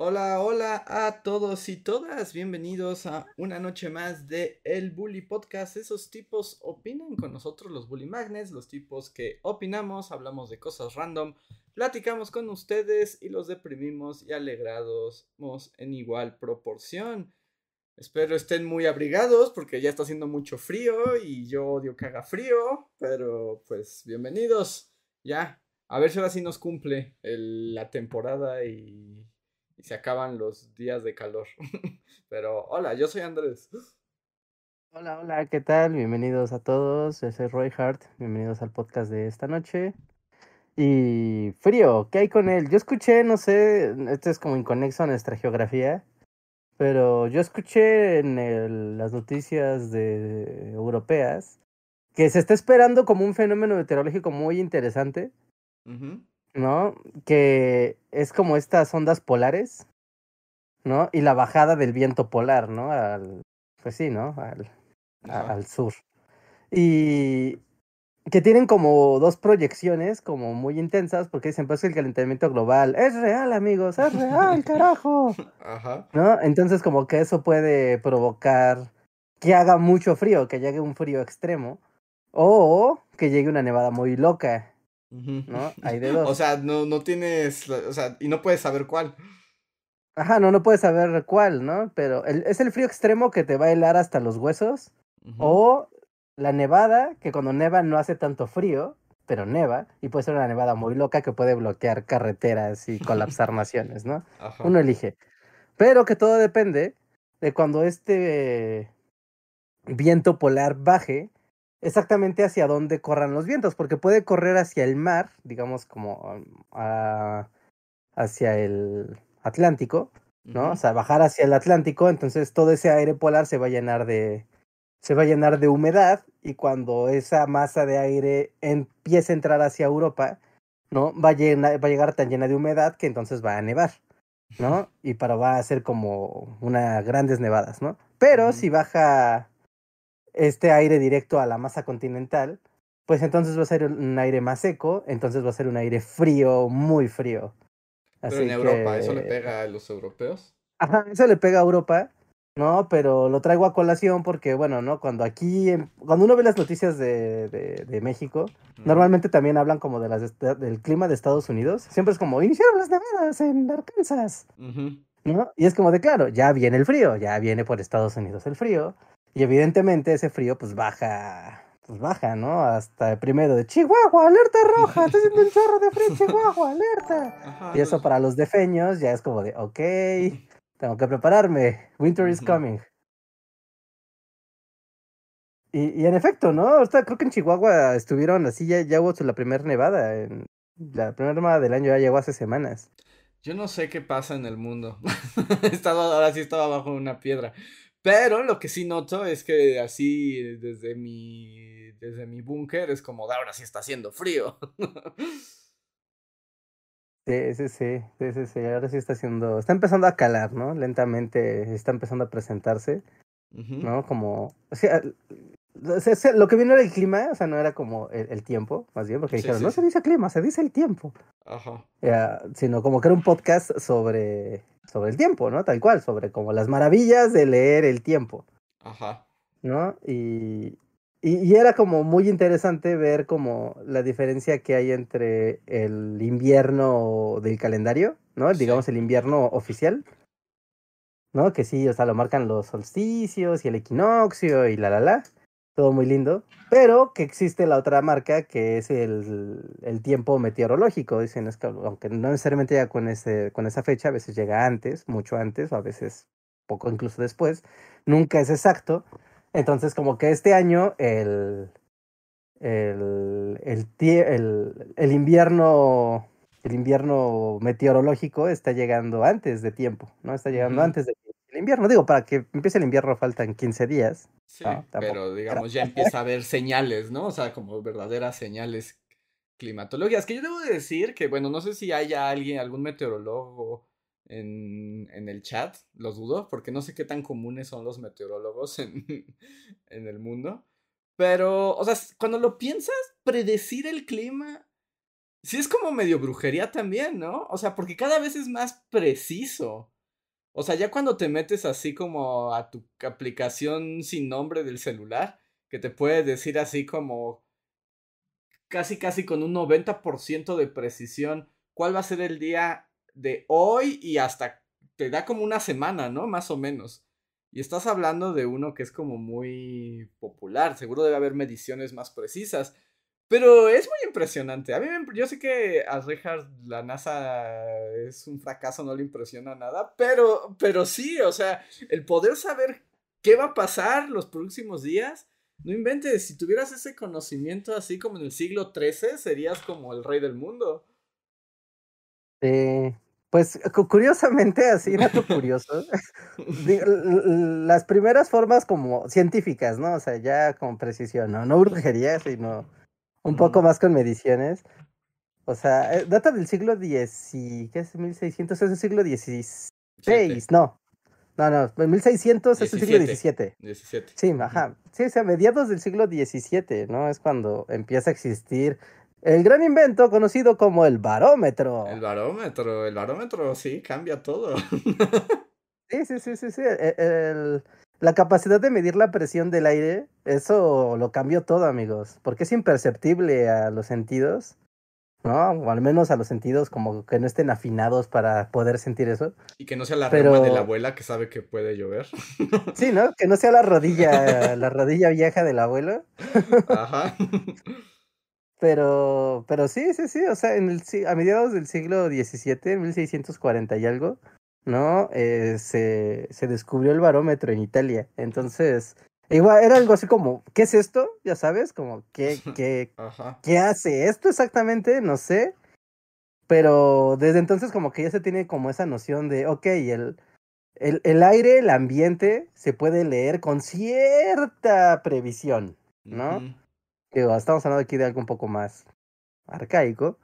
Hola, hola a todos y todas. Bienvenidos a una noche más de El Bully Podcast. Esos tipos opinan con nosotros, los Bully Magnets, los tipos que opinamos, hablamos de cosas random, platicamos con ustedes y los deprimimos y alegrados en igual proporción. Espero estén muy abrigados porque ya está haciendo mucho frío y yo odio que haga frío, pero pues bienvenidos. Ya, a ver si ahora sí nos cumple la temporada y y se acaban los días de calor. Pero hola, yo soy Andrés. Hola, hola, ¿qué tal? Bienvenidos a todos. Yo soy Roy Hart. Bienvenidos al podcast de esta noche. Y frío, ¿qué hay con él? Yo escuché, no sé, esto es como inconexo a nuestra geografía, pero yo escuché en las noticias de europeas que se está esperando como un fenómeno meteorológico muy interesante. ¿No? Que es como estas ondas polares, ¿no? Y la bajada del viento polar, ¿no? Al, pues sí, ¿no? Al, al sur. Y que tienen como dos proyecciones como muy intensas porque dicen, pues el calentamiento global es real, amigos, es real, carajo. Ajá. ¿No? Entonces como que eso puede provocar que haga mucho frío, que llegue un frío extremo o que llegue una nevada muy loca. ¿No? Hay de dos. O sea, no, no tienes, o sea, y no puedes saber cuál. Ajá, no, no puedes saber cuál, ¿no? Pero el, es el frío extremo que te va a helar hasta los huesos. O la nevada, que cuando neva no hace tanto frío, pero neva. Y puede ser una nevada muy loca que puede bloquear carreteras y colapsar naciones, ¿no? Uno elige. Pero que todo depende de cuando este viento polar baje exactamente hacia dónde corran los vientos, porque puede correr hacia el mar, digamos como hacia el Atlántico, ¿no? O sea, bajar hacia el Atlántico, entonces todo ese aire polar se va a llenar de se va a llenar de humedad y cuando esa masa de aire empiece a entrar hacia Europa, ¿no? Va a, va a llegar tan llena de humedad que entonces va a nevar, ¿no? Y para va a ser como una grandes nevadas, ¿no? Pero si baja este aire directo a la masa continental, pues entonces va a ser un aire más seco, entonces va a ser un aire frío, muy frío. Pero en Europa, ¿eso le pega a los europeos? Ajá, eso le pega a Europa, ¿no? Pero lo traigo a colación porque, bueno, ¿no? Cuando aquí, cuando uno ve las noticias de, de, México, normalmente también hablan como de las del clima de Estados Unidos. Siempre es como, iniciaron las nevadas en Arkansas, ¿no? Y es como de, claro, ya viene el frío, ya viene por Estados Unidos el frío. Y evidentemente ese frío pues baja, pues baja, ¿no? Hasta el primero de Chihuahua, alerta roja, está haciendo un chorro de frío, Chihuahua, alerta. y eso para los defeños ya es como de, ok, tengo que prepararme, winter is coming. Y, y, en efecto, ¿no? Ahorita creo que en Chihuahua estuvieron así, ya, ya hubo la primera nevada. En, la primera nevada del año ya llegó hace semanas. Yo no sé qué pasa en el mundo. estado, ahora sí estaba bajo una piedra. Pero lo que sí noto es que así desde mi desde mi búnker es como de ahora sí está haciendo frío. Sí, sí, sí, sí, sí, ahora sí está haciendo, está empezando a calar, ¿no? Lentamente está empezando a presentarse, ¿no? Como, o sea, lo que vino era el clima, o sea, no era como el, tiempo, más bien, porque dijeron, no se dice clima, se dice el tiempo. Ajá. sino como que era un podcast sobre sobre el tiempo, ¿no? Tal cual, sobre como las maravillas de leer el tiempo. Ajá. ¿No? Y, y, era como muy interesante ver como la diferencia que hay entre el invierno del calendario, ¿no? Digamos el invierno oficial, ¿no? Que sí, o sea, lo marcan los solsticios y el equinoccio y la la la todo muy lindo, pero que existe la otra marca que es el, el tiempo meteorológico, dicen, es que, aunque no necesariamente llega con, ese, con esa fecha, a veces llega antes, mucho antes, o a veces poco incluso después, nunca es exacto. Entonces, como que este año el, el, el, el, el invierno el invierno meteorológico está llegando antes de tiempo, ¿no? Está llegando antes de el invierno. Digo, para que empiece el invierno faltan 15 días. Sí, pero digamos, ya empieza a haber señales, ¿no? O sea, como verdaderas señales climatologías. Que yo debo decir que, bueno, no sé si haya alguien, algún meteorólogo en, en, el chat, lo dudo, porque no sé qué tan comunes son los meteorólogos en, en el mundo. Pero, o sea, cuando lo piensas, predecir el clima, sí es como medio brujería también, ¿no? O sea, porque cada vez es más preciso. O sea, ya cuando te metes así como a tu aplicación sin nombre del celular, que te puede decir así como casi casi con un 90% de precisión cuál va a ser el día de hoy y hasta te da como una semana, ¿no? Más o menos. Y estás hablando de uno que es como muy popular, seguro debe haber mediciones más precisas. Pero es muy impresionante. A mí yo sé que a Richard la NASA es un fracaso, no le impresiona nada, pero, pero sí, o sea, el poder saber qué va a pasar los próximos días, no inventes, si tuvieras ese conocimiento así como en el siglo XIII, serías como el rey del mundo. Sí, pues curiosamente, así, dato curioso, las primeras formas como científicas, ¿no? O sea, ya con precisión, ¿no? No brujería, sino un poco más con mediciones. O sea, eh, data del siglo X, ¿qué es 1600? Es el siglo XVI, no. No, no, 1600 es el siglo XVII. 17. Sí, ajá. Sí, o sea, mediados del siglo XVII, ¿no? Es cuando empieza a existir el gran invento conocido como el barómetro. El barómetro, el barómetro, sí, cambia todo. sí, sí, sí, sí, sí. E, el, la capacidad de medir la presión del aire, eso lo cambió todo, amigos, porque es imperceptible a los sentidos, ¿no? O al menos a los sentidos como que no estén afinados para poder sentir eso. Y que no sea la Pero... de la abuela que sabe que puede llover. Sí, ¿no? Que no sea la rodilla, la rodilla vieja del abuelo. Ajá. Pero, pero sí, sí, sí, o sea, en el, a mediados del siglo XVII, 1640 y algo, ¿no? Eh, se, se descubrió el barómetro en Italia. Entonces, igual era algo así como, ¿qué es esto? Ya sabes, como, ¿qué, qué, ¿qué hace esto exactamente? No sé. Pero desde entonces como que ya se tiene como esa noción de, ok, el, el, el aire, el ambiente se puede leer con cierta previsión, ¿no? Que estamos hablando aquí de algo un poco más arcaico,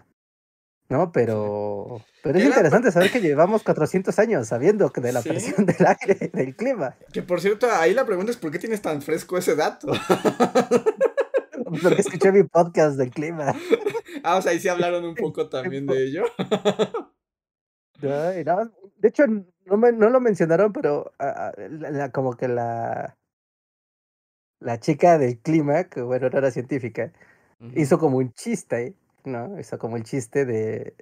¿no? Pero, pero es interesante saber que llevamos 400 años sabiendo de la presión del aire, del clima. Que por cierto, ahí la pregunta es ¿por qué tienes tan fresco ese dato? Porque escuché mi podcast del clima. Ah, o sea, ahí sí hablaron un poco también de ello. de hecho, no, me, no lo mencionaron, pero como que la, la chica del clima, que bueno, no era científica, hizo como un chiste ¿no? Eso como el chiste de...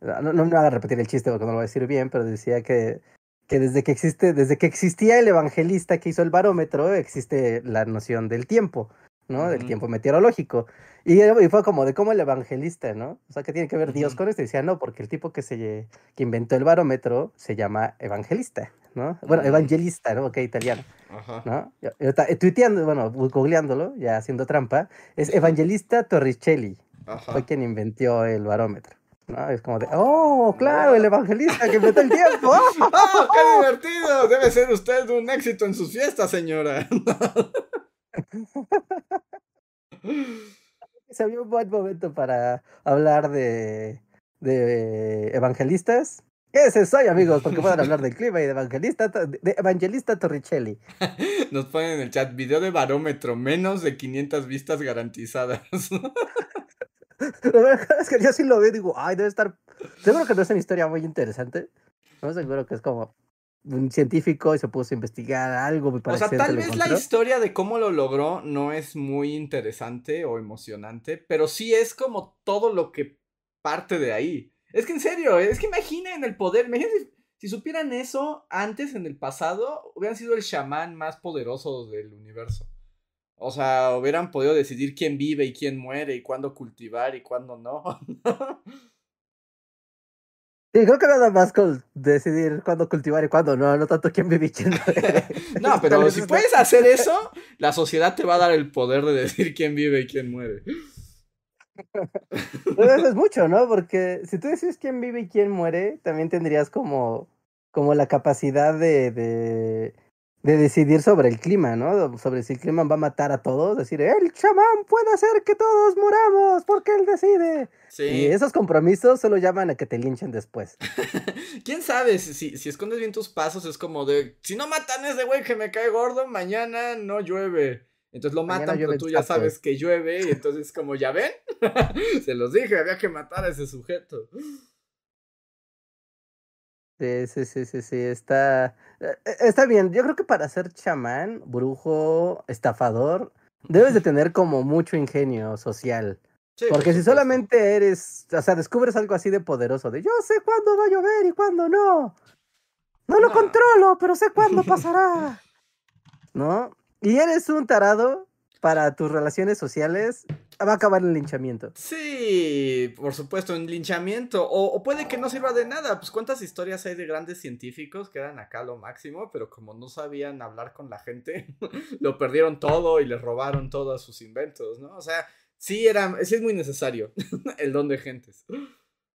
No, no, me haga repetir el chiste porque no lo voy a decir bien, pero decía que, que desde que existe, desde que existía el evangelista que hizo el barómetro, existe la noción del tiempo, ¿no? Del tiempo meteorológico. Y, y, fue como de cómo el evangelista, ¿no? O sea, que tiene que ver Dios con esto. Y decía, no, porque el tipo que, se, que inventó el barómetro se llama evangelista, ¿no? Bueno, evangelista, ¿no? Ok, italiano. Ajá. ¿No? Tuiteando, bueno, googleándolo, ya haciendo trampa, es Evangelista Torricelli, fue quien inventó el barómetro. ¿no? Es como de, oh, claro, el evangelista que inventó el tiempo. ¡Oh, qué divertido! Debe ser usted un éxito en sus fiestas, señora. Se había un buen momento para hablar de, de evangelistas. Ese soy, amigos, porque pueden hablar del clima y de evangelista, de evangelista Torricelli. Nos ponen en el chat video de barómetro, menos de 500 vistas garantizadas. es que yo sí lo veo y digo, ay, debe estar. Seguro que no es una historia muy interesante. No seguro que es como un científico y se puso a investigar algo. o sea, tal vez la historia de cómo lo logró no es muy interesante o emocionante, pero sí es como todo lo que parte de ahí. Es que en serio, es que imaginen el poder. Imaginen si supieran eso antes en el pasado, hubieran sido el chamán más poderoso del universo. O sea, hubieran podido decidir quién vive y quién muere y cuándo cultivar y cuándo no. Sí, creo que nada más con decidir cuándo cultivar y cuándo no, no tanto quién vive y quién muere. no, pero si puedes hacer eso, la sociedad te va a dar el poder de decir quién vive y quién muere. eso es mucho, ¿no? Porque si tú decides quién vive y quién muere, también tendrías como, como la capacidad de, de de decidir sobre el clima, ¿no? Sobre si el clima va a matar a todos, decir, el chamán puede hacer que todos muramos porque él decide. Sí. Y esos compromisos solo llaman a que te linchen después. ¿Quién sabe? Si, si, escondes bien tus pasos es como de, si no matan a ese güey que me cae gordo, mañana no llueve. Entonces lo matan, pero tú ya sabes que llueve y entonces como, ¿ya ven? Se los dije, había que matar a ese sujeto. Sí, sí, sí, sí, sí, está, eh, eh, está bien. Yo creo que para ser chamán, brujo, estafador, debes de tener como mucho ingenio social. Porque si solamente eres, o sea, descubres algo así de poderoso, de yo sé cuándo va a llover y cuándo no. No lo controlo, pero sé cuándo pasará. ¿No? Y eres un tarado para tus relaciones sociales, va a acabar el linchamiento. Sí, por supuesto, en linchamiento. O, puede que no sirva de nada. Pues cuántas historias hay de grandes científicos que eran acá lo máximo, pero como no sabían hablar con la gente, lo perdieron todo y les robaron todos sus inventos, ¿no? O sea, sí, era, sí es muy necesario el don de gentes.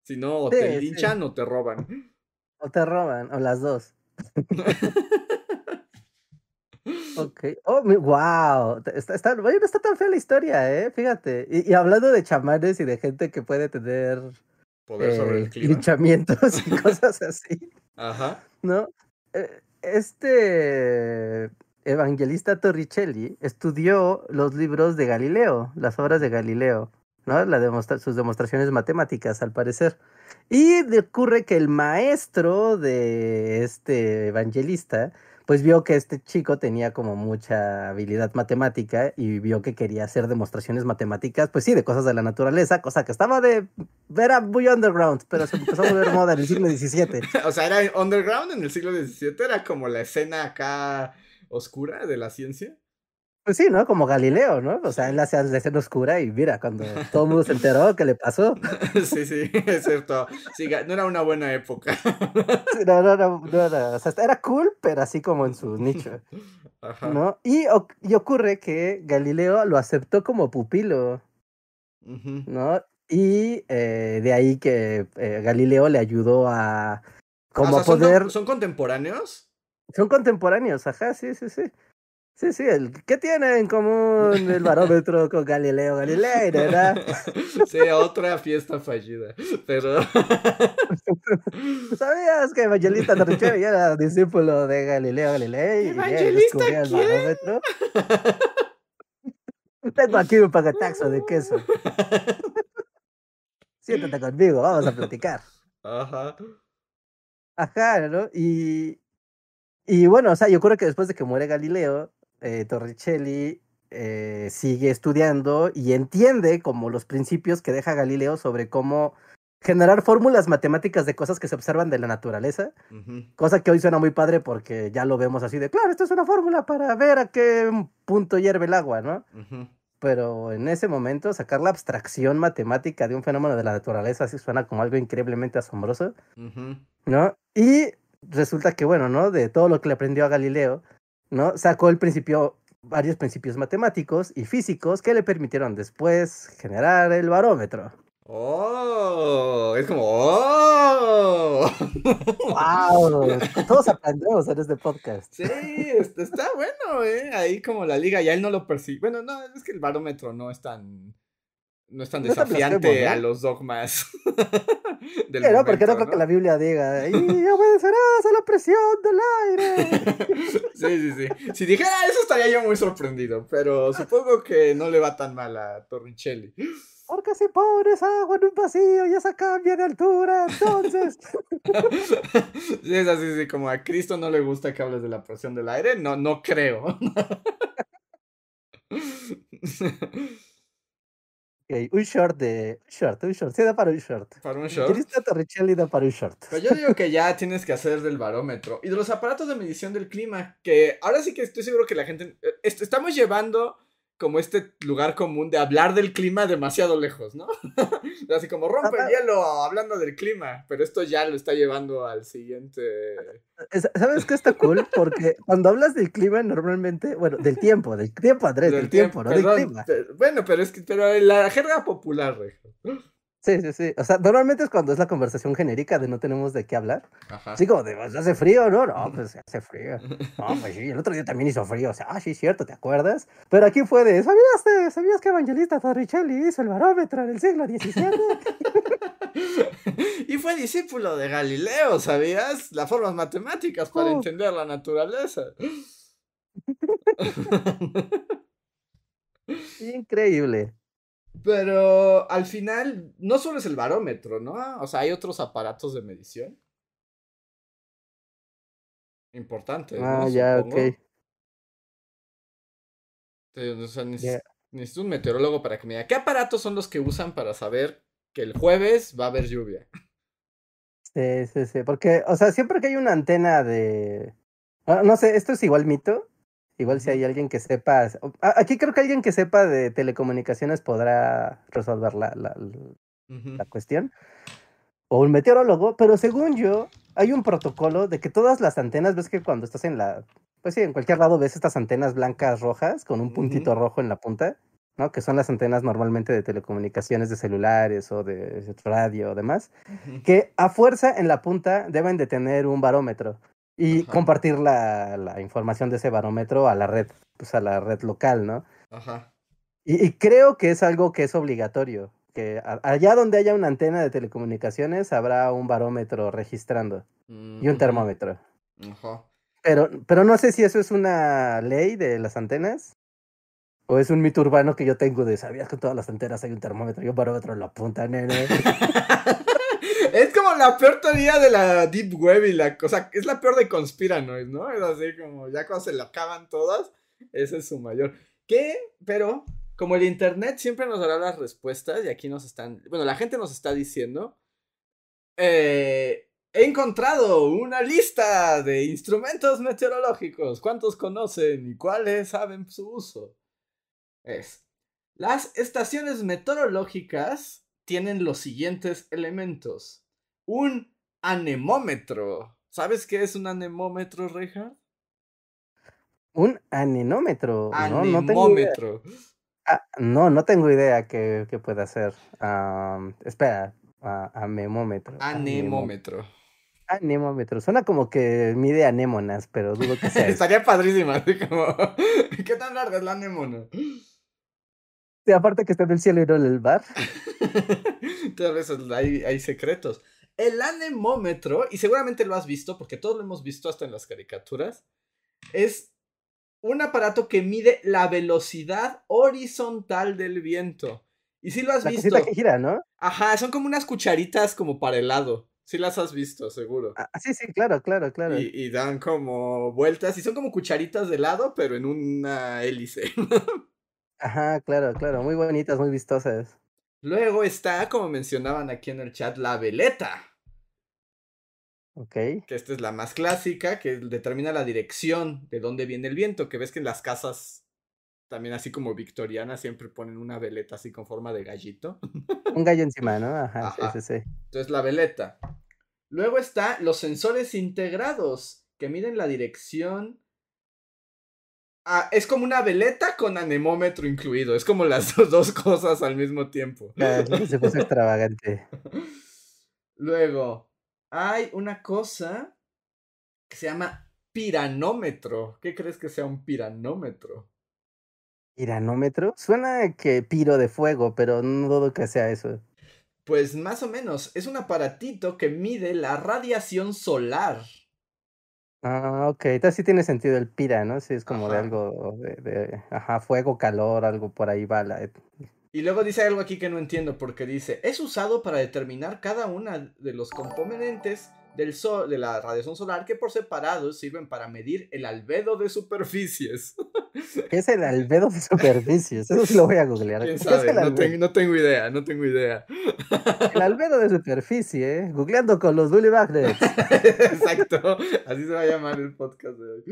Si no, o te linchan o te roban. O te roban, o las dos. Ok. Oh, wow. Está, está, no está tan fea la historia, ¿eh? Fíjate. Y, hablando de chamanes y de gente que puede tener poder sobre el eh, linchamientos y cosas así. Ajá. ¿No? Eh, este evangelista Torricelli estudió los libros de Galileo, las obras de Galileo, ¿no? La sus demostraciones matemáticas, al parecer. Y ocurre que el maestro de este evangelista pues vio que este chico tenía como mucha habilidad matemática y vio que quería hacer demostraciones matemáticas, pues sí, de cosas de la naturaleza, cosa que estaba de... era muy underground, pero se empezó a volver moda en el siglo XVII. o sea, era underground en el siglo XVII, era como la escena acá oscura de la ciencia. Pues sí, ¿no? Como Galileo, ¿no? O sea, él hacía la escena oscura y mira, cuando todo el mundo se enteró, ¿qué le pasó? sí, sí, es cierto. Sí, no era una buena época. no, no, no, no, O sea, era cool, pero así como en su nicho. Ajá. ¿No? Y, y ocurre que Galileo lo aceptó como pupilo. ¿No? Y eh, de ahí que eh, Galileo le ayudó a. Como a poder. ¿Son contemporáneos? Son contemporáneos, ajá, sí, sí, sí. Sí, sí, el, ¿qué tiene en común el barómetro con Galileo Galilei, verdad? Sí, otra fiesta fallida, pero... ¿Sabías que Evangelista Torricelli era discípulo de Galileo Galilei? ¿Evangelista y el barómetro? Tengo aquí un paquetaxo de queso. Siéntate conmigo, vamos a platicar. Ajá. Ajá, ¿no? Y, y bueno, o sea, yo creo que después de que muere Galileo, eh, Torricelli eh, sigue estudiando y entiende como los principios que deja Galileo sobre cómo generar fórmulas matemáticas de cosas que se observan de la naturaleza, cosa que hoy suena muy padre porque ya lo vemos así de, claro, esto es una fórmula para ver a qué punto hierve el agua, ¿no? Pero en ese momento sacar la abstracción matemática de un fenómeno de la naturaleza así suena como algo increíblemente asombroso, ¿no? Y resulta que, bueno, ¿no? De todo lo que le aprendió a Galileo, ¿no? Sacó el principio, varios principios matemáticos y físicos que le permitieron después generar el barómetro. ¡Oh! Es como ¡Oh! ¡Wow! Todos aprendemos en este podcast. Sí, está bueno, ¿eh? Ahí como la liga, ya él no lo percibe. Bueno, no, es que el barómetro no es tan no es tan desafiante a los dogmas. del Pero porque no, creo que la Biblia diga, y obedecerás a la presión del aire. sí, sí, sí. Si dijera eso estaría yo muy sorprendido, pero supongo que no le va tan mal a Torricelli. Porque si pones agua en un vacío y esa cambia de altura, entonces. sí, es así, sí, como a Cristo no le gusta que hables de la presión del aire, no, no creo. Un short de. short, un short. Sí, da para un short. Para un short. Torricelli da para un short. Pero yo digo que ya tienes que hacer del barómetro. Y de los aparatos de medición del clima. Que ahora sí que estoy seguro que la gente. Eh, estamos llevando como este lugar común de hablar del clima demasiado lejos, ¿no? Así como rompe el hielo hablando del clima, pero esto ya lo está llevando al siguiente. ¿Sabes qué está cool? Porque cuando hablas del clima normalmente, bueno, del tiempo, del tiempo, Andrés, del, tiempo, no del clima. Bueno, pero es que, pero la jerga popular, Rejo. Sí, sí, sí. O sea, normalmente es cuando es la conversación genérica de no tenemos de qué hablar. Ajá. Así como de, pues, ¿hace frío? No, no, pues hace frío. No, pues sí, el otro día también hizo frío. O sea, ah, sí, cierto, ¿te acuerdas? Pero aquí fue de, ¿sabías, ¿sabías que Evangelista Torricelli hizo el barómetro en el siglo XVII? y fue discípulo de Galileo, ¿sabías? Las formas matemáticas para entender la naturaleza. Increíble. Pero al final, no solo es el barómetro, ¿no? O sea, hay otros aparatos de medición. Importantes. Ah, ya, ok. O sea, necesito un meteorólogo para que me diga qué aparatos son los que usan para saber que el jueves va a haber lluvia. Sí, sí, sí. Porque, o sea, siempre que hay una antena de. Ah, no sé, esto es igual mito, Igual si hay alguien que sepa, aquí creo que alguien que sepa de telecomunicaciones podrá resolver la, la, la cuestión. O un meteorólogo, pero según yo, hay un protocolo de que todas las antenas, ves que cuando estás en la, pues sí, en cualquier lado ves estas antenas blancas rojas con un puntito rojo en la punta, ¿no? Que son las antenas normalmente de telecomunicaciones de celulares o de radio o demás, que a fuerza en la punta deben de tener un barómetro y compartir la, la, información de ese barómetro a la red, pues a la red local, ¿no? Ajá. Y, creo que es algo que es obligatorio, que allá donde haya una antena de telecomunicaciones habrá un barómetro registrando y un termómetro. Ajá. Pero, pero no sé si eso es una ley de las antenas o es un mito urbano que yo tengo de, ¿sabías que en todas las antenas hay un termómetro y un barómetro en la punta, nene? Es como la peor teoría de la Deep Web y la cosa. Es la peor de Conspiranoid, ¿no? Es así como ya cuando se lo acaban todas, ese es su mayor. ¿Qué? Pero, como el Internet siempre nos dará las respuestas, y aquí nos están. Bueno, la gente nos está diciendo. Eh, he encontrado una lista de instrumentos meteorológicos. ¿Cuántos conocen y cuáles saben su uso? Es. Las estaciones meteorológicas tienen los siguientes elementos. Un anemómetro. ¿Sabes qué es un anemómetro, Reja? Un anemómetro. Anemómetro. Ah, no, no, tengo idea qué, qué puede hacer. espera, anemómetro. Anemómetro. Anemómetro. Suena como que mide anémonas, pero dudo que sea. Estaría padrísima. ¿Qué tan larga es la anémona? Aparte que está en el cielo y no en el bar. Tal vez hay, hay secretos. El anemómetro, y seguramente lo has visto, porque todos lo hemos visto hasta en las caricaturas, es un aparato que mide la velocidad horizontal del viento. Y si lo has visto. que gira, ¿no? Ajá, son como unas cucharitas como para helado. Sí las has visto, seguro. Ah, sí, sí, claro, claro, claro. Y, y, dan como vueltas y son como cucharitas de helado, pero en una hélice. Ajá, claro, claro, muy bonitas, muy vistosas. Luego está, como mencionaban aquí en el chat, la veleta. Ok. Que esta es la más clásica, que determina la dirección de dónde viene el viento, que ves que en las casas, también así como victorianas, siempre ponen una veleta así con forma de gallito. Un gallo encima, ¿no? Ajá, Sí, sí, Entonces la veleta. Luego está los sensores integrados, que miden la dirección Ah, es como una veleta con anemómetro incluido. Es como las dos cosas al mismo tiempo. se puso extravagante. Luego, hay una cosa que se llama piranómetro. ¿Qué crees que sea un piranómetro? ¿Piranómetro? Suena que piro de fuego, pero no dudo que sea eso. Pues más o menos, es un aparatito que mide la radiación solar. Ah, ok. Entonces sí tiene sentido el pira, ¿no? Sí, es como de algo de, ajá, fuego, calor, algo por ahí va. La... Y luego dice algo aquí que no entiendo, porque dice, es usado para determinar cada una de los componentes del sol, de la radiación solar que por separado sirven para medir el albedo de superficies. ¿Qué es el albedo de superficies? Eso sí lo voy a googlear. ¿Quién sabe? no, tengo, idea, no tengo idea. El albedo de superficie, ¿eh? googleando con los Bully Magnets. Exacto, así se va a llamar el podcast de hoy.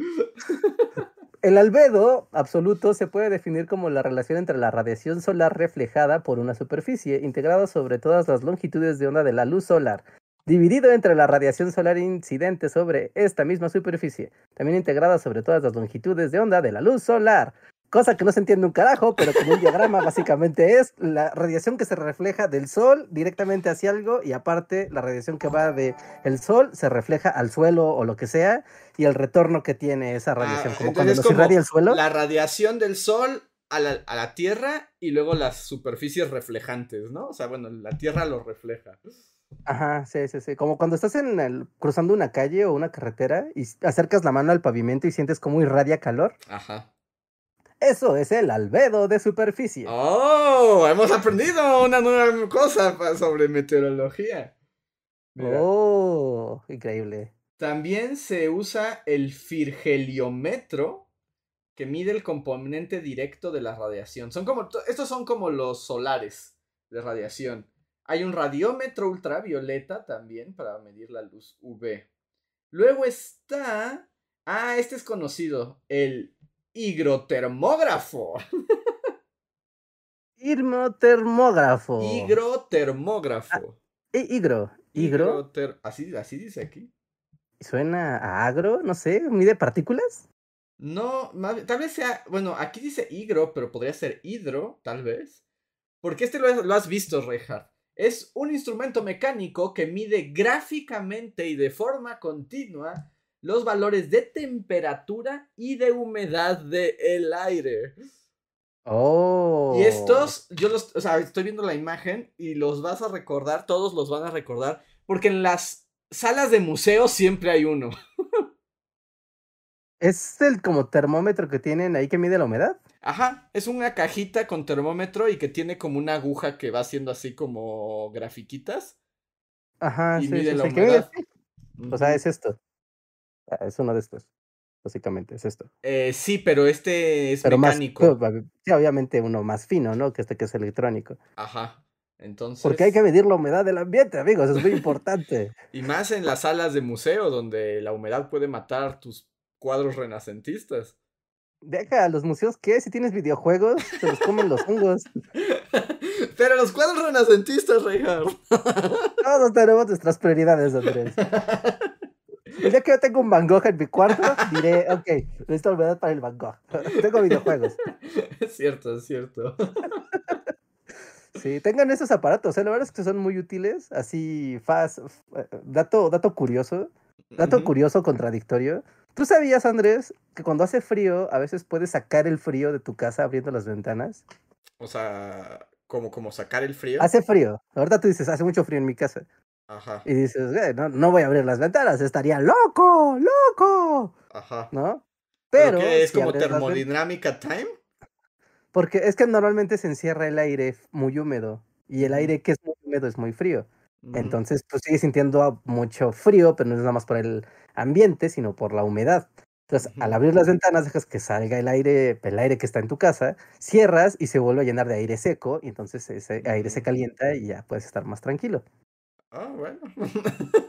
El albedo absoluto se puede definir como la relación entre la radiación solar reflejada por una superficie, integrada sobre todas las longitudes de onda de la luz solar, dividido entre la radiación solar incidente sobre esta misma superficie, también integrada sobre todas las longitudes de onda de la luz solar, cosa que no se entiende un carajo, pero como un diagrama básicamente es la radiación que se refleja del sol directamente hacia algo y aparte la radiación que va del el sol se refleja al suelo o lo que sea y el retorno que tiene esa radiación. como cuando nos irradia el suelo. La radiación del sol a la, a la, Tierra y luego las superficies reflejantes, ¿no? O sea, bueno, la Tierra lo refleja. Ajá, sí, sí, sí. Como cuando estás en el, cruzando una calle o una carretera y acercas la mano al pavimento y sientes como irradia calor. Ajá. Eso es el albedo de superficie. ¡Oh! Hemos aprendido una nueva cosa sobre meteorología. ¡Oh! Increíble. También se usa el firgeliómetro, que mide el componente directo de la radiación. Son como, estos son como los solares de radiación. Hay un radiómetro ultravioleta también para medir la luz UV. Luego está. Ah, este es conocido. El higrotermógrafo. Higrotermógrafo. Higrotermógrafo. Ah, higro. Higro. así, así dice aquí. ¿Suena a agro? No sé, ¿mide partículas? No, tal vez sea, bueno, aquí dice higro, pero podría ser hidro, tal vez. Porque este lo, lo has visto, Reinhardt. Es un instrumento mecánico que mide gráficamente y de forma continua los valores de temperatura y de humedad del aire. Oh. Y estos, yo los, o sea, estoy viendo la imagen y los vas a recordar, todos los van a recordar, porque en las salas de museo siempre hay uno. ¿Es el como termómetro que tienen ahí que mide la humedad? Ajá, es una cajita con termómetro y que tiene como una aguja que va haciendo así como grafiquitas. Ajá, y mide la humedad. O sea, es esto. Ah, es uno de estos. Básicamente, es esto. Eh, sí, pero este es mecánico. sí, obviamente uno más fino, ¿no? Que este que es electrónico. Ajá. Entonces. Porque hay que medir la humedad del ambiente, amigos, es muy importante. y más en las salas de museo, donde la humedad puede matar tus cuadros renacentistas. Deja, a los museos, ¿qué? Si tienes videojuegos, se los comen los hongos. Pero los cuadros renacentistas, Reinhardt. Todos tenemos nuestras prioridades, Andrés. El día que yo tengo un Van Gogh en mi cuarto, diré, ok, necesito humedad para el Van Gogh. tengo videojuegos. Es cierto, es cierto. Sí, tengan esos aparatos, ¿eh? la verdad es que son muy útiles, así, fast, eh, dato, dato curioso, dato curioso, contradictorio. ¿Tú sabías, Andrés, que cuando hace frío, a veces puedes sacar el frío de tu casa abriendo las ventanas? O sea, como, como sacar el frío. Hace frío. Ahorita tú dices, hace mucho frío en mi casa. Ajá. Y dices, no, no voy a abrir las ventanas, estaría loco, loco. Ajá. ¿No? Pero. es como termodinámica time? Porque es que normalmente se encierra el aire muy húmedo. Y el aire que es muy húmedo es muy frío. Entonces, tú sigues sintiendo mucho frío, pero no es nada más por el ambiente, sino por la humedad. Entonces, al abrir las ventanas, dejas que salga el aire, el aire que está en tu casa, cierras y se vuelve a llenar de aire seco, y entonces ese aire se calienta y ya puedes estar más tranquilo. Ah, bueno.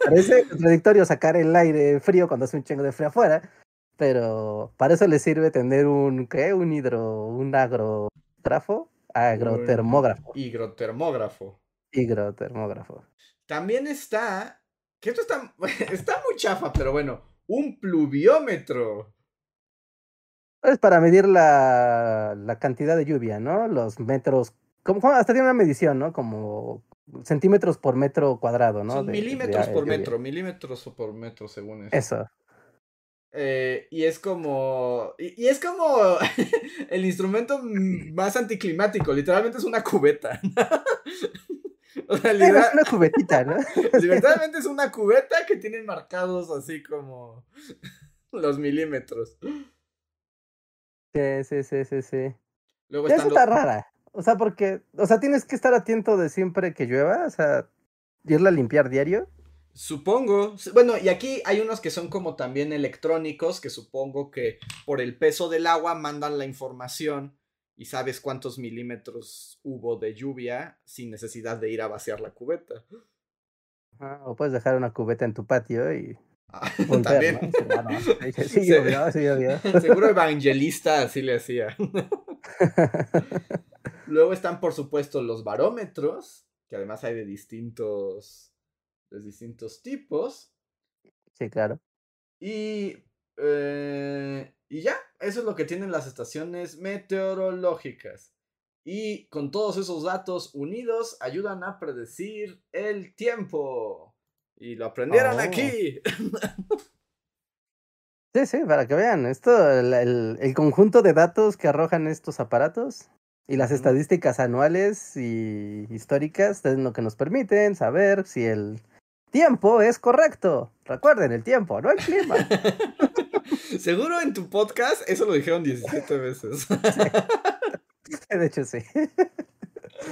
Parece contradictorio sacar el aire frío cuando hace un chingo de frío afuera, pero para eso le sirve tener un, ¿qué? Un hidro, un agrografo, agrotermógrafo. Higrotermógrafo. Higrotermógrafo. También está, que esto está, está muy chafa, pero bueno, un pluviómetro. Es para medir la, la cantidad de lluvia, ¿no? Los metros, como, hasta tiene una medición, ¿no? Como centímetros por metro cuadrado, ¿no? milímetros por metro, milímetros por metro, según eso. Eso. Eh, y es como. Y, es como el instrumento más anticlimático. Literalmente es una cubeta. O sea, es una cubetita, ¿no? Literalmente es una cubeta que tienen marcados así como los milímetros. Sí, sí, sí, sí, sí. Luego Eso está rara. O sea, porque, o sea, tienes que estar atento de siempre que llueva, o sea, irla a limpiar diario. Supongo. Bueno, y aquí hay unos que son como también electrónicos, que supongo que por el peso del agua mandan la información y sabes cuántos milímetros hubo de lluvia sin necesidad de ir a vaciar la cubeta. o puedes dejar una cubeta en tu patio y. Ah, también. Sí, Seguro evangelista así le hacía. Luego están, por supuesto, los barómetros, que además hay de distintos, de distintos tipos. Sí, claro. Y, eh, y ya, eso es lo que tienen las estaciones meteorológicas. Y con todos esos datos unidos ayudan a predecir el tiempo. Y lo aprendieron oh. aquí. Sí, sí, para que vean, esto, el, el, conjunto de datos que arrojan estos aparatos y las estadísticas anuales y históricas es lo que nos permiten saber si el tiempo es correcto. Recuerden, el tiempo, no el clima. Seguro en tu podcast eso lo dijeron 17 veces. De hecho, sí.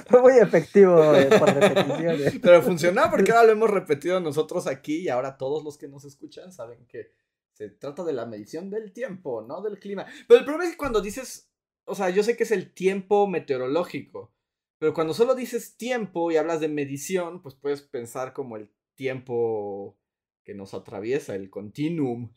Fue muy efectivo eh, por repetición. Pero funcionó porque ahora lo hemos repetido nosotros aquí y ahora todos los que nos escuchan saben que se trata de la medición del tiempo, no del clima. Pero el problema es que cuando dices, o sea, yo sé que es el tiempo meteorológico, pero cuando solo dices tiempo y hablas de medición, pues puedes pensar como el tiempo que nos atraviesa, el continuum.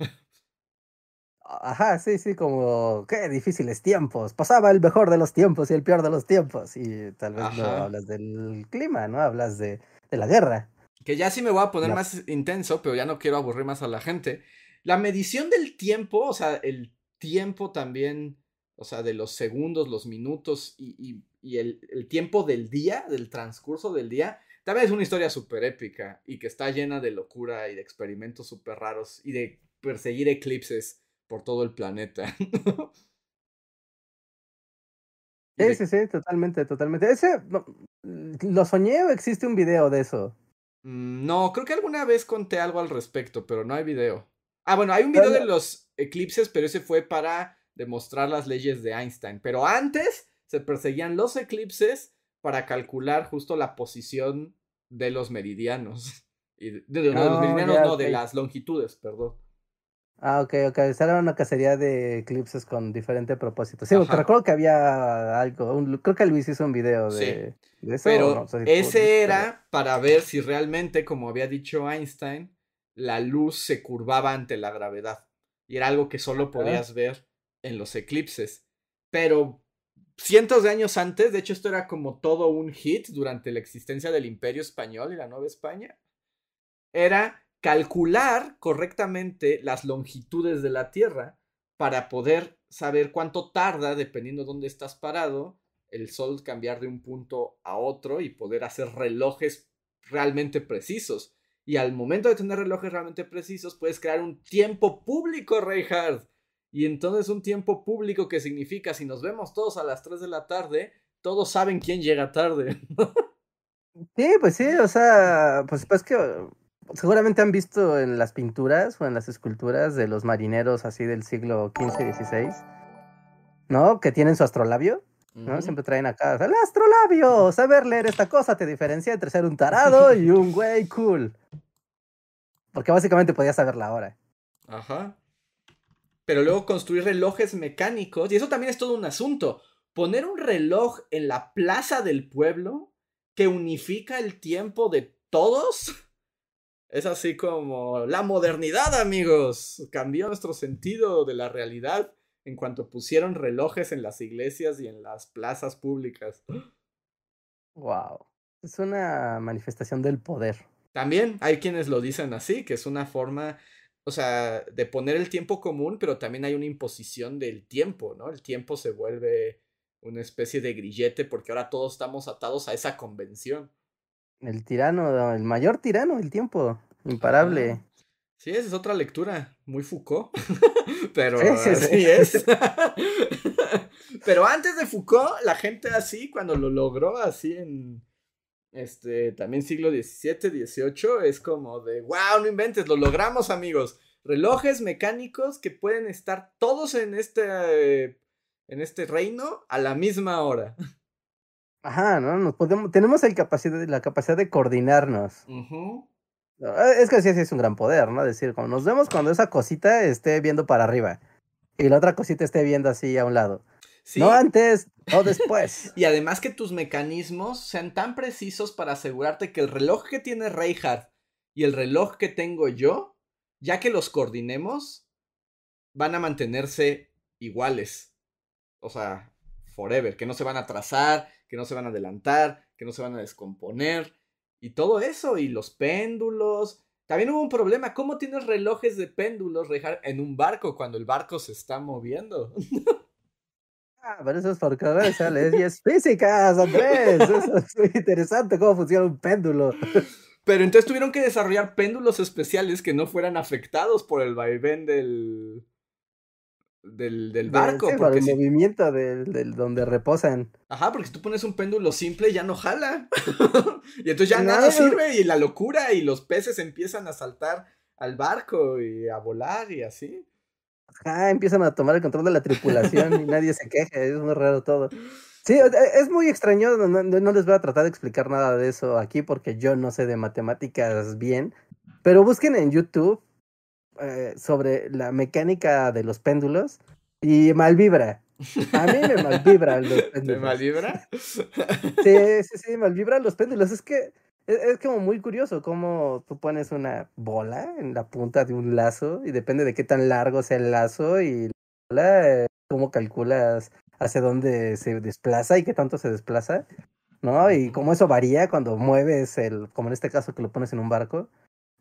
Ajá, sí, sí, como qué difíciles tiempos. Pasaba el mejor de los tiempos y el peor de los tiempos. Y tal vez no hablas del clima, ¿no? Hablas de, de, la guerra. Que ya sí me voy a poner más intenso, pero ya no quiero aburrir más a la gente. La medición del tiempo, o sea, el tiempo también, o sea, de los segundos, los minutos y, el, tiempo del día, del transcurso del día, también es una historia súper épica y que está llena de locura y de experimentos súper raros y de perseguir eclipses por todo el planeta. sí, sí, sí, totalmente, totalmente. Ese, ¿lo soñé o existe un video de eso? Mm, no, creo que alguna vez conté algo al respecto, pero no hay video. Ah, bueno, hay un video de los eclipses, pero ese fue para demostrar las leyes de Einstein. Pero antes se perseguían los eclipses para calcular justo la posición de los meridianos. Y de, los ah, meridianos, no, de las longitudes, perdón. Ah, ok, ok. Esa era una cacería de eclipses con diferente propósito. Sí, porque recuerdo que había algo. creo que Luis hizo un video de, eso. Pero ese era para ver si realmente, como había dicho Einstein, la luz se curvaba ante la gravedad. Y era algo que solo podías ver en los eclipses. Pero cientos de años antes, de hecho esto era como todo un hit durante la existencia del Imperio Español y la Nueva España, era calcular correctamente las longitudes de la Tierra para poder saber cuánto tarda, dependiendo de dónde estás parado, el Sol cambiar de un punto a otro y poder hacer relojes realmente precisos. Y al momento de tener relojes realmente precisos, puedes crear un tiempo público, Reinhardt. Y entonces un tiempo público que significa, si nos vemos todos a las 3 de la tarde, todos saben quién llega tarde. sí, pues sí, o sea, pues, pues que seguramente han visto en las pinturas o en las esculturas de los marineros así del siglo XV y XVI, ¿no? Que tienen su astrolabio. ¿no? Siempre traen acá, el astrolabio, saber leer esta cosa te diferencia entre ser un tarado y un güey cool. Porque básicamente podías saber la hora. Ajá. Pero luego construir relojes mecánicos, y eso también es todo un asunto. Poner un reloj en la plaza del pueblo que unifica el tiempo de todos. Es así como la modernidad, amigos. Cambió nuestro sentido de la realidad en cuanto pusieron relojes en las iglesias y en las plazas públicas. Wow. Es una manifestación del poder. También hay quienes lo dicen así, que es una forma, o sea, de poner el tiempo común, pero también hay una imposición del tiempo, ¿no? El tiempo se vuelve una especie de grillete porque ahora todos estamos atados a esa convención. El tirano, el mayor tirano del tiempo, imparable. Sí, esa es otra lectura, muy Foucault, pero sí, es. pero antes de Foucault, la gente así, cuando lo logró así en, este, también siglo XVII, XVIII, es como de, wow, no inventes, lo logramos amigos. Relojes mecánicos que pueden estar todos en este, en este reino a la misma hora. Ajá, ¿no? Nos podemos, tenemos el capacidad, la capacidad de coordinarnos. Es que sí, sí es un gran poder, ¿no? Decir, como nos vemos cuando esa cosita esté viendo para arriba y la otra cosita esté viendo así a un lado. No antes o después. y además que tus mecanismos sean tan precisos para asegurarte que el reloj que tiene Reinhardt y el reloj que tengo yo, ya que los coordinemos, van a mantenerse iguales. O sea, forever, que no se van a atrasar, que no se van a adelantar, que no se van a descomponer. Y todo eso, y los péndulos, También hubo un problema. ¿Cómo tienes relojes de péndulos en un barco cuando el barco se está moviendo? Ah, pero eso es porque leyes físicas, Andrés. Eso es muy interesante cómo funciona un péndulo. Pero entonces tuvieron que desarrollar péndulos especiales que no fueran afectados por el vaivén del, del, del barco. por el movimiento del, donde reposan. Ajá, porque si tú pones un péndulo simple ya no jala. y entonces ya nada sirve y la locura y los peces empiezan a saltar al barco y a volar y así. Ajá, empiezan a tomar el control de la tripulación y nadie se queja, es muy raro todo. Sí, es muy extraño, no, no, les voy a tratar de explicar nada de eso aquí porque yo no sé de matemáticas bien, pero busquen en YouTube eh, sobre la mecánica de los péndulos y malvibra. A mí me malvibran los péndulos. ¿Te malvibra? Sí, sí, sí, malvibran los péndulos. Es que es, como muy curioso cómo tú pones una bola en la punta de un lazo y depende de qué tan largo sea el lazo y la cómo calculas hacia dónde se desplaza y qué tanto se desplaza, ¿no? Y cómo eso varía cuando mueves el, como en este caso que lo pones en un barco,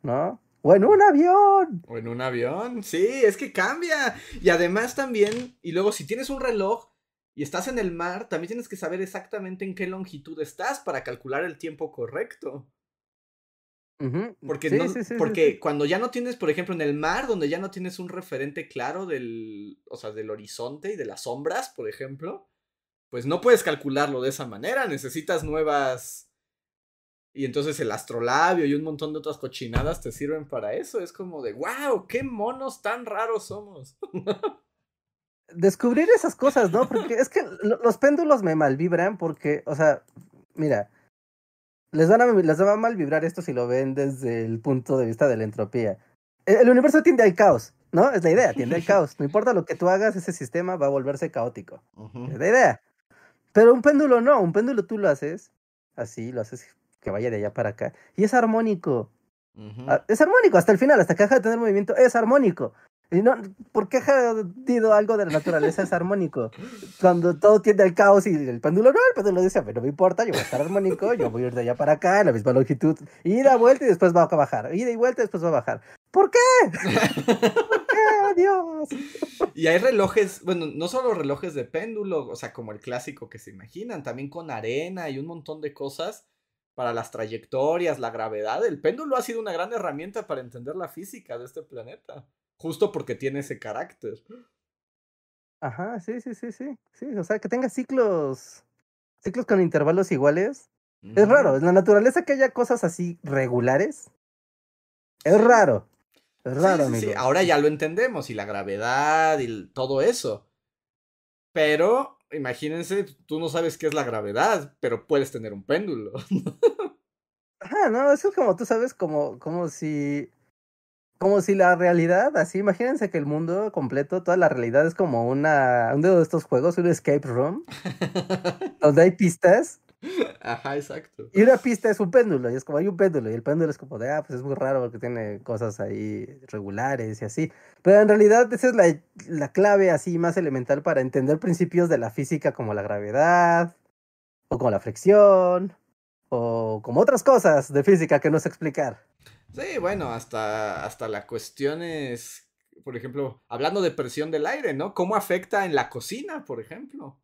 ¿no? O en un avión. O en un avión, sí, es que cambia. Y además también, y luego si tienes un reloj y estás en el mar, también tienes que saber exactamente en qué longitud estás para calcular el tiempo correcto. Porque, porque cuando ya no tienes, por ejemplo, en el mar, donde ya no tienes un referente claro del, o sea, del horizonte y de las sombras, por ejemplo, pues no puedes calcularlo de esa manera, necesitas nuevas y entonces el astrolabio y un montón de otras cochinadas te sirven para eso. Es como de, wow, qué monos tan raros somos. Descubrir esas cosas, ¿no? Porque es que los péndulos me malvibran porque, o sea, mira, les van, a, les va a mal vibrar esto si lo ven desde el punto de vista de la entropía. E, el, universo tiende al caos, ¿no? Es la idea, tiende al caos. No importa lo que tú hagas, ese sistema va a volverse caótico. Es la idea. Pero un péndulo no, un péndulo tú lo haces así, lo haces que vaya de allá para acá. Y es armónico. Ah, es armónico hasta el final, hasta que deja de tener movimiento, es armónico. Y no, ¿Por qué ha dicho algo de la naturaleza es armónico? Cuando todo tiende al caos y el péndulo no, el péndulo dice, pero no me importa, yo voy a estar armónico, yo voy a ir de allá para acá en la misma longitud, ida, vuelta y después va a bajar, ida y vuelta y después va a bajar. ¿Por qué? ¿Por qué? Dios. Y hay relojes, bueno, no solo relojes de péndulo, o sea, como el clásico que se imaginan, también con arena y un montón de cosas para las trayectorias, la gravedad. El péndulo ha sido una gran herramienta para entender la física de este planeta, justo porque tiene ese carácter. Ajá, sí, sí, sí, sí. Sí, o sea, que tenga ciclos, ciclos con intervalos iguales. Es raro, en la naturaleza que haya cosas así regulares. Es raro. Es raro, sí, sí, ahora ya lo entendemos, y la gravedad y todo eso. Pero imagínense, tú no sabes qué es la gravedad, pero puedes tener un péndulo. Ajá, no, eso es como, tú sabes, como, como si, como si la realidad, así, imagínense que el mundo completo, toda la realidad es como una, uno de estos juegos, un escape room, donde hay pistas Ajá, exacto. Y una pista es un péndulo, y es como hay un péndulo, y el péndulo es como de, ah, pues es muy raro porque tiene cosas ahí regulares y así. Pero en realidad esa es la, la clave así más elemental para entender principios de la física como la gravedad, o como la fricción, o como otras cosas de física que no sé explicar. Sí, bueno, hasta, hasta la cuestión es, por ejemplo, hablando de presión del aire, ¿no? ¿Cómo afecta en la cocina, por ejemplo?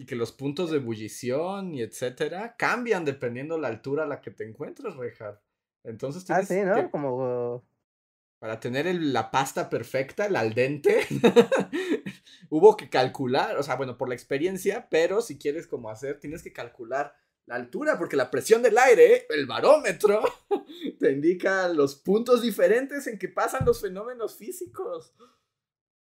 Y que los puntos de ebullición y etcétera cambian dependiendo la altura a la que te encuentres, Rejar. Entonces ah, tienes Ah, sí, ¿no? Como... Para tener la pasta perfecta, el al dente, hubo que calcular, o sea, bueno, por la experiencia, pero si quieres como hacer, tienes que calcular la altura, porque la presión del aire, el barómetro, te indica los puntos diferentes en que pasan los fenómenos físicos.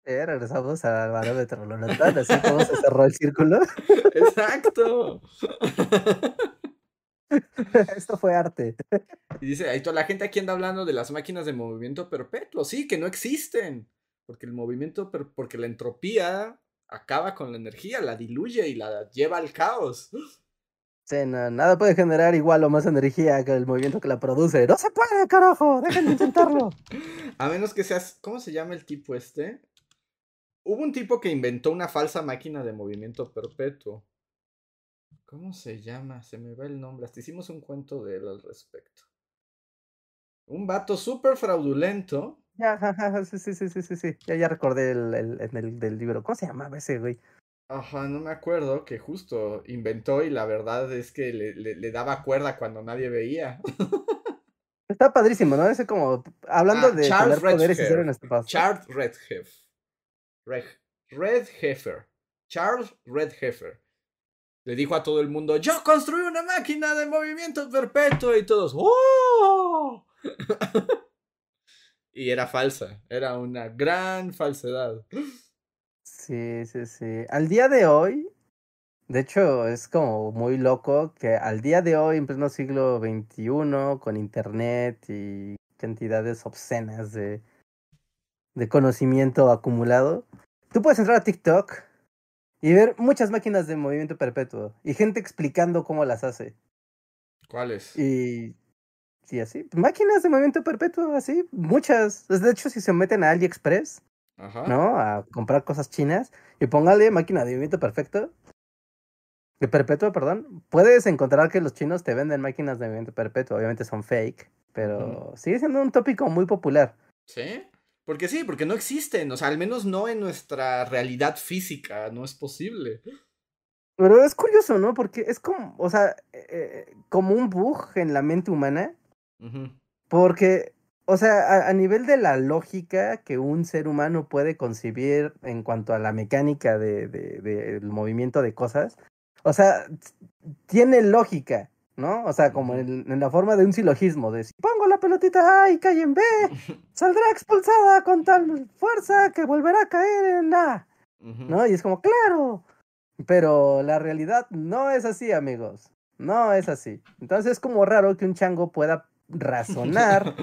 Eh, regresamos al barómetro, ¿lo notan? Así como se cerró el círculo. Exacto. Esto fue arte. Y dice, ahí toda la gente aquí anda hablando de las máquinas de movimiento perpetuo. Sí, que no existen. Porque el movimiento, porque la entropía acaba con la energía, la diluye y la lleva al caos. Sí, nada puede generar igual o más energía que el movimiento que la produce. ¡No se puede, carajo! ¡Dejen de intentarlo! A menos que seas. ¿Cómo se llama el tipo este? Hubo un tipo que inventó una falsa máquina de movimiento perpetuo. ¿Cómo se llama? Se me va el nombre. Hasta hicimos un cuento de él al respecto. Un vato súper fraudulento. Ya, sí, sí, sí, sí, sí, Ya, ya recordé el, el, del libro. ¿Cómo se llamaba ese güey? Ajá, no me acuerdo, que justo inventó y la verdad es que le, le, daba cuerda cuando nadie veía. Está padrísimo, ¿no? Ese como, hablando ah, de Charles poderes en este Charles Redheffer. Red, Redheffer. Charles Redheffer. Le dijo a todo el mundo, yo construí una máquina de movimiento perpetuo y todos, ¡oh! y era falsa, era una gran falsedad. Sí, sí, sí. Al día de hoy, de hecho, es como muy loco que al día de hoy, en pleno siglo XXI, con internet y cantidades obscenas de, de conocimiento acumulado, tú puedes entrar a TikTok y ver muchas máquinas de movimiento perpetuo y gente explicando cómo las hace. ¿Cuáles? Y sí, así, máquinas de movimiento perpetuo, así, muchas. De hecho, si se meten a AliExpress, ¿no? A comprar cosas chinas y póngale máquina de movimiento perfecto. De perpetuo, perdón. Puedes encontrar que los chinos te venden máquinas de movimiento perpetuo. Obviamente son fake, pero sigue siendo un tópico muy popular. Sí. Porque sí, porque no existen. O sea, al menos no en nuestra realidad física. No es posible. Pero es curioso, ¿no? Porque es como, o sea, eh, eh, como un bug en la mente humana. Porque o sea, a, nivel de la lógica que un ser humano puede concebir en cuanto a la mecánica del de, de, movimiento de cosas, o sea, tiene lógica, ¿no? O sea, como en, la forma de un silogismo, de si pongo la pelotita A y cae en B, saldrá expulsada con tal fuerza que volverá a caer en A, ¿no? Y es como, claro, pero la realidad no es así, amigos, no es así. Entonces es como raro que un chango pueda razonar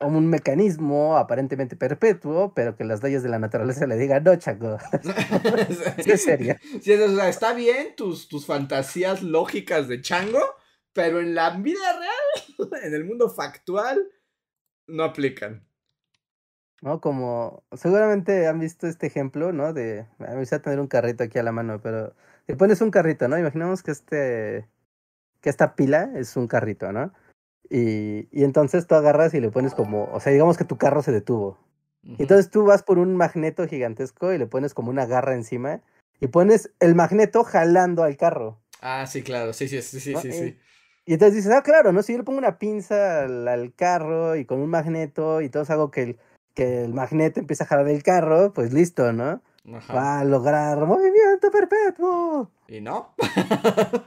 un mecanismo aparentemente perpetuo, pero que las leyes de la naturaleza le digan, no, chaco. es serio. está bien tus, tus fantasías lógicas de chango, pero en la vida real, en el mundo factual, no aplican. ¿No? Como seguramente han visto este ejemplo, ¿no? De, a mí a tener un carrito aquí a la mano, pero le pones un carrito, ¿no? Imaginemos que este, que esta pila es un carrito, ¿no? Y, y, entonces tú agarras y le pones como, o sea, digamos que tu carro se detuvo. Entonces tú vas por un magneto gigantesco y le pones como una garra encima y pones el magneto jalando al carro. Ah, sí, claro, sí, sí, sí, sí, sí, sí. Y entonces dices, ah, claro, ¿no? Si yo le pongo una pinza al, carro y con un magneto y todo hago que el, que el magneto empiece a jalar el carro, pues listo, ¿no? Va a lograr movimiento perpetuo. ¿Y no?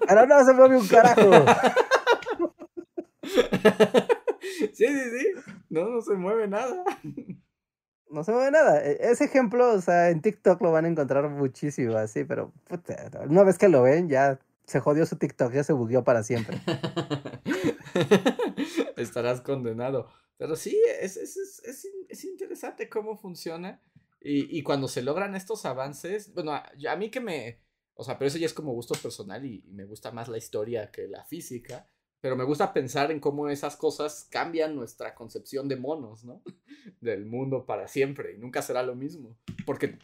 Ahora no se mueve un carajo. sí, sí, sí. No, no se mueve nada. No se mueve nada. E, ese ejemplo, o sea, en TikTok lo van a encontrar muchísimo así, pero una vez que lo ven, ya se jodió su TikTok, ya se bugueó para siempre. Estarás condenado. Pero sí, es, es, es, es interesante cómo funciona. Y, y, cuando se logran estos avances, bueno, a, a, mí que me, o sea, pero eso ya es como gusto personal y, y, me gusta más la historia que la física. Pero me gusta pensar en cómo esas cosas cambian nuestra concepción de monos, ¿no? Del mundo para siempre. Y nunca será lo mismo. Porque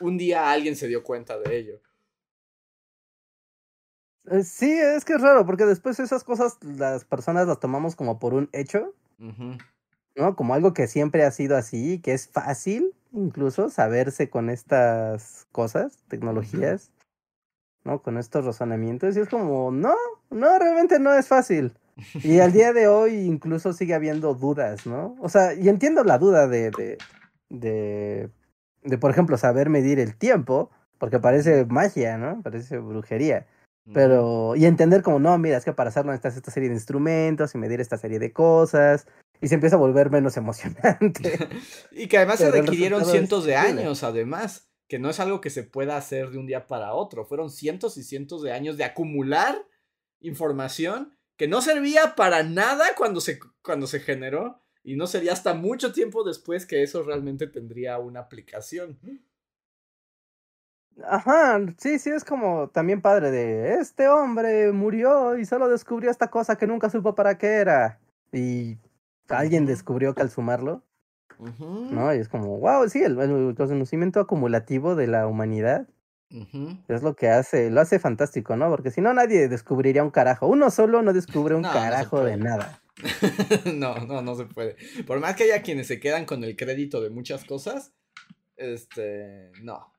un día alguien se dio cuenta de ello. Eh, sí, es que es raro, porque después esas cosas las personas las tomamos como por un hecho, ¿no? Como algo que siempre ha sido así, que es fácil incluso saberse con estas cosas, tecnologías. ¿no? Con estos razonamientos y es como, no, no, realmente no es fácil. Y al día de hoy incluso sigue habiendo dudas, ¿no? O sea, y entiendo la duda de, de, de, de por ejemplo, saber medir el tiempo, porque parece magia, ¿no? Parece brujería. Pero, y entender como, no, mira, es que para hacerlo necesitas esta serie de instrumentos y medir esta serie de cosas, y se empieza a volver menos emocionante. y que además se requirieron cientos de años, además que no es algo que se pueda hacer de un día para otro. Fueron cientos y cientos de años de acumular información que no servía para nada cuando se, cuando se generó y no sería hasta mucho tiempo después que eso realmente tendría una aplicación. Ajá, sí, sí, es como también padre de este hombre murió y solo descubrió esta cosa que nunca supo para qué era. Y alguien descubrió que al sumarlo ¿No? Y es como, wow, sí, el, conocimiento acumulativo de la humanidad es lo que hace, lo hace fantástico, ¿no? Porque si no, nadie descubriría un carajo. Uno solo no descubre un carajo de nada. no, no, no se puede. Por más que haya quienes se quedan con el crédito de muchas cosas, este, no.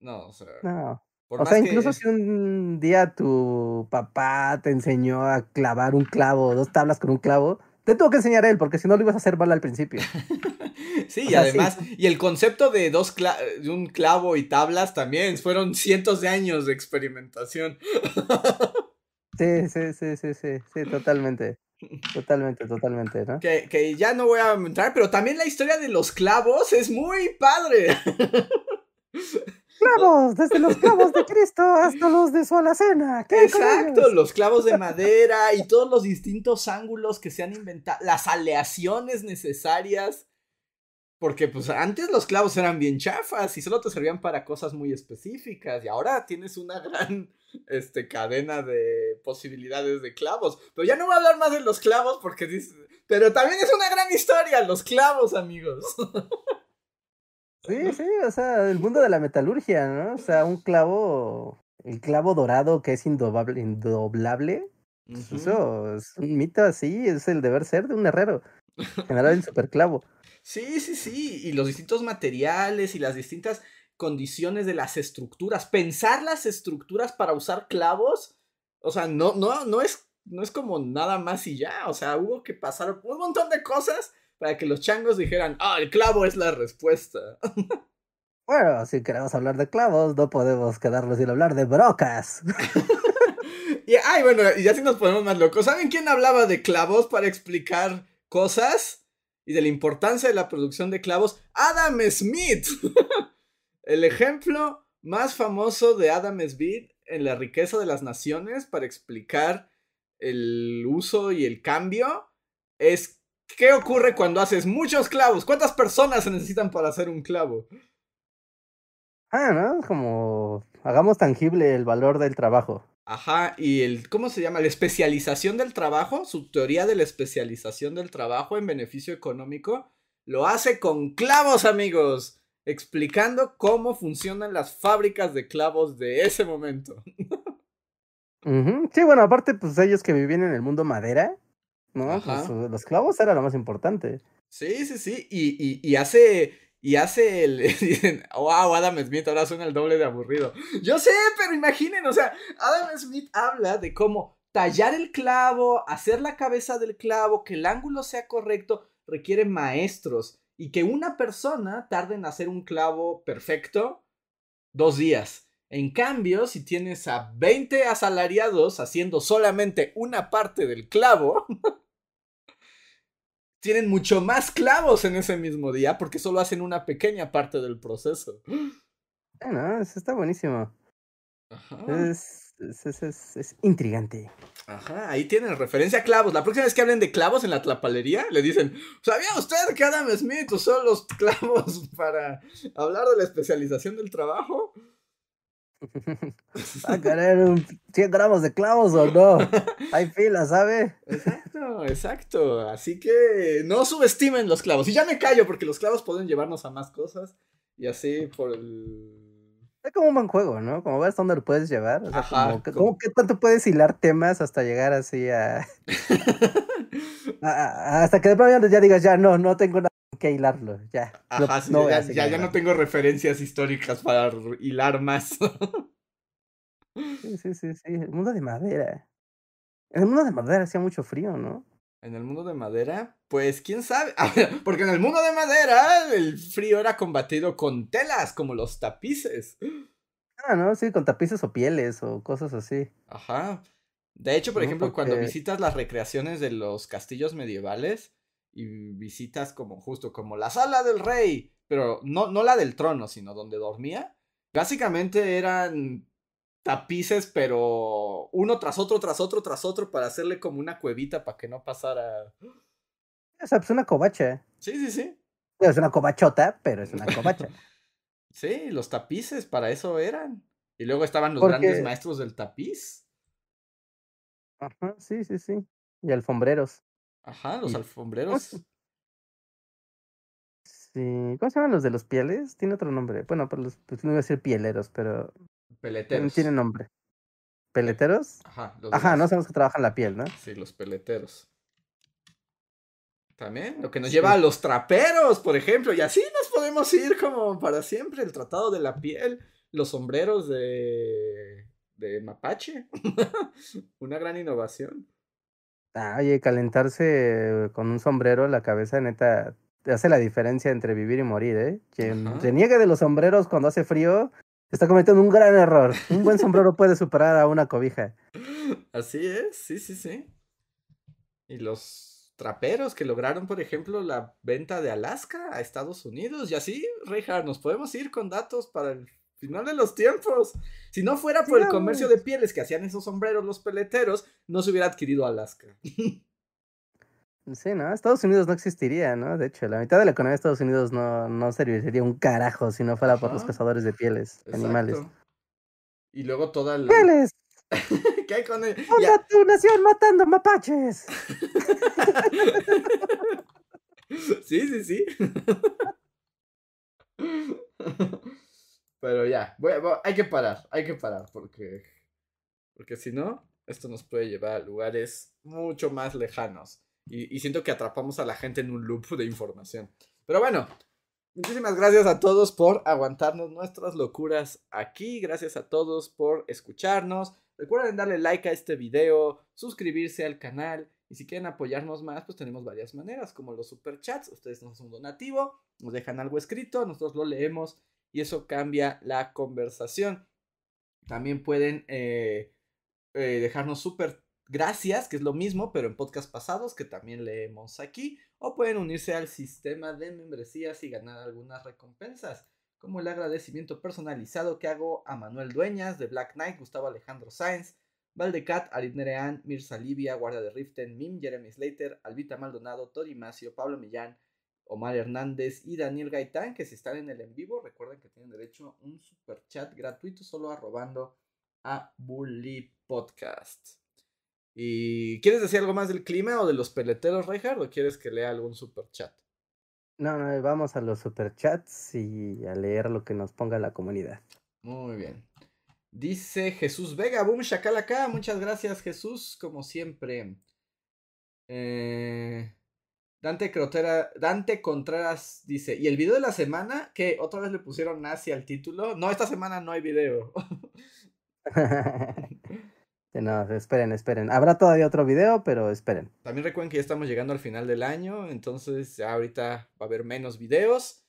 No, o sea. No. o sea, incluso si un día tu papá te enseñó a clavar un clavo, dos tablas con un clavo, te tengo que enseñar él, porque si no lo ibas a hacer mal al principio. sí, y además, y el concepto de dos de un clavo y tablas también fueron cientos de años de experimentación. sí, sí, sí, sí, sí, sí, totalmente. Totalmente, totalmente, ¿no? Que, que ya no voy a entrar, pero también la historia de los clavos es muy padre. clavos, desde los clavos de Cristo hasta los de su alacena. Exacto, los clavos de madera y todos los distintos ángulos que se han inventado, las aleaciones necesarias. Porque pues antes los clavos eran bien chafas y solo te servían para cosas muy específicas y ahora tienes una gran este, cadena de posibilidades de clavos. Pero ya no voy a hablar más de los clavos porque dice... Pero también es una gran historia, los clavos, amigos. Sí, sí, o sea, el mundo de la metalurgia, ¿no? O sea, un clavo, el clavo dorado que es indoblable, indoblable pues eso es un mito así, es el deber ser de un herrero, generar el superclavo. Sí, sí, sí, y los distintos materiales y las distintas condiciones de las estructuras, pensar las estructuras para usar clavos, o sea, no, no, no es, no es como nada más y ya, o sea, hubo que pasar un montón de cosas para que los changos dijeran, ah, el clavo es la respuesta. Bueno, si queremos hablar de clavos, no podemos quedarnos sin hablar de brocas. y, ay, bueno, y ya si nos ponemos más locos. ¿Saben quién hablaba de clavos para explicar cosas? Y de la importancia de la producción de clavos. Adam Smith. el ejemplo más famoso de Adam Smith en la riqueza de las naciones para explicar el uso y el cambio es ¿Qué ocurre cuando haces muchos clavos? ¿Cuántas personas se necesitan para hacer un clavo? Ah, ¿no? Como hagamos tangible el valor del trabajo. Ajá, y el, ¿cómo se llama? La especialización del trabajo, su teoría de la especialización del trabajo en beneficio económico, lo hace con clavos, amigos, explicando cómo funcionan las fábricas de clavos de ese momento. Sí, bueno, aparte, pues ellos que vivían en el mundo madera, ¿no? Pues, los clavos era lo más importante. Sí, sí, sí. Y, y, hace. Y hace el. Dicen, wow, Adam Smith ahora suena el doble de aburrido. Yo sé, pero imaginen, o sea, Adam Smith habla de cómo tallar el clavo, hacer la cabeza del clavo, que el ángulo sea correcto, requiere maestros. Y que una persona tarde en hacer un clavo perfecto dos días. En cambio, si tienes a 20 asalariados haciendo solamente una parte del clavo, tienen mucho más clavos en ese mismo día porque solo hacen una pequeña parte del proceso. Bueno, eso está buenísimo. Es, es, intrigante. Ajá, ahí tienen referencia a clavos. La próxima vez que hablen de clavos en la tlapalería, le dicen, ¿sabía usted que Adam Smith usó los clavos para hablar de la especialización del trabajo? ¿Va a querer 100 gramos de clavos o no? Hay fila, ¿sabe? Exacto, exacto. Así que no subestimen los clavos. Y ya me callo porque los clavos pueden llevarnos a más cosas. Y así por el... Es como un buen juego, ¿no? Como hasta dónde lo puedes llevar. O sea, como, qué tanto puedes hilar temas hasta llegar así a... hasta que de pronto ya digas, ya no, no tengo nada que hilarlo, ya. Ajá, ya, ya, no tengo referencias históricas para hilar más. sí, sí, sí, sí. El mundo de madera. En el mundo de madera hacía mucho frío, ¿no? En el mundo de madera, pues quién sabe. Porque en el mundo de madera el frío era combatido con telas, como los tapices. Ah, no, sí, con tapices o pieles o cosas así. Ajá. De hecho, por ejemplo, cuando visitas las recreaciones de los castillos medievales, y visitas como justo como la sala del rey, pero no, no la del trono, sino donde dormía. Básicamente eran tapices, pero uno tras otro, tras otro, tras otro, para hacerle como una cuevita para que no pasara. O sea, pues una covacha. Sí, sí, sí. Es una covachota, pero es una covacha. sí, los tapices para eso eran. Y luego estaban los grandes maestros del tapiz. Ajá, sí, sí, sí. Y alfombreros. Ajá, los alfombreros. Sí, ¿cómo se llaman los de los pieles? Tiene otro nombre. Bueno, pues, pues no iba a decir pieleros, pero. Peleteros. Tiene nombre. ¿Peleteros? Ajá, Ajá, no son los que trabajan la piel, ¿no? Sí, los peleteros. También, lo que nos lleva a los traperos, por ejemplo, y así nos podemos ir como para siempre, el tratado de la piel, los sombreros de, de mapache, una gran innovación. Ah, oye, calentarse con un sombrero la cabeza, neta, hace la diferencia entre vivir y morir, ¿eh? Quien se niegue de los sombreros cuando hace frío, está cometiendo un gran error. Un buen sombrero puede superar a una cobija. Así es, sí, sí, sí. Y los traperos que lograron, por ejemplo, la venta de Alaska a Estados Unidos. Y así, Reinhardt, nos podemos ir con datos para el final de los tiempos. Si no fuera por el comercio de pieles que hacían esos sombreros los peleteros, no se hubiera adquirido Alaska. Sí, ¿no? Estados Unidos no existiría, ¿no? De hecho, la mitad de la economía de Estados Unidos no, no serviría un carajo si no fuera por los cazadores de pieles, animales. Y luego toda la... ¡Pieles! ¿Qué hay con él? tu nación matando mapaches! sí, sí, sí. Hay que parar, hay que parar, porque, porque si no, esto nos puede llevar a lugares mucho más lejanos. Y, siento que atrapamos a la gente en un loop de información. Pero bueno, Muchísimas gracias a todos por aguantarnos nuestras locuras aquí. Gracias a todos por escucharnos. Recuerden darle like a este video, suscribirse al canal y si quieren apoyarnos más, pues tenemos varias maneras, como los superchats. Ustedes nos hacen un donativo, nos dejan algo escrito, nosotros lo leemos y eso cambia la conversación. También pueden eh, eh, dejarnos super gracias, que es lo mismo, pero en podcast pasados que también leemos aquí. O pueden unirse al sistema de membresías y ganar algunas recompensas como el agradecimiento personalizado que hago a Manuel Dueñas de Black Knight, Gustavo Alejandro Sáenz, Valdecat, Arit Nerean, Mirza Livia, Guardia de Riften, Mim, Jeremy Slater, Albita Maldonado, Tori Macio, Pablo Millán, Omar Hernández y Daniel Gaitán, que si están en el en vivo, recuerden que tienen derecho a un super chat gratuito solo arrobando a Bully Podcast. ¿Y quieres decir algo más del clima o de los peleteros, Reinhardt, o quieres que lea algún super chat? No, no, vamos a los superchats y a leer lo que nos ponga la comunidad. Muy bien. Dice Jesús Vega, boom, acá. Muchas gracias, Jesús, como siempre. Eh, Dante, Crotera, Dante Contreras dice: ¿Y el video de la semana? ¿Qué? ¿Otra vez le pusieron nazi al título? No, esta semana no hay video. No, esperen, esperen. Habrá todavía otro video, pero esperen. También recuerden que ya estamos llegando al final del año, entonces ya ahorita va a haber menos videos.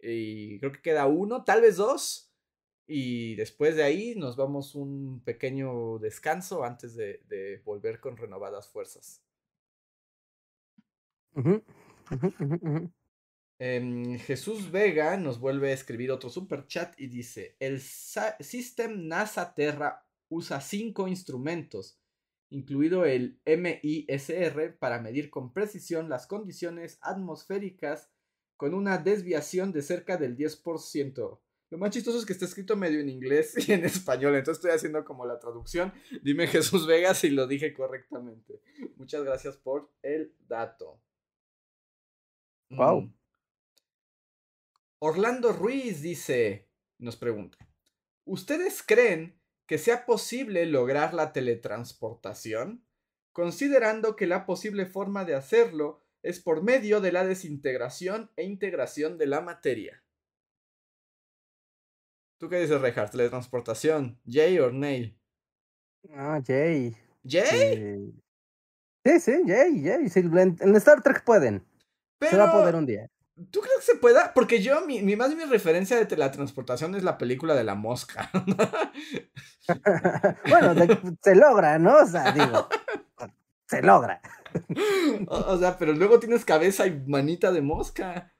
Y creo que queda uno, tal vez dos. Y después de ahí nos vamos un pequeño descanso antes de, volver con renovadas fuerzas. Em, Jesús Vega nos vuelve a escribir otro super chat y dice: El System NASA Terra usa cinco instrumentos, incluido el MISR, para medir con precisión las condiciones atmosféricas con una desviación de cerca del 10%. Lo más chistoso es que está escrito medio en inglés y en español, entonces estoy haciendo como la traducción. Dime Jesús Vegas si lo dije correctamente. Muchas gracias por el dato. Wow. Mm. Orlando Ruiz dice, nos pregunta, ¿ustedes creen que sea posible lograr la teletransportación, considerando que la posible forma de hacerlo es por medio de la desintegración e integración de la materia. ¿Tú qué dices, Reinhardt? ¿Teletransportación? ¿Jay o Neil? Ah, Jay. ¿Jay? Sí, sí, Jay, Jay. en Star Trek pueden. Se va a poder un día. ¿Tú crees que se pueda? Porque yo, mi, mi más mi referencia de la transportación es la película de la mosca. bueno, se logra, ¿no? O sea, digo, se logra. o, sea, pero luego tienes cabeza y manita de mosca.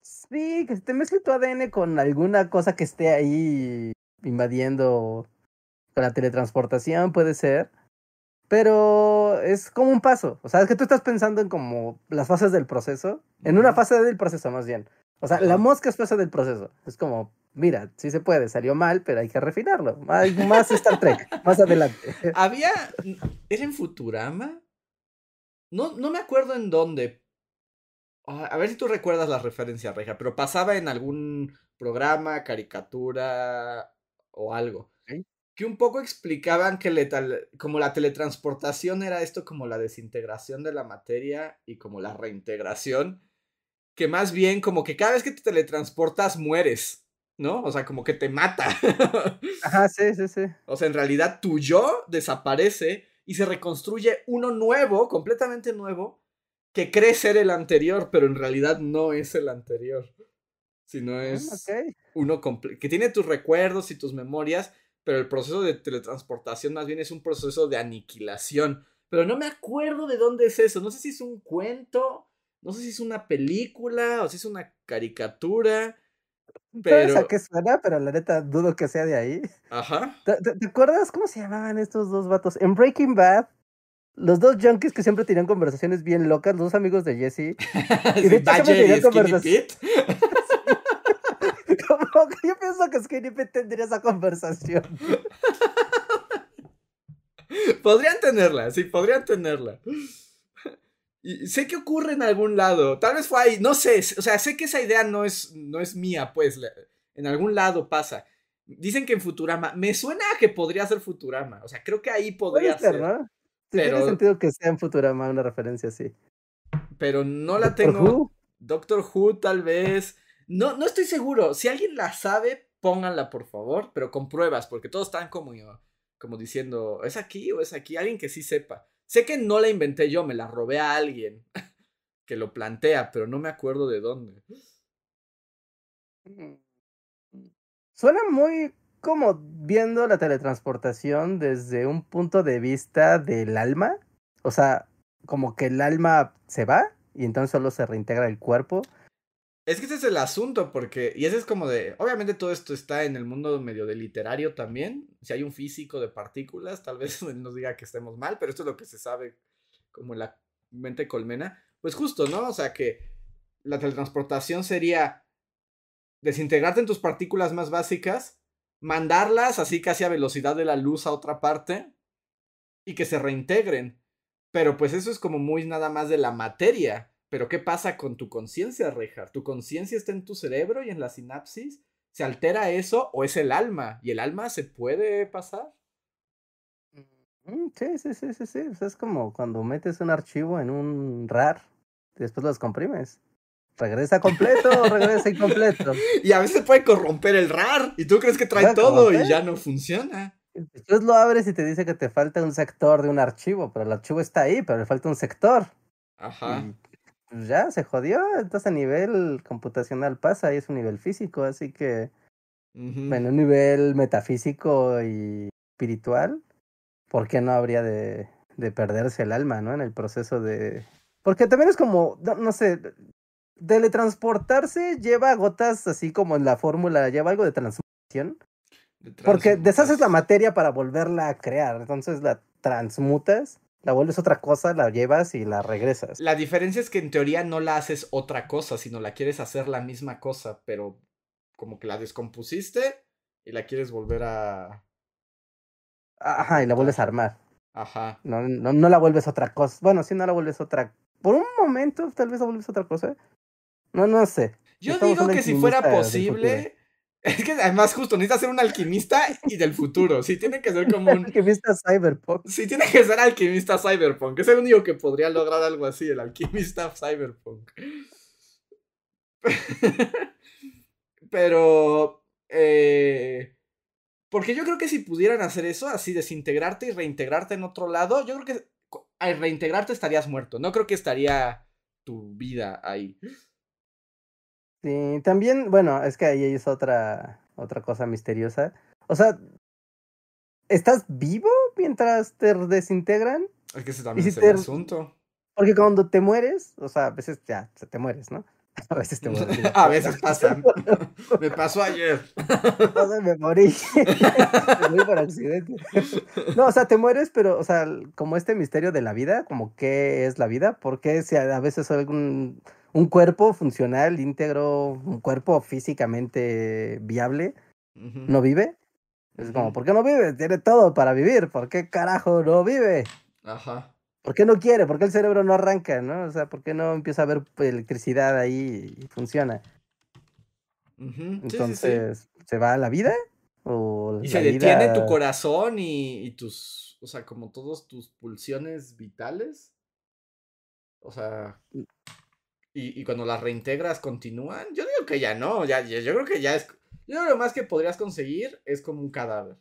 Sí, que se te mezcle tu ADN con alguna cosa que esté ahí invadiendo con la teletransportación, puede ser pero es como un paso. O sea, es que tú estás pensando en como las fases del proceso, en una fase del proceso más bien. O sea, la mosca es fase del proceso. Es como, mira, sí se puede, salió mal, pero hay que refinarlo. Hay más Star Trek, más adelante. Había, ¿era en Futurama? No, no me acuerdo en dónde. Ah, a ver si tú recuerdas la referencia, Reja, pero pasaba en algún programa, caricatura o algo que un poco explicaban que le como la teletransportación era esto como la desintegración de la materia y como la reintegración, que más bien como que cada vez que te teletransportas mueres, ¿no? O sea, como que te mata. Ajá, sí, sí, sí. O sea, en realidad tu yo desaparece y se reconstruye uno nuevo, completamente nuevo, que cree ser el anterior, pero en realidad no es el anterior, sino mm, es uno que tiene tus recuerdos y tus memorias, pero el proceso de teletransportación más bien es un proceso de aniquilación. Pero no me acuerdo de dónde es eso, no sé si es un cuento, no sé si es una película o si es una caricatura. Pero... a qué suena, pero la neta dudo que sea de ahí. Ajá. ¿Te, acuerdas cómo se llamaban estos dos vatos? En Breaking Bad, los dos junkies que siempre tenían conversaciones bien locas, los dos amigos de Jesse. y de hecho siempre tenían conversaciones. Yo pienso que Skinny Pete tendría esa conversación. podrían tenerla, sí, podrían tenerla. Y sé que ocurre en algún lado. Tal vez fue ahí, no sé. O sea, sé que esa idea no es, no es mía, pues. En algún lado pasa. Dicen que en Futurama. Me suena a que podría ser Futurama. O sea, creo que ahí podría ser. ¿no? pero... Tiene sentido que sea en Futurama una referencia así. Pero no la tengo. Doctor Who, tal vez. No, no estoy seguro. Si alguien la sabe, pónganla, por favor. Pero con pruebas, porque todos están como, como diciendo, ¿es aquí o es aquí? Alguien que sí sepa. Sé que no la inventé yo, me la robé a alguien que lo plantea, pero no me acuerdo de dónde. Mm. Suena muy como viendo la teletransportación desde un punto de vista del alma. O sea, como que el alma se va y entonces solo se reintegra el cuerpo. Es que ese es el asunto, porque, y ese es como de, obviamente todo esto está en el mundo medio de literario también, si hay un físico de partículas, tal vez nos diga que estemos mal, pero esto es lo que se sabe como la mente colmena, pues justo, ¿no? O sea que la teletransportación sería desintegrarte en tus partículas más básicas, mandarlas así casi a velocidad de la luz a otra parte y que se reintegren. Pero pues eso es como muy nada más de la materia. Pero ¿qué pasa con tu conciencia, Rejar? ¿Tu conciencia está en tu cerebro y en la sinapsis? ¿Se altera eso o es el alma? ¿Y el alma se puede pasar? Mm, sí, sí, sí, sí, sí. es como cuando metes un archivo en un RAR y después los comprimes. Regresa completo o regresa incompleto. Y a veces puede corromper el RAR y tú crees que trae todo y ya no funciona. Después lo abres y te dice que te falta un sector de un archivo, pero el archivo está ahí, pero le falta un sector. Ajá. Pues, ya se jodió. Entonces a nivel computacional pasa y es un nivel físico, así que en un nivel metafísico y espiritual, ¿por qué no habría de, de perderse el alma, ¿no? En el proceso de... Porque también es como, no, sé, teletransportarse lleva gotas así como en la fórmula, lleva algo de transmutación. Porque deshaces la materia para volverla a crear, entonces la transmutas la vuelves otra cosa, la llevas y la regresas. La diferencia es que en teoría no la haces otra cosa, sino la quieres hacer la misma cosa, pero como que la descompusiste y la quieres volver a... Ajá, y la vuelves a armar. Ajá. No, no, no la vuelves otra cosa. Bueno, si no la vuelves otra... Por un momento tal vez la vuelves otra cosa. No, no sé. Yo digo que si fuera posible es que además justo necesita ser un alquimista y del futuro. Sí, tiene que ser como un... Alquimista cyberpunk. Sí, tiene que ser alquimista cyberpunk. Es el único que podría lograr algo así, el alquimista cyberpunk. Pero... Eh, porque yo creo que si pudieran hacer eso, así desintegrarte y reintegrarte en otro lado, yo creo que al reintegrarte estarías muerto. No creo que estaría tu vida ahí. Sí, también, bueno, es que ahí es otra, otra cosa misteriosa. O sea, ¿estás vivo mientras te desintegran? Es que ese también es el asunto. Porque cuando te mueres, o sea, a veces ya te mueres, ¿no? A veces te mueres. a veces pasa. me pasó ayer. me morí. me morí por accidente. No, o sea, te mueres, pero, o sea, como este misterio de la vida, como qué es la vida, porque si a veces algún un cuerpo funcional, íntegro, un cuerpo físicamente viable, no vive. Es como, ¿por qué no vive? Tiene todo para vivir. ¿Por qué carajo no vive? Ajá. ¿Por qué no quiere? ¿Por qué el cerebro no arranca? ¿no? O sea, ¿por qué no empieza a haber electricidad ahí y funciona? Entonces, ¿se va a la vida? O y se detiene tu corazón y, y, tus, o sea, como todos tus pulsiones vitales. O sea, mm. Y, y, cuando las reintegras continúan. Yo digo que ya no, ya, yo creo que ya es... Yo creo que lo más que podrías conseguir es como un cadáver.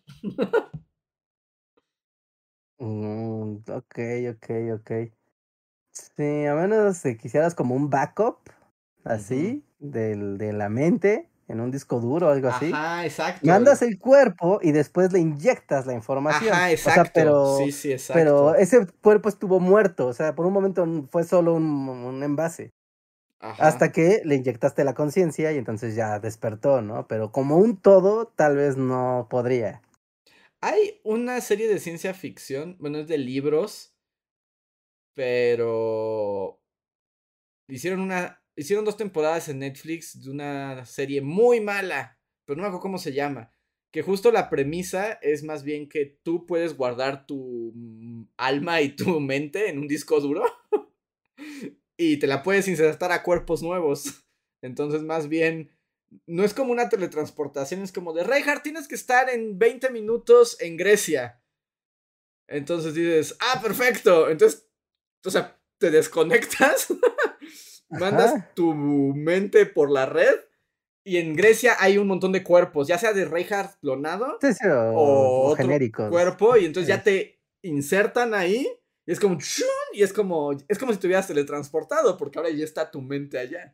mm, ok, ok, ok. Sí, a menos si quisieras como un backup, así, del, de la mente, en un disco duro o algo así. Ajá, exacto. Mandas el cuerpo y después le inyectas la información. Ajá, exacto. pero, sí, sí, exacto. pero ese cuerpo estuvo muerto, o sea, por un momento fue solo un, un envase. Ajá. Hasta que le inyectaste la conciencia y entonces ya despertó, ¿no? Pero como un todo, tal vez no podría. Hay una serie de ciencia ficción, bueno, es de libros, pero hicieron una hicieron dos temporadas en Netflix de una serie muy mala, pero no me acuerdo cómo se llama. Que justo la premisa es más bien que tú puedes guardar tu mm, alma y tu mente en un disco duro y te la puedes insertar a cuerpos nuevos. Entonces, más bien, no es como una teletransportación, es como de Reinhardt, tienes que estar en 20 minutos en Grecia. Entonces dices, ah, perfecto. Entonces, o sea, te desconectas mandas tu mente por la red y en Grecia hay un montón de cuerpos, ya sea de Reinhardt clonado o, otro genéricos. cuerpo y entonces ya te insertan ahí y es como y es como es como si te hubieras teletransportado porque ahora ya está tu mente allá.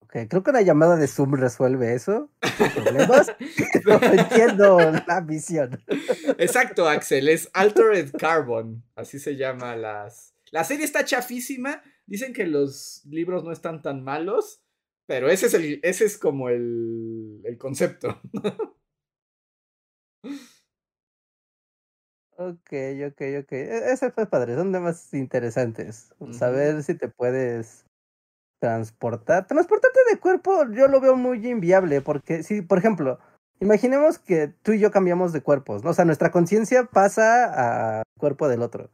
Ok, creo que una llamada de Zoom resuelve eso. ¿Problemas? no entiendo la visión. Exacto, Axel, es Altered Carbon, así se llama las. La serie está chafísima, Dicen que los libros no están tan malos, pero ese es, el, ese es como el, el concepto. Ok, ok, ok. E, ese fue padre. Son temas interesantes. Saber si te puedes transportar. Transportarte de cuerpo yo lo veo muy inviable porque si, por ejemplo, imaginemos que tú y yo cambiamos de cuerpos, ¿no? O sea, nuestra conciencia pasa al cuerpo del otro.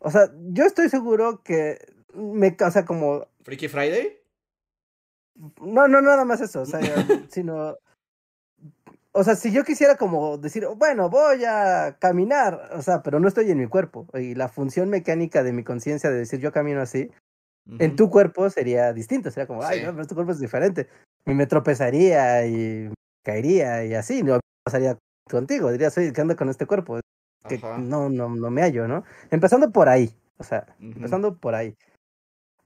O sea, yo estoy seguro que me causa como... ¿Freaky Friday? No, no, nada más eso, o sea, sino... O sea, si yo quisiera como decir, bueno, voy a caminar, o sea, pero no estoy en mi cuerpo, y la función mecánica de mi conciencia de decir yo camino así, en tu cuerpo sería distinto, sería como, ay, no, pero tu cuerpo es diferente. Y me tropezaría y caería y así, no pasaría contigo, diría, soy, ¿qué anda con este cuerpo? Que no, no, no me hallo, ¿no? Empezando por ahí, o sea, empezando por ahí.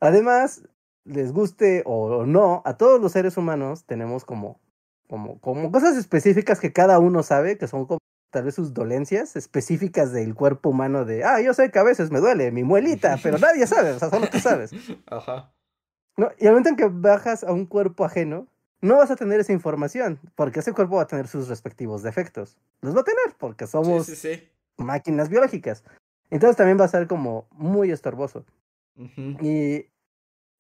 Además, les guste o no, a todos los seres humanos tenemos como, como, como cosas específicas que cada uno sabe, que son como tal vez sus dolencias específicas del cuerpo humano de, ah, yo sé que a veces me duele mi muelita, pero nadie sabe, o sea, solo tú sabes. Ajá. No, y al momento en que bajas a un cuerpo ajeno, no vas a tener esa información, porque ese cuerpo va a tener sus respectivos defectos. Los va a tener, porque somos máquinas biológicas. Entonces también va a ser como muy estorboso. Y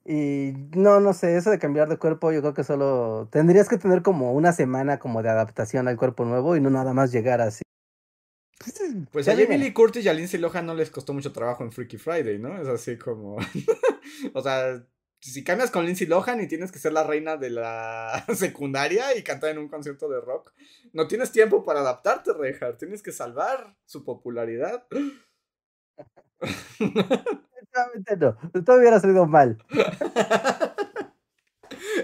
y no, no sé, eso de cambiar de cuerpo, yo creo que solo tendrías que tener como una semana como de adaptación al cuerpo nuevo y no nada más llegar así. Pues a Jamie Curtis y a Lindsay Lohan no les costó mucho trabajo en Freaky Friday, ¿no? Es así como. o sea, si cambias con Lindsay Lohan y tienes que ser la reina de la secundaria y cantar en un concierto de rock, no tienes tiempo para adaptarte, Reinhardt. Tienes que salvar su popularidad. no. Todo hubiera salido mal.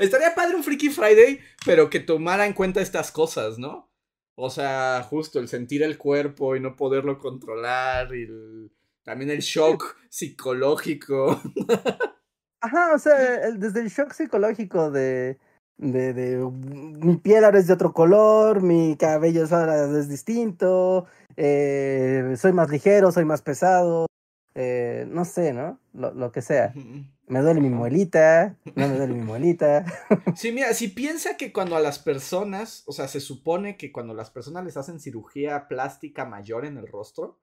Estaría padre un Freaky Friday, pero que tomara en cuenta estas cosas, ¿no? O sea, justo el sentir el cuerpo y no poderlo controlar, y también el shock psicológico. Ajá, o sea, desde el shock psicológico de, de, de, mi piel ahora es de otro color, mi cabello ahora es distinto, eh, soy más ligero, soy más pesado, eh, no sé, ¿no? Lo, lo, que sea. Me duele mi muelita, no me duele mi muelita. Sí, mira, si piensa que cuando a las personas, o sea, se supone que cuando las personas les hacen cirugía plástica mayor en el rostro,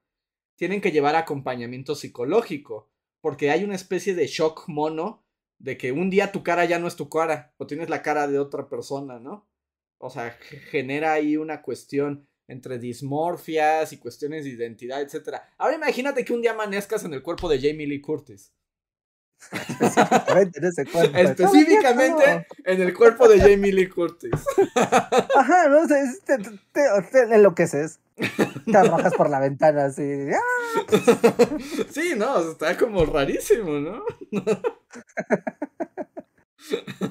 tienen que llevar acompañamiento psicológico, porque hay una especie de shock mono de que un día tu cara ya no es tu cara, o tienes la cara de otra persona, ¿no? O sea, genera ahí una cuestión entre dismorfias y cuestiones de identidad, etc. Ahora imagínate que un día amanezcas en el cuerpo de Jamie Lee Curtis. Específicamente en ese cuerpo. Específicamente en el cuerpo de Jamie Lee Curtis. Ajá, no sé, te, te, te enloqueces. Te arrojas por la ventana así. ¡ah! Sí, no, está como rarísimo, ¿no?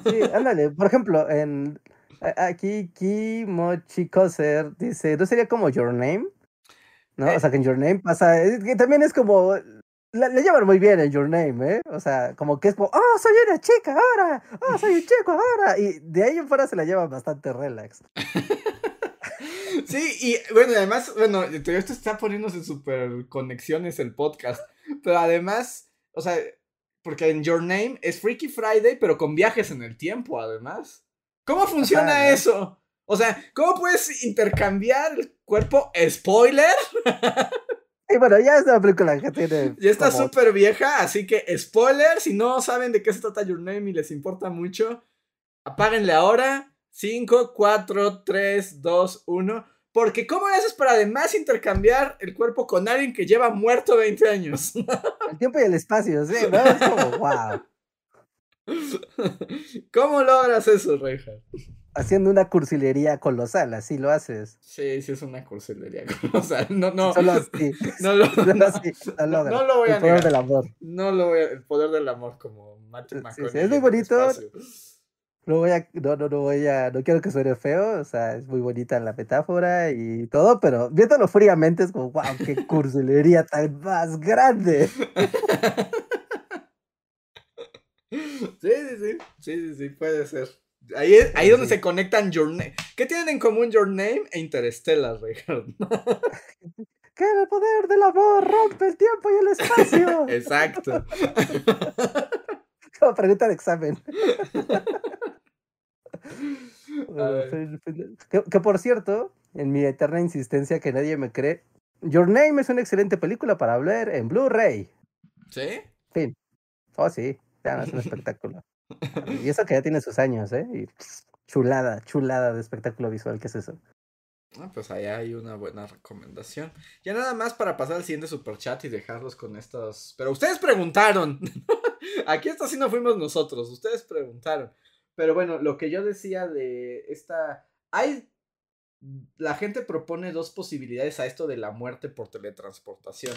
Sí, ándale. Por ejemplo, en aquí Kimochi Koser dice, ¿no sería como Your Name? ¿No? O sea, que en Your Name pasa, que también es como, le, llevan muy bien en Your Name, ¿eh? O sea, como que es como, oh, soy una chica ahora, oh, soy un chico ahora. Y de ahí en fuera se la lleva bastante relax. Sí, y bueno, además, bueno, esto está poniéndose súper conexiones el podcast, pero además, o sea, porque en Your Name es Freaky Friday, pero con viajes en el tiempo, además. ¿Cómo funciona eso? O sea, ¿cómo puedes intercambiar el cuerpo? ¿Spoiler? Y bueno, ya es una película que tiene. Ya está súper vieja, así que spoiler, si no saben de qué se trata Your Name y les importa mucho, apáguenle ahora. 5, 4, 3, 2, 1. Porque ¿cómo haces para además intercambiar el cuerpo con alguien que lleva muerto 20 años? El tiempo y el espacio, sí, ¿no? Es como, wow. ¿Cómo logras eso, Reinhardt? Haciendo una cursilería colosal, así lo haces. Sí, sí es una cursilería colosal. No, no. Solo así. No lo, no, no, no lo voy a El poder del amor. No lo voy a, el poder del amor como Matthew sí, sí, es muy bonito. No voy a, no, no, no voy a, no quiero que suene feo, o sea, es muy bonita la metáfora y todo, pero viéndolo fríamente es como, wow, qué cursilería tan más grande. Sí, sí, sí, sí, sí, sí, puede ser. Ahí es ahí donde se conectan Your Name. ¿Qué tienen en común Your Name e Interstellar, Richard? que el poder del amor rompe el tiempo y el espacio. Exacto. Como pregunta de examen. Que, que, por cierto, en mi eterna insistencia que nadie me cree, Your Name es una excelente película para hablar en Blu-ray. ¿Sí? Fin. Oh, sí. Ya, es un espectáculo. Y eso que ya tiene sus años, ¿eh? Y chulada, chulada de espectáculo visual, ¿qué es eso? Ah, pues ahí hay una buena recomendación. Ya nada más para pasar al siguiente super chat y dejarlos con estos. Pero ustedes preguntaron. Aquí esto sí no fuimos nosotros, ustedes preguntaron. Pero bueno, lo que yo decía de esta. Hay. La gente propone dos posibilidades a esto de la muerte por teletransportación.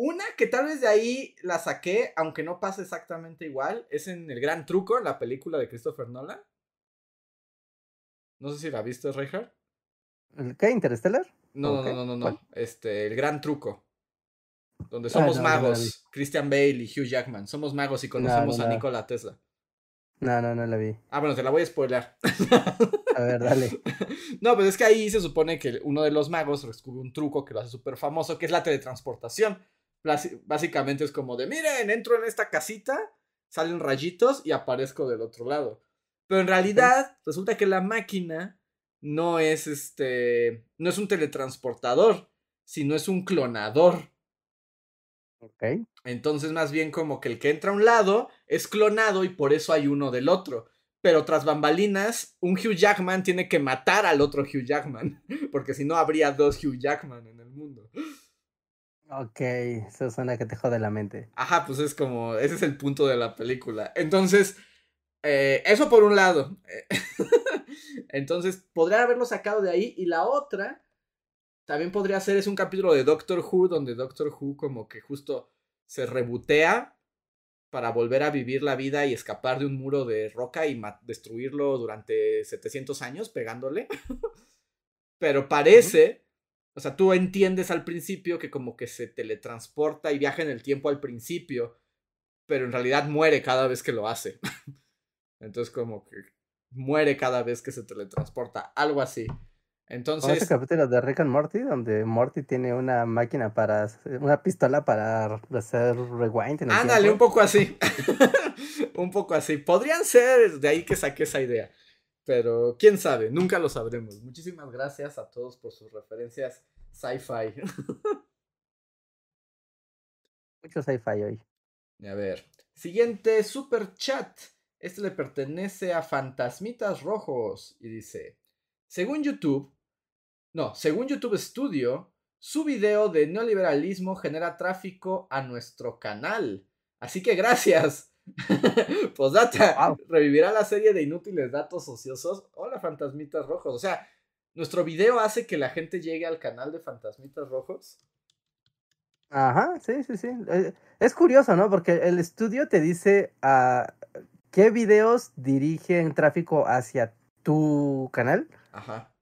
Una que tal vez de ahí la saqué, aunque no pasa exactamente igual, es en El Gran Truco, en la película de Christopher Nolan. No sé si la viste, Reinhardt. ¿El qué? ¿Interstellar? No, no, no, no, no, Este, El Gran Truco. Donde ah, somos magos. Christian Bale y Hugh Jackman. Somos magos y conocemos a Nikola Tesla. No, no, no la vi. Ah, bueno, te la voy a spoiler. A ver, dale. No, pues es que ahí se supone que uno de los magos descubre un truco que lo hace súper famoso, que es la teletransportación. Básicamente es como de, miren, entro en esta casita, salen rayitos y aparezco del otro lado. Pero en realidad resulta que la máquina no es este, no es un teletransportador, sino es un clonador. Ok. Entonces más bien como que el que entra a un lado es clonado y por eso hay uno del otro. Pero tras bambalinas, un Hugh Jackman tiene que matar al otro Hugh Jackman, porque si no habría dos Hugh Jackman en el mundo. Ok, eso suena que te jode la mente. Ajá, pues es como, ese es el punto de la película. Entonces, eh, eso por un lado. Entonces, podría haberlo sacado de ahí. Y la otra, también podría ser, es un capítulo de Doctor Who, donde Doctor Who como que justo se rebotea para volver a vivir la vida y escapar de un muro de roca y destruirlo durante 700 años pegándole. Pero parece o sea, tú entiendes al principio que como que se teletransporta y viaja en el tiempo al principio, pero en realidad muere cada vez que lo hace. Entonces como que muere cada vez que se teletransporta, algo así. Entonces... ese capítulo de Rick and Morty donde Morty tiene una máquina para, una pistola para hacer rewind. En Ándale, un poco así. un poco así. Podrían ser de ahí que saqué esa idea. Pero quién sabe, nunca lo sabremos. Muchísimas gracias a todos por sus referencias sci-fi. Mucho sci-fi hoy. A ver. Siguiente super chat. Este le pertenece a Fantasmitas Rojos y dice: Según YouTube, no, según YouTube Studio, su video de neoliberalismo genera tráfico a nuestro canal. Así que gracias. Posdata, revivirá la serie de inútiles datos ociosos. Hola, fantasmitas rojos. O sea, nuestro video hace que la gente llegue al canal de fantasmitas rojos. Ajá, sí, sí, sí. Eh, es curioso, ¿no? Porque el estudio te dice a ah, qué videos dirigen tráfico hacia tu canal. Ajá.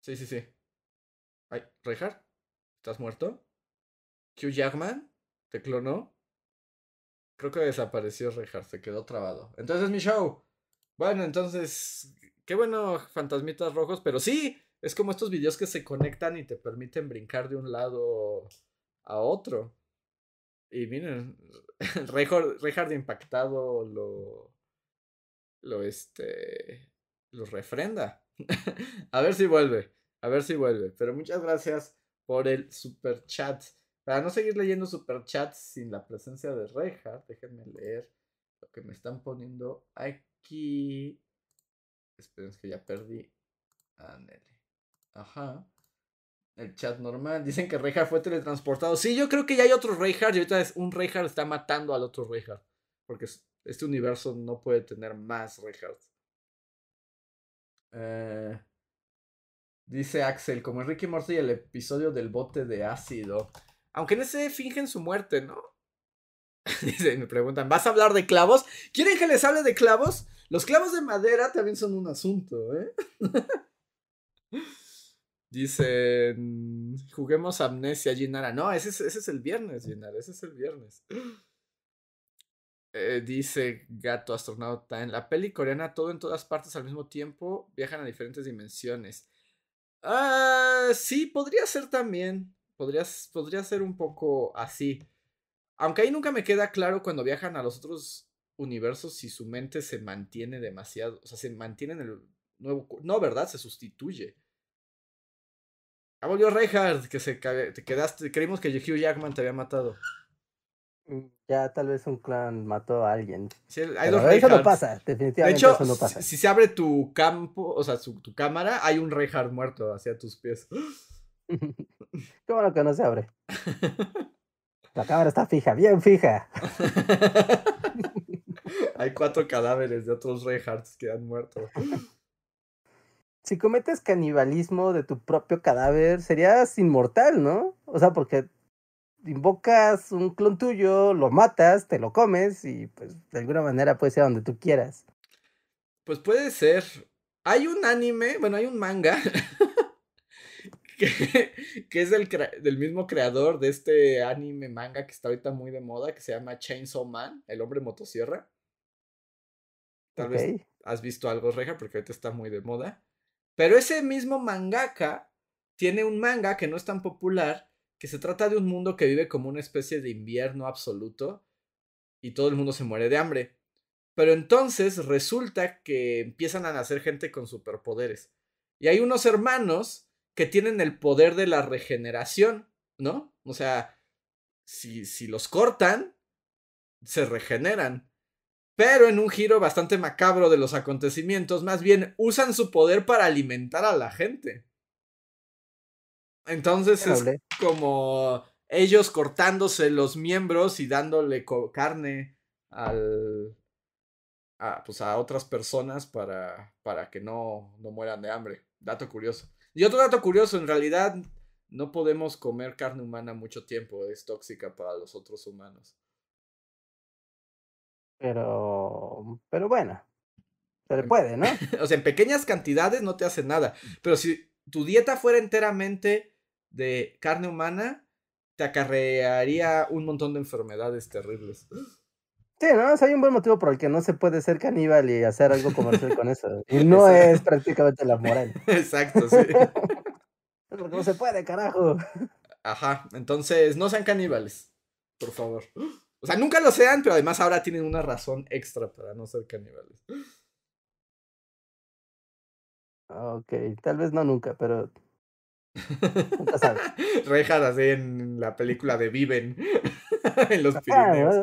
Sí, sí, sí. Ay, Reinhardt, ¿estás muerto? Hugh Jackman, ¿te clonó? Creo que desapareció Reinhardt, se quedó trabado. Entonces es mi show. Bueno, entonces, qué bueno, fantasmitas rojos, pero sí, es como estos videos que se conectan y te permiten brincar de un lado a otro. Y miren, Reinhardt impactado lo. Lo este. Lo refrenda. a ver si vuelve. A ver si vuelve. Pero muchas gracias por el super chat. Para no seguir leyendo super chats sin la presencia de Reinhardt, déjenme leer lo que me están poniendo aquí. Esperen que ya perdí. a Ajá. El chat normal. Dicen que Reinhardt fue teletransportado. Sí, yo creo que ya hay otro Reinhardt y ahorita es un Reinhardt está matando al otro Reinhardt. Porque este universo no puede tener más Reinhardt. Eh, dice Axel, como Ricky Morty el episodio del bote de ácido. Aunque en ese fingen su muerte, ¿no? Dice, me preguntan, ¿vas a hablar de clavos? ¿Quieren que les hable de clavos? Los clavos de madera también son un asunto, ¿eh? Dicen, juguemos Amnesia, Ginara. No, ese es, ese es el viernes, Ginara, ese es el viernes. Eh, dice Gato Astronauta, en la peli coreana todo en todas partes al mismo tiempo viajan a diferentes dimensiones. Ah, sí, podría ser también. Podría, podría ser un poco así. Aunque ahí nunca me queda claro cuando viajan a los otros universos si su mente se mantiene demasiado. O sea, se mantiene en el nuevo. No, ¿verdad? Se sustituye. Ah, volvió Reinhardt, que se te quedaste. Creímos que Hugh Jackman te había matado. Mm, ya tal vez un clan mató a alguien. Sí, hay dos eso no pasa, definitivamente de hecho, eso no pasa. Si, se abre tu campo, o sea, tu cámara, hay un Reinhardt muerto hacia tus pies. Qué bueno que no se abre. La cámara está fija, bien fija. hay cuatro cadáveres de otros Reinhardts que han muerto si cometes canibalismo de tu propio cadáver, serías inmortal, ¿no? O sea, porque invocas un clon tuyo, lo matas, te lo comes y pues de alguna manera puede ser donde tú quieras. Pues puede ser. Hay un anime, bueno, hay un manga que, que, es del, del, mismo creador de este anime manga que está ahorita muy de moda, que se llama Chainsaw Man, el hombre motosierra. Tal vez has visto algo, Reja, porque ahorita está muy de moda. Pero ese mismo mangaka tiene un manga que no es tan popular, que se trata de un mundo que vive como una especie de invierno absoluto y todo el mundo se muere de hambre. Pero entonces resulta que empiezan a nacer gente con superpoderes. Y hay unos hermanos que tienen el poder de la regeneración, ¿no? O sea, si, si los cortan, se regeneran. Pero en un giro bastante macabro de los acontecimientos, más bien usan su poder para alimentar a la gente. Entonces es como ellos cortándose los miembros y dándole carne al, a, pues a otras personas para, para que no, no mueran de hambre. Dato curioso. Y otro dato curioso, en realidad no podemos comer carne humana mucho tiempo, es tóxica para los otros humanos. Pero, pero bueno, se le puede, ¿no? o sea, en pequeñas cantidades no te hace nada. Pero si tu dieta fuera enteramente de carne humana, te acarrearía un montón de enfermedades terribles. Sí, ¿no? hay un buen motivo por el que no se puede ser caníbal y hacer algo comercial con eso. Y no es prácticamente la moral. Exacto, sí. Porque no se puede, carajo. Ajá, entonces no sean caníbales, por favor. O sea, nunca lo sean, pero además ahora tienen una razón extra para no ser caníbales. Ok, tal vez no nunca, pero. Nunca sabes. así en la película de Viven. en los Pirineos.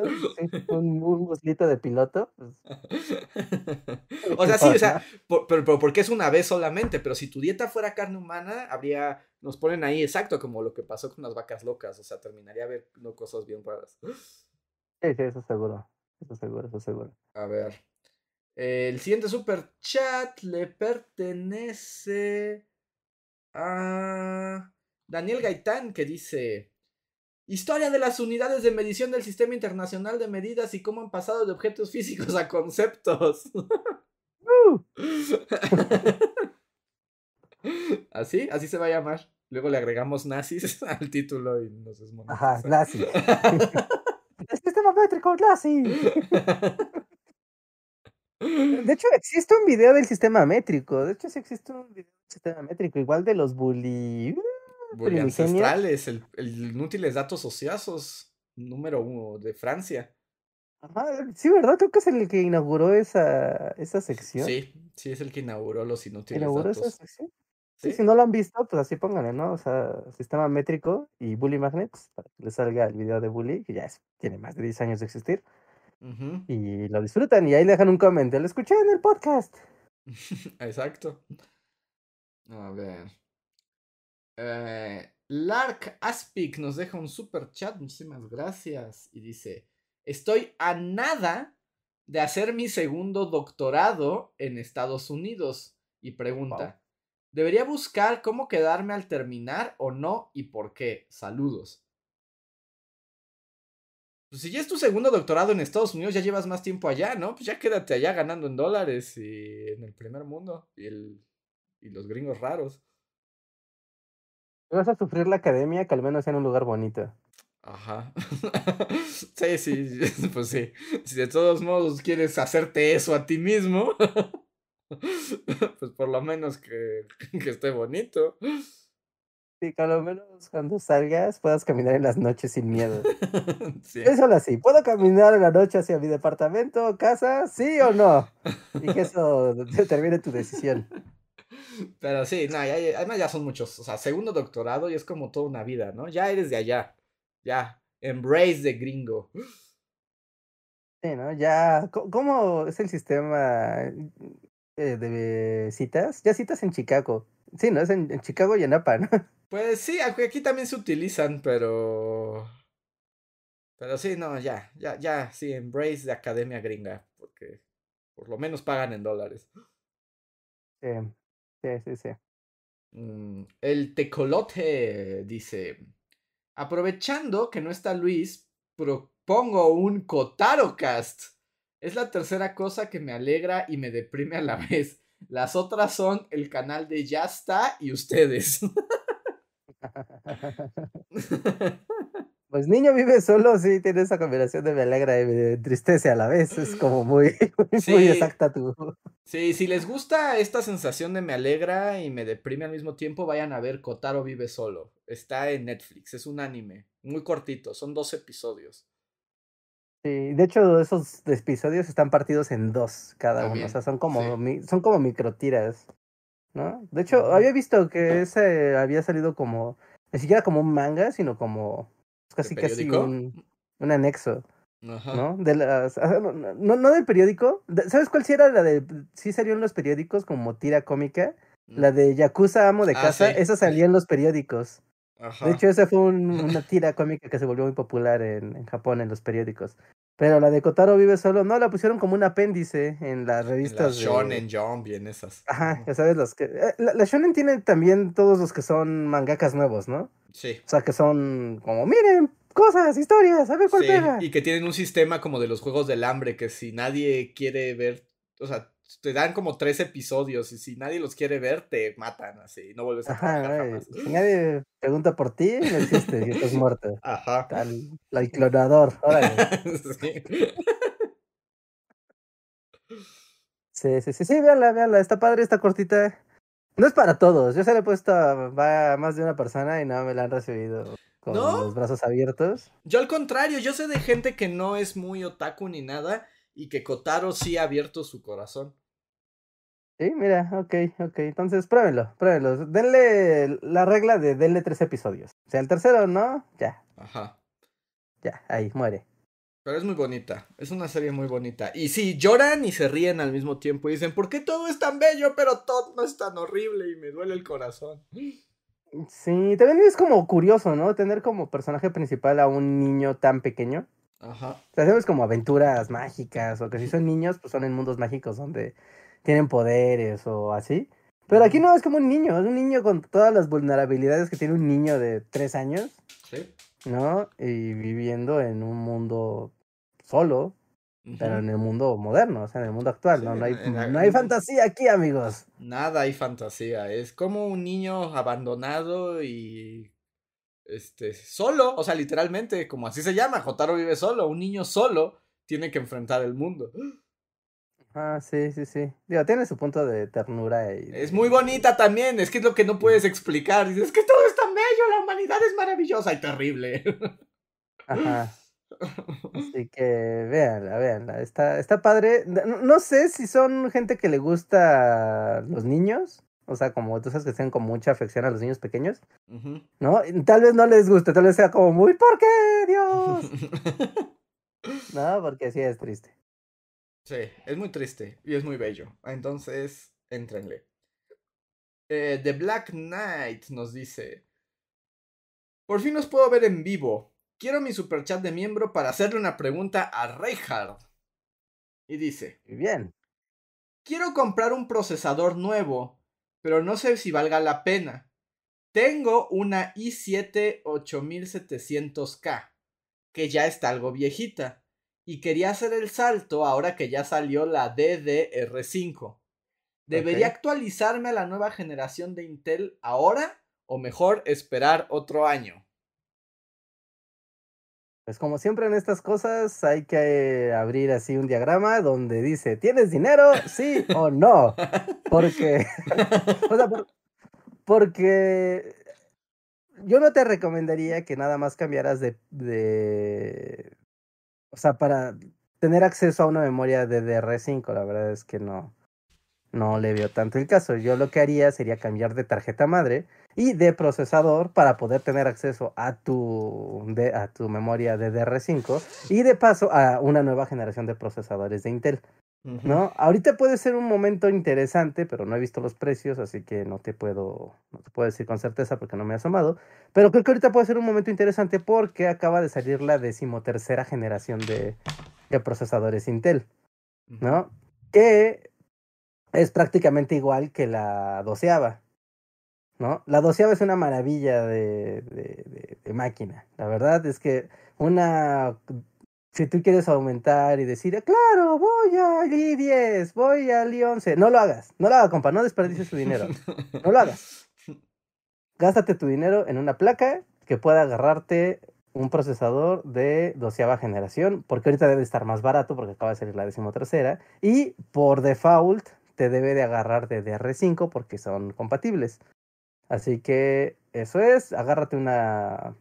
un, un de piloto. Pues. o sea, sí, o sea, pero, pero, porque es una vez solamente, pero si tu dieta fuera carne humana, habría, nos ponen ahí exacto como lo que pasó con las vacas locas, o sea, terminaría viendo cosas bien raras Sí, sí, eso seguro. Eso seguro, eso seguro. A ver. El siguiente super chat le pertenece a Daniel Gaitán que dice Historia de las unidades de medición del Sistema Internacional de Medidas y cómo han pasado de objetos físicos a conceptos. así, así se va a llamar. Luego le agregamos nazis al título y nos desmonetizan. Ajá, nazi. El sistema métrico nazi. De hecho, existe un video del sistema métrico. De hecho, sí existe un video del sistema métrico, igual de los bully. Ancestrales, el, el inútiles datos ociosos, número uno de Francia. Ajá, sí, ¿verdad? Creo que es el que inauguró esa, esa sección. Sí, sí, es el que inauguró los inútiles ¿Inauguró esa sección? Sí, si no lo han visto, pues así pónganle, ¿no? O sea, sistema métrico y Bully Magnets, para que les salga el video de Bully, que ya tiene más de 10 años de existir. Y lo disfrutan y ahí dejan un comentario. Lo escuché en el podcast. Exacto. A ver. Eh, Lark Aspic nos deja un super chat. Muchísimas gracias. Y dice: Estoy a nada de hacer mi segundo doctorado en Estados Unidos. Y pregunta: ¿Debería buscar cómo quedarme al terminar o no? ¿Y por qué? Saludos. Pues si ya es tu segundo doctorado en Estados Unidos, ya llevas más tiempo allá, ¿no? Pues ya quédate allá ganando en dólares y en el primer mundo y, el, y los gringos raros. Vas a sufrir la academia que al menos sea en un lugar bonito. Ajá. sí, sí, pues sí. Si de todos modos quieres hacerte eso a ti mismo, pues por lo menos que, que esté bonito. Sí, que a lo menos cuando salgas puedas caminar en las noches sin miedo. sí. Eso así. ¿Puedo caminar en la noche hacia mi departamento, casa? ¿Sí o no? Y que eso determine tu decisión. Pero sí, no, además ya son muchos. O sea, segundo doctorado y es como toda una vida, ¿no? Ya eres de allá. Ya. Embrace de gringo. Sí, ¿no? Ya. ¿Cómo es el sistema eh, de citas? Ya citas en Chicago. Sí, ¿no? Es en, Chicago y en Napa, ¿no? Pues sí, aquí también se utilizan, pero. Pero sí, no, ya, ya, ya, sí, embrace de academia gringa, porque por lo menos pagan en dólares. Sí, sí, sí, sí. Mm, el tecolote dice: Aprovechando que no está Luis, propongo un Cotarocast. Es la tercera cosa que me alegra y me deprime a la vez. Las otras son el canal de Ya está y ustedes. Pues niño vive solo, sí, tiene esa combinación de me alegra y me entristece a la vez. Es como muy, muy, exacta tu. Sí, si les gusta esta sensación de me alegra y me deprime al mismo tiempo, vayan a ver Kotaro vive solo. Está en Netflix, es un anime, muy cortito, son dos episodios. Sí, de hecho esos episodios están partidos en dos cada uno, o sea, son como, son como microtiras, ¿no? De hecho, había visto que ese había salido como, ni siquiera como un manga, sino como casi casi un, un anexo. ¿No? De las, no, no, del periódico. ¿Sabes cuál sí era la de. Sí salió en los periódicos como tira cómica? La de Yakuza Amo de ah, Casa. Esa salía en los periódicos. De hecho, esa fue una tira cómica que se volvió muy popular en, en, Japón en los periódicos. Pero la de Kotaro vive solo, no, la pusieron como un apéndice en las revistas. La Shonen Jump y en esas. Ajá, ya sabes los que. Eh, la, Shonen tiene también todos los que son mangakas nuevos, ¿no? Sí. O sea, que son como, miren, cosas, historias, a ver cuál sí, Y que tienen un sistema como de los juegos del hambre, que si nadie quiere ver, o sea, te dan como tres episodios y si nadie los quiere ver, te matan así, no vuelves a Ajá, jamás. Si nadie pregunta por ti, no existe y estás muerto. Ajá. Tal, el clonador, órale. sí. sí, sí, sí, véanla, véanla, está padre, está cortita. No es para todos, yo se le he puesto a, más de una persona y no me la han recibido con los brazos abiertos. Yo al contrario, yo sé de gente que no es muy otaku ni nada y que Kotaro sí ha abierto su corazón. Sí, mira, ok, ok. Entonces pruébenlo, pruébenlo. Denle la regla de denle tres episodios. O sea, el tercero no, ya. Ajá. Ya, ahí, muere. Pero es muy bonita, es una serie muy bonita. Y sí, lloran y se ríen al mismo tiempo. Y dicen, ¿por qué todo es tan bello, pero todo no es tan horrible? Y me duele el corazón. Sí, también es como curioso, ¿no? Tener como personaje principal a un niño tan pequeño. Ajá. hacemos como aventuras mágicas, o que si son niños, pues son en mundos mágicos donde tienen poderes o así. Pero aquí no es como un niño, es un niño con todas las vulnerabilidades que tiene un niño de tres años. Sí. ¿No? Y viviendo en un mundo solo, pero en el mundo moderno, o sea, en el mundo actual, ¿no? No hay, no hay fantasía aquí, amigos. Nada hay fantasía. Es como un niño abandonado y. Este, solo, o sea, literalmente, como así se llama, Jotaro vive solo, un niño solo tiene que enfrentar el mundo. Ah, sí, sí, sí. Digo, tiene su punto de ternura y... Es muy bonita también, es que es lo que no puedes explicar. Dices, es que todo es tan bello, la humanidad es maravillosa y terrible. Ajá. Así que véanla, véanla. Está, está padre. No, sé si son gente que le gusta los niños. O sea, como tú sabes que tienen como mucha afección a los niños pequeños. ¿No? Tal vez no les guste, tal vez sea como muy, ¿por qué, Dios? no, porque sí es triste. Sí, es muy triste y es muy bello. Entonces, entrenle. Eh, The Black Knight nos dice: Por fin os puedo ver en vivo. Quiero mi superchat de miembro para hacerle una pregunta a Reinhardt. Y dice: Bien. Quiero comprar un procesador nuevo, pero no sé si valga la pena. Tengo una i7 8700K, que ya está algo viejita y quería hacer el salto ahora que ya salió la DDR5. ¿Debería actualizarme a la nueva generación de Intel ahora o mejor esperar otro año? Pues como siempre en estas cosas hay que abrir así un diagrama donde dice, ¿tienes dinero? Sí o no. Porque, o sea, porque yo no te recomendaría que nada más cambiaras de, o sea, para tener acceso a una memoria DDR5, la verdad es que no, no le veo tanto el caso. Yo lo que haría sería cambiar de tarjeta madre y de procesador para poder tener acceso a tu, de, a tu memoria DDR5 y de paso a una nueva generación de procesadores de Intel. ¿No? Ahorita puede ser un momento interesante, pero no he visto los precios, así que no te puedo, no te puedo decir con certeza porque no me he asomado. Pero creo que ahorita puede ser un momento interesante porque acaba de salir la decimotercera generación de, de procesadores Intel, ¿no? Que es prácticamente igual que la doceava, ¿no? La doceava es una maravilla de, de, de máquina. La verdad es que una si tú quieres aumentar y decir, claro, voy al I10, voy al I11, no lo hagas, no lo hagas, compa, no desperdicies tu dinero, no lo hagas. Gástate tu dinero en una placa que pueda agarrarte un procesador de doceava generación, porque ahorita debe estar más barato porque acaba de salir la decimotercera, y por default te debe de agarrar de DR5 porque son compatibles. Así que eso es, agárrate una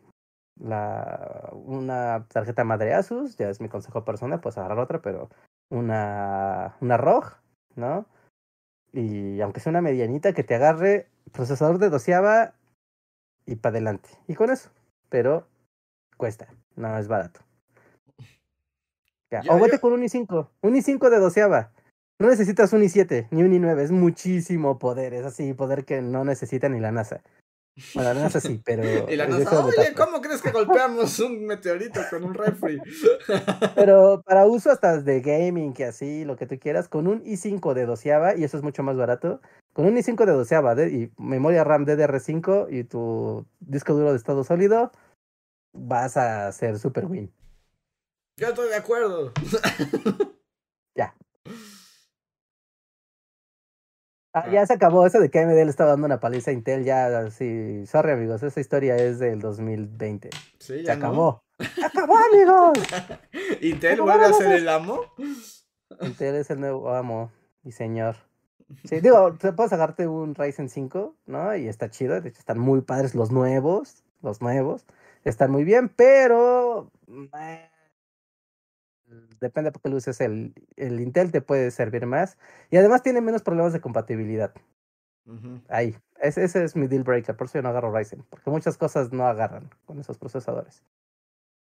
la, una tarjeta madre Asus, ya es mi consejo personal, pues agarrar otra, pero una, una ROG, ¿no? Y aunque sea una medianita, que te agarre procesador de doceava y para adelante. Y con eso, pero cuesta, no es barato. Ya, o vete con un i5, un i5 de doceava. No necesitas un i7 ni un i9, es muchísimo poder, es así, poder que no necesita ni la NASA. Bueno, no es así, pero. Y la NASA, oye, ¿cómo crees que golpeamos un meteorito con un refri? pero para uso hasta de gaming, que así, lo que tú quieras, con un i5 de doceava, y eso es mucho más barato, con un i5 de doceava y memoria RAM DDR5 y tu disco duro de estado sólido, vas a ser super win. Yo estoy de acuerdo. ya. Ah, ya se acabó eso de que AMD le estaba dando una paliza a Intel, ya sí, sorry amigos, esa historia es del 2020. Sí, ya se acabó. ¡Se acabó, amigos! ¿Intel vuelve a ser el amo? Intel es el nuevo amo y señor. Sí, digo, puedes sacarte un Ryzen 5, ¿no? Y está chido, de hecho están muy padres los nuevos, los nuevos, están muy bien, pero eh, depende porque lo uses el, el Intel, te puede servir más. Y además tiene menos problemas de compatibilidad. Ahí, ese, ese, es mi deal breaker, por eso yo no agarro Ryzen, porque muchas cosas no agarran con esos procesadores.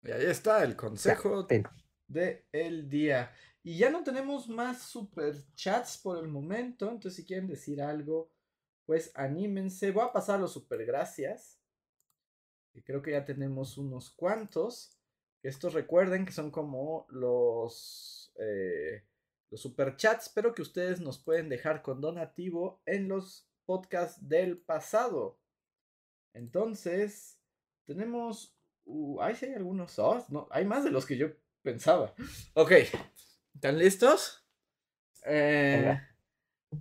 Y ahí está el consejo de el día. Y ya no tenemos más super chats por el momento, entonces si quieren decir algo, pues anímense. Voy a pasar los super gracias. Creo que ya tenemos unos cuantos. Estos recuerden que son como los, eh, los superchats, pero que ustedes nos pueden dejar con donativo en los podcasts del pasado. Entonces, tenemos... Uh, ahí sí hay algunos... Oh, no, hay más de los que yo pensaba. Ok, ¿están listos? Eh,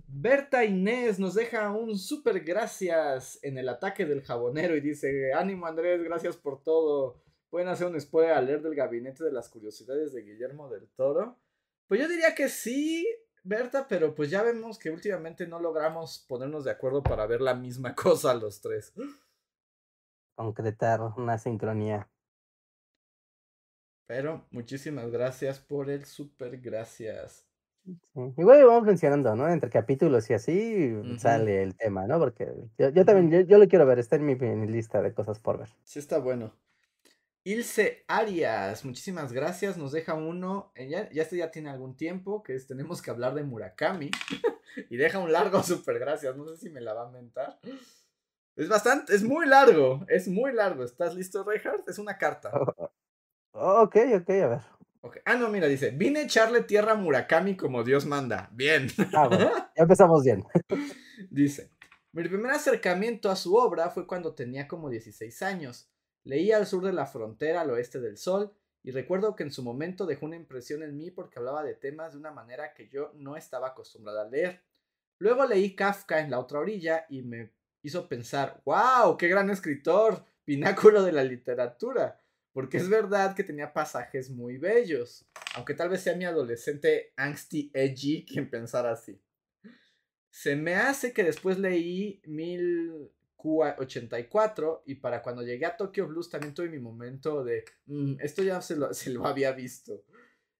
Berta Inés nos deja un super gracias en el ataque del jabonero y dice, ánimo Andrés, gracias por todo. Pueden hacer un spoiler al leer del gabinete de las curiosidades de Guillermo del Toro. Pues yo diría que sí, Berta, pero pues ya vemos que últimamente no logramos ponernos de acuerdo para ver la misma cosa los tres. Concretar una sincronía. Pero muchísimas gracias por el super gracias. Igual vamos mencionando, ¿no? Entre capítulos y así sale el tema, ¿no? Porque yo, también, yo, lo quiero ver, está en mi, lista de cosas por ver. Sí, está bueno. Ilse Arias, muchísimas gracias. Nos deja uno, eh, ya, ya este ya tiene algún tiempo, que es tenemos que hablar de Murakami. y deja un largo super gracias. No sé si me la va a mentar. Es bastante, es muy largo, es muy largo. ¿Estás listo, Reinhardt? Es una carta. Oh, ok, ok, a ver. Ah, no, mira, dice, vine a echarle tierra a Murakami como Dios manda. Bien. Ah, bueno, ya empezamos bien. dice, mi primer acercamiento a su obra fue cuando tenía como 16 años. Leía al sur de la frontera, al oeste del sol, y recuerdo que en su momento dejó una impresión en mí porque hablaba de temas de una manera que yo no estaba acostumbrada a leer. Luego leí Kafka en la otra orilla y me hizo pensar, wow, qué gran escritor, pináculo de la literatura. Porque es verdad que tenía pasajes muy bellos. Aunque tal vez sea mi adolescente angsty edgy quien pensara así. Se me hace que después leí 1084 y para cuando llegué a Tokyo Blues también tuve mi momento de mm, esto ya se lo, se lo había visto.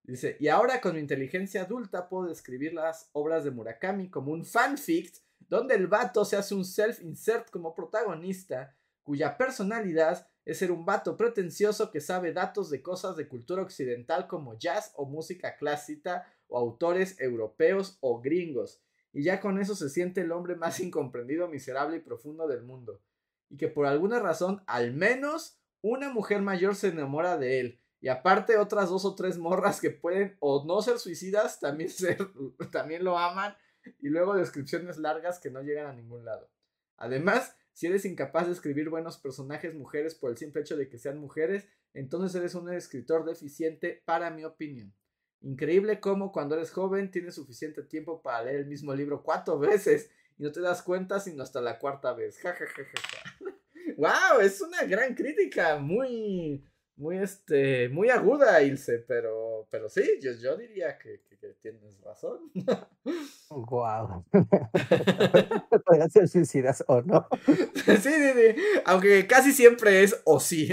Dice, y ahora con mi inteligencia adulta puedo describir las obras de Murakami como un fanfic donde el vato se hace un self-insert como protagonista cuya personalidad es ser un vato pretencioso que sabe datos de cosas de cultura occidental como jazz o música clásica o autores europeos o gringos. Y ya con eso se siente el hombre más incomprendido, miserable y profundo del mundo. Y que por alguna razón, al menos, una mujer mayor se enamora de él. Y aparte otras dos o tres morras que pueden o no ser suicidas, también, ser, también lo aman. Y luego descripciones largas que no llegan a ningún lado. Además, si eres incapaz de escribir buenos personajes mujeres por el simple hecho de que sean mujeres, entonces eres un escritor deficiente, para mi opinión. Increíble cómo cuando eres joven tienes suficiente tiempo para leer el mismo libro cuatro veces y no te das cuenta sino hasta la cuarta vez. Ja, ja, ja, ja, wow, es una gran crítica, muy, muy, este, muy aguda, Ilse, pero, pero sí, yo, yo diría que, tienes razón. Wow. Pueden ser suicidas o no. sí, sí, sí. Aunque casi siempre es o sí.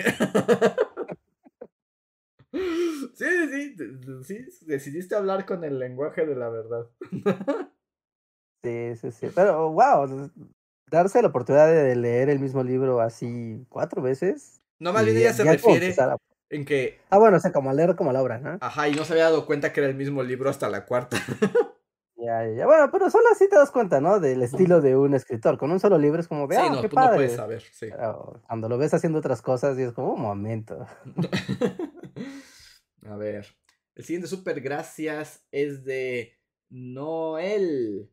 sí, sí, sí. Decidiste hablar con el lenguaje de la verdad. sí, sí, sí. Pero, wow. Darse la oportunidad de leer el mismo libro así cuatro veces. No, más bien ella se refiere en que... Ah, bueno, o sea, como leer como la obra, ¿no? Ajá, y no se había dado cuenta que era el mismo libro hasta la cuarta. ya, ya, bueno, pero solo así te das cuenta, ¿no? Del estilo de un escritor. Con un solo libro es como, de, ah, no, qué padre. no puedes saber, sí. cuando lo ves haciendo otras cosas, y es como, un momento. A ver, el siguiente super gracias es de Noel,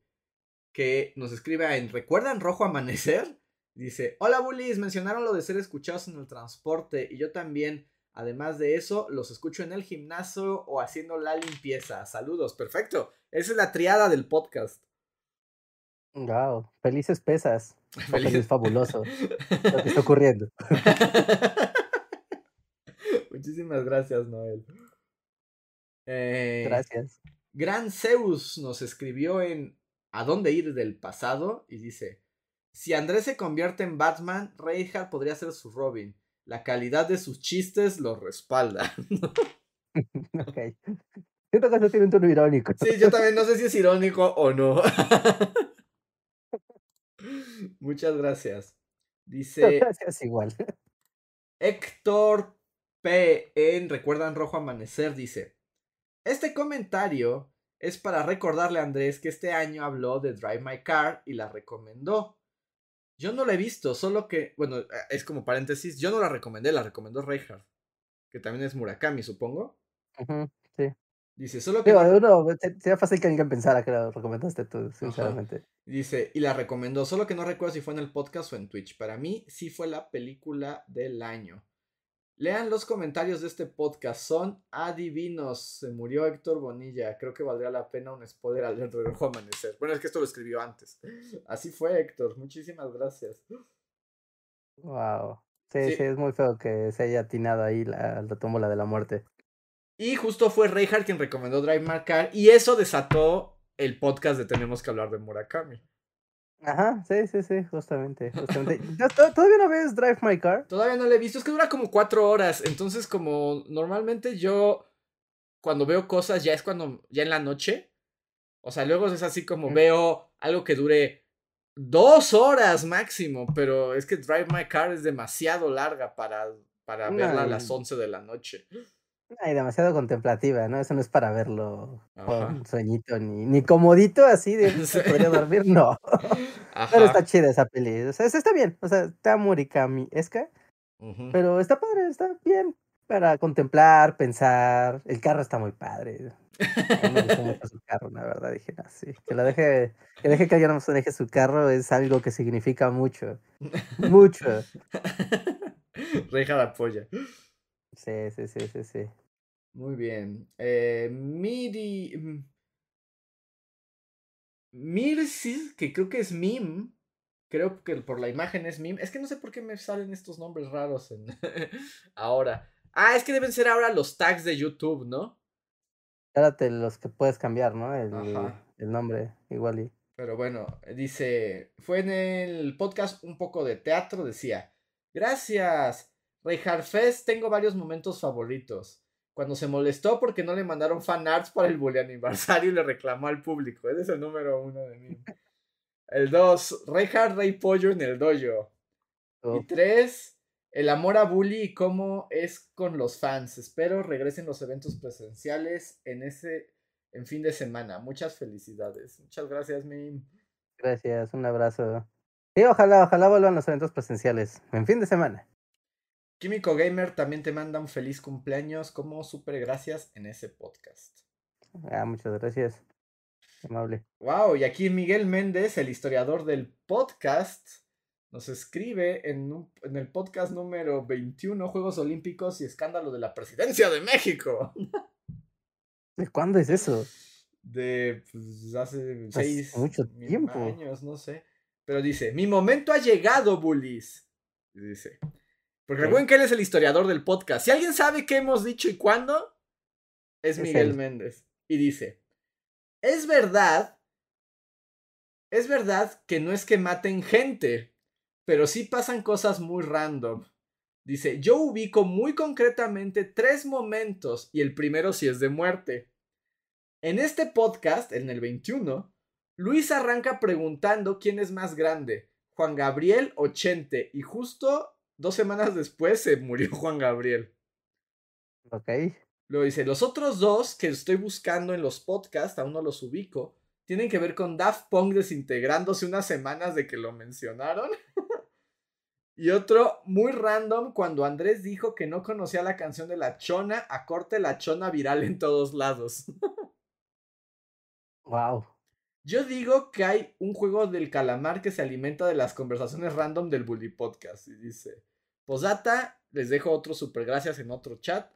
que nos escribe en ¿Recuerdan Rojo Amanecer? Dice, hola bullies, mencionaron lo de ser escuchados en el transporte y yo también. Además de eso, los escucho en el gimnasio o haciendo la limpieza. Saludos, perfecto. Esa es la triada del podcast. Wow, felices pesas. Feliz. Es fabuloso lo que está ocurriendo. Muchísimas gracias, Noel. Eh, gracias. Gran Zeus nos escribió en ¿A dónde ir del pasado? Y dice, si Andrés se convierte en Batman, Reinhardt podría ser su Robin. La calidad de sus chistes lo respalda. ok. Siento que eso tiene un tono irónico. Sí, yo también no sé si es irónico o no. Muchas gracias. Dice. Gracias igual. Héctor P. en Recuerdan Rojo Amanecer dice: Este comentario es para recordarle a Andrés que este año habló de Drive My Car y la recomendó. Yo no la he visto, solo que, bueno, es como paréntesis, yo no la recomendé, la recomendó Reinhardt. que también es Murakami, supongo. sí. Dice, solo que. Digo, sería fácil que alguien pensara que lo recomendaste tú, sinceramente. Dice, y la recomendó, solo que no recuerdo si fue en el podcast o en Twitch. Para mí, sí fue la película del año. Lean los comentarios de este podcast, son adivinos. Se murió Héctor Bonilla. Creo que valdría la pena un spoiler al rojo amanecer. Bueno, es que esto lo escribió antes. Así fue, Héctor. Muchísimas gracias. Wow. Sí, sí, es muy feo que se haya atinado ahí la, la tómbola de la muerte. Y justo fue Reinhardt quien recomendó Drive My Car y eso desató el podcast de Tenemos que hablar de Murakami. Ajá, sí, sí, sí, justamente. justamente. ¿Todavía no ves Drive My Car? Todavía no lo he visto, es que dura como cuatro horas, entonces como normalmente yo cuando veo cosas ya es cuando, ya en la noche, o sea, luego es así como veo algo que dure dos horas máximo, pero es que Drive My Car es demasiado larga para, para verla a las once de la noche. Ay, demasiado contemplativa, ¿no? Eso no es para verlo con sueñito ni, ni comodito así de podría dormir, no. Pero está chida esa peli. O sea, está bien. O sea, está Murikami esca. Pero está padre, está bien para contemplar, pensar. El carro está muy padre. me gustó mucho su carro, la verdad. Dije, no, sí. Que lo deje, que deje que alguien se deje su carro es algo que significa mucho. Mucho. Reja la polla. Sí, sí, sí, sí, sí. Muy bien. Eh, Miri. Mm. Mirsis, que creo que es Mim. Creo que por la imagen es Mim. Es que no sé por qué me salen estos nombres raros en ahora. Ah, es que deben ser ahora los tags de YouTube, ¿no? Espérate, los que puedes cambiar, ¿no? El, el nombre, igual y. Pero bueno, dice, fue en el podcast un poco de teatro, decía, gracias, Reinhard Fest, tengo varios momentos favoritos. Cuando se molestó porque no le mandaron fan arts para el bully aniversario y le reclamó al público. Ese es el número uno de mí. El dos, Reinhard Rey Pollo en el dojo. Y tres, el amor a Bully y cómo es con los fans. Espero regresen los eventos presenciales en ese en fin de semana. Muchas felicidades. Muchas gracias, Mim. Gracias, un abrazo. Y ojalá, ojalá vuelvan los eventos presenciales en fin de semana. Químico Gamer también te manda un feliz cumpleaños como super gracias en ese podcast. Ah, muchas gracias. Amable. Wow, y aquí Miguel Méndez, el historiador del podcast, nos escribe en, en el podcast número 21, Juegos Olímpicos y escándalo de la presidencia de México. ¿De cuándo es eso? De pues, hace seis mucho tiempo. años, no sé. Pero dice, mi momento ha llegado, bullies. Dice, porque recuerden que él es el historiador del podcast. Si alguien sabe qué hemos dicho y cuándo, es, Miguel Méndez. Y dice, es verdad, es verdad que no es que maten gente, pero sí pasan cosas muy random. Dice, yo ubico muy concretamente tres momentos y el primero sí es de muerte. En este podcast, en el 21, Luis arranca preguntando quién es más grande, Juan Gabriel o Chente, y justo Dos semanas después se murió Juan Gabriel. Ok. Luego dice, los otros dos que estoy buscando en los podcasts, aún no los ubico, tienen que ver con Daft Punk desintegrándose unas semanas de que lo mencionaron. y otro muy random cuando Andrés dijo que no conocía la canción de La Chona, a corte La Chona viral en todos lados. wow. Yo digo que hay un juego del calamar que se alimenta de las conversaciones random del Bully Podcast. Y dice, Posdata, les dejo otro super gracias en otro chat.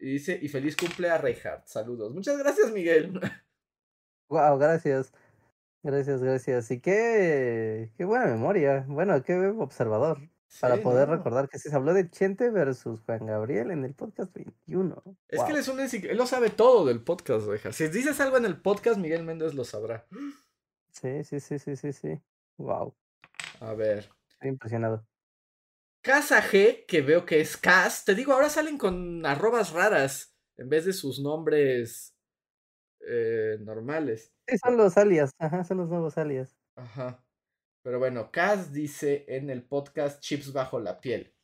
y dice, y feliz cumple a Reinhardt. Saludos. Muchas gracias, Miguel. Wow, gracias. Gracias, gracias. Y qué, qué buena memoria. Bueno, qué observador. para poder recordar que se habló de Chente versus Juan Gabriel en el podcast 21. Es que él es un él lo sabe todo del podcast, Reinhardt. Si dices algo en el podcast, Miguel Méndez lo sabrá. Sí, sí, sí, sí, sí, sí. Wow. A ver. Estoy impresionado. Casa G, que veo que es Cas, te digo, ahora salen con arrobas raras en vez de sus nombres eh, normales. Sí, son los alias, ajá, son los nuevos alias. Ajá. Pero bueno, Cas dice en el podcast Chips bajo la piel.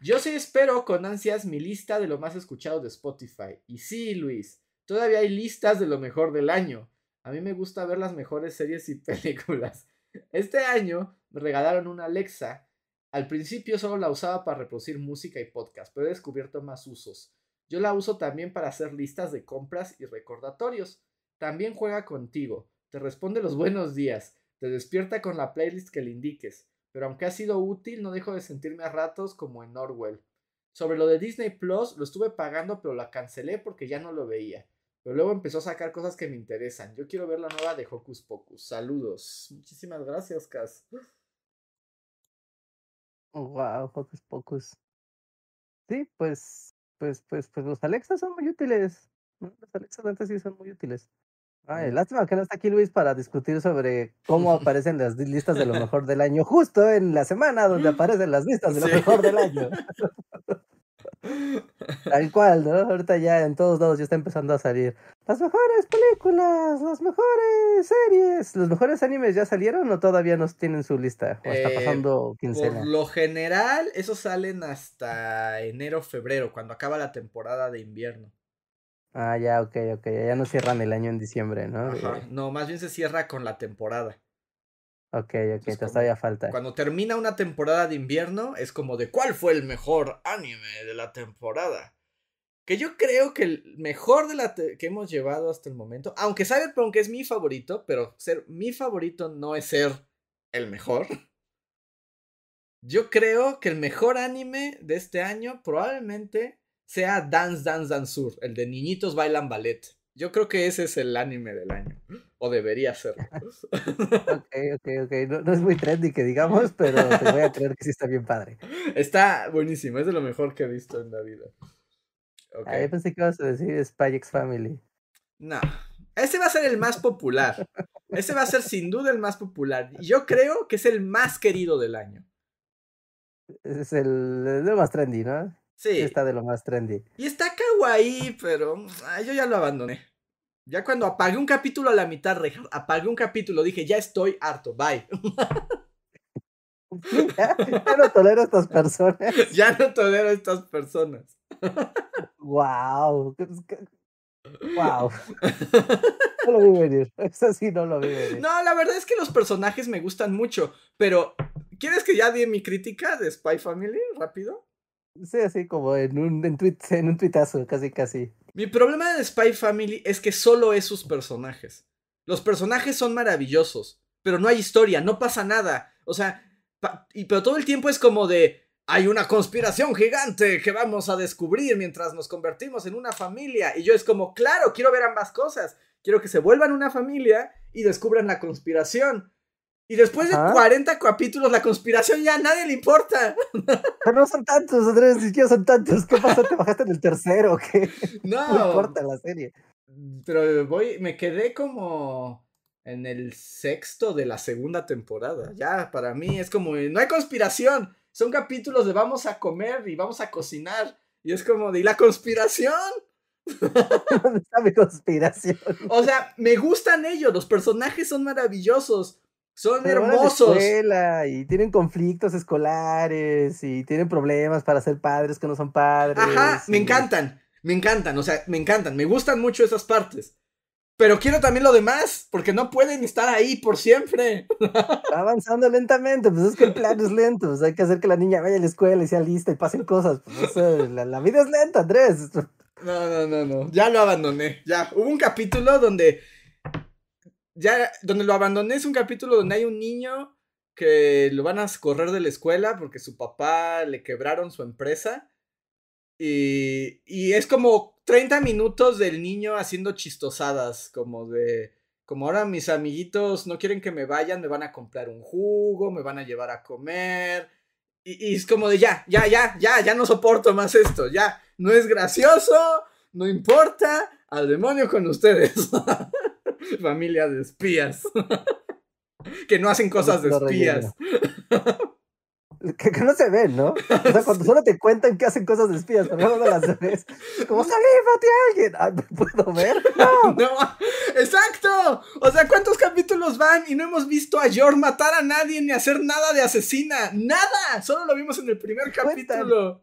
Yo sí espero con ansias mi lista de lo más escuchado de Spotify. Y sí, Luis, todavía hay listas de lo mejor del año. A mí me gusta ver las mejores series y películas. Este año me regalaron una Alexa Al principio solo la usaba para reproducir música y podcast, pero he descubierto más usos. Yo la uso también para hacer listas de compras y recordatorios. También juega contigo, te responde los buenos días, te despierta con la playlist que le indiques, pero aunque ha sido útil no dejo de sentirme a ratos como en Norwell. Sobre lo de Disney Plus, lo estuve pagando pero la cancelé porque ya no lo veía. Pero luego empezó a sacar cosas que me interesan. Yo quiero ver la nueva de Hocus Pocus. Saludos. Muchísimas gracias, Cas. Wow, Hocus Pocus. Sí, pues, pues, pues, pues los Alexas son muy útiles. Los Alexas antes sí son muy útiles. Ay, lástima que no está aquí Luis para discutir sobre cómo aparecen las listas de lo mejor del año, justo en la semana donde aparecen las listas de lo mejor del año. Tal cual, ¿no? Ahorita ya en todos lados ya está empezando a salir. Las mejores películas, las mejores series, los mejores animes ya salieron o todavía no tienen su lista. O está eh, pasando quincena. Por lo general, esos salen hasta enero, febrero, cuando acaba la temporada de invierno. Ah, ya, ok, ok. Ya no cierran el año en diciembre, ¿no? No, más bien se cierra con la temporada. Ok, ok, te todavía falta. Cuando termina una temporada de invierno, es como de cuál fue el mejor anime de la temporada. Que yo creo que el mejor de la que hemos llevado hasta el momento, aunque Cyberpunk es mi favorito, pero ser mi favorito no es ser el mejor. Yo creo que el mejor anime de este año probablemente sea Dance Dance Dance Sur, el de niñitos bailan ballet. Yo creo que ese es el anime del año. O debería ser. ok, ok, ok. No, es muy trendy que digamos, pero te voy a creer que sí está bien padre. Está buenísimo. Es de lo mejor que he visto en la vida. Okay. Ah, yo pensé que ibas a decir Spy X Family. No. Ese va a ser el más popular. Ese va a ser sin duda el más popular. Y yo creo que es el más querido del año. Es el, el más trendy, ¿no? Sí. Está de lo más trendy. Y está kawaii, pero yo ya lo abandoné. Ya cuando apagué un capítulo a la mitad, apagué un capítulo, dije, ya estoy harto, bye. ya, no tolero a estas personas. ya no tolero a estas personas. wow. Wow. No lo vi venir. Eso sí no lo vi venir. No, la verdad es que los personajes me gustan mucho. Pero, ¿quieres que ya di mi crítica de Spy Family rápido? Sí, así como en un, en, en un tuitazo, casi casi. Mi problema de Spy Family es que solo es sus personajes. Los personajes son maravillosos, pero no hay historia, no pasa nada. O sea, y, pero todo el tiempo es como de, hay una conspiración gigante que vamos a descubrir mientras nos convertimos en una familia. Y yo es como, claro, quiero ver ambas cosas. Quiero que se vuelvan una familia y descubran la conspiración. Y después de 40 capítulos, la conspiración ya a nadie le importa. Pero no son tantos, Andrés, ni siquiera son tantos. ¿Qué pasó? ¿Te bajaste en el tercero o qué? No. No importa la serie. Pero voy, me quedé como en el sexto de la segunda temporada. Ya, para mí es como, no hay conspiración. Son capítulos de vamos a comer y vamos a cocinar. Y es como de, ¿y la conspiración? ¿Dónde está mi conspiración? O sea, me gustan ellos, los personajes son maravillosos. Son hermosos. y tienen conflictos escolares y tienen problemas para ser padres que no son padres. Ajá, me encantan, me encantan, o sea, me encantan, me gustan mucho esas partes. Pero quiero también lo demás, porque no pueden estar ahí por siempre. avanzando lentamente, pues es que el plan es lento, pues hay que hacer que la niña vaya a la escuela y sea lista y pasen cosas. Pues, la, la vida es lenta, Andrés. No, no, no, no, ya lo abandoné, ya. Hubo un capítulo donde ya donde lo abandoné es un capítulo donde hay un niño que lo van a correr de la escuela porque su papá le quebraron su empresa. Y, y es como 30 minutos del niño haciendo chistosadas, como de, como ahora mis amiguitos no quieren que me vayan, me van a comprar un jugo, me van a llevar a comer. Y, y es como de ya, ya, ya, ya, ya no soporto más esto, ya, no es gracioso, no importa, al demonio con ustedes. Familia de espías. que no hacen cosas de espías. Que, no se ven, ¿no? O sea, cuando solo te cuentan que hacen cosas de espías, pero no las ves. Como, salí, mate a alguien. Ah, puedo ver? No. no. Exacto. O sea, ¿cuántos capítulos van y no hemos visto a Yor matar a nadie ni hacer nada de asesina? Nada. Solo lo vimos en el primer capítulo.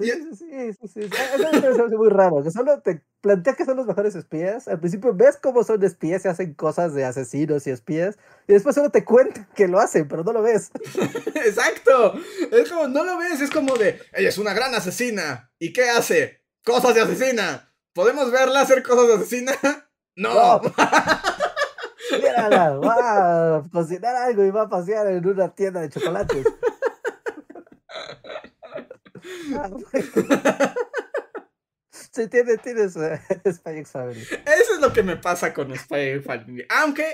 Sí, sí, sí, sí, sí. Es muy raro, que solo te plantea que son los mejores espías. Al principio ves cómo son espías y hacen cosas de asesinos y espías. Y después solo te cuentan que lo hacen, pero no lo ves. Exacto. Es como, no lo ves, es como de, ella es una gran asesina. ¿Y qué hace? Cosas de asesina. ¿Podemos verla hacer cosas de asesina? No. Mírala, va a cocinar algo y va a pasear en una tienda de chocolates. Sí, tiene, tienes Spy X Family. Eso es lo que me pasa con Spy Family. Aunque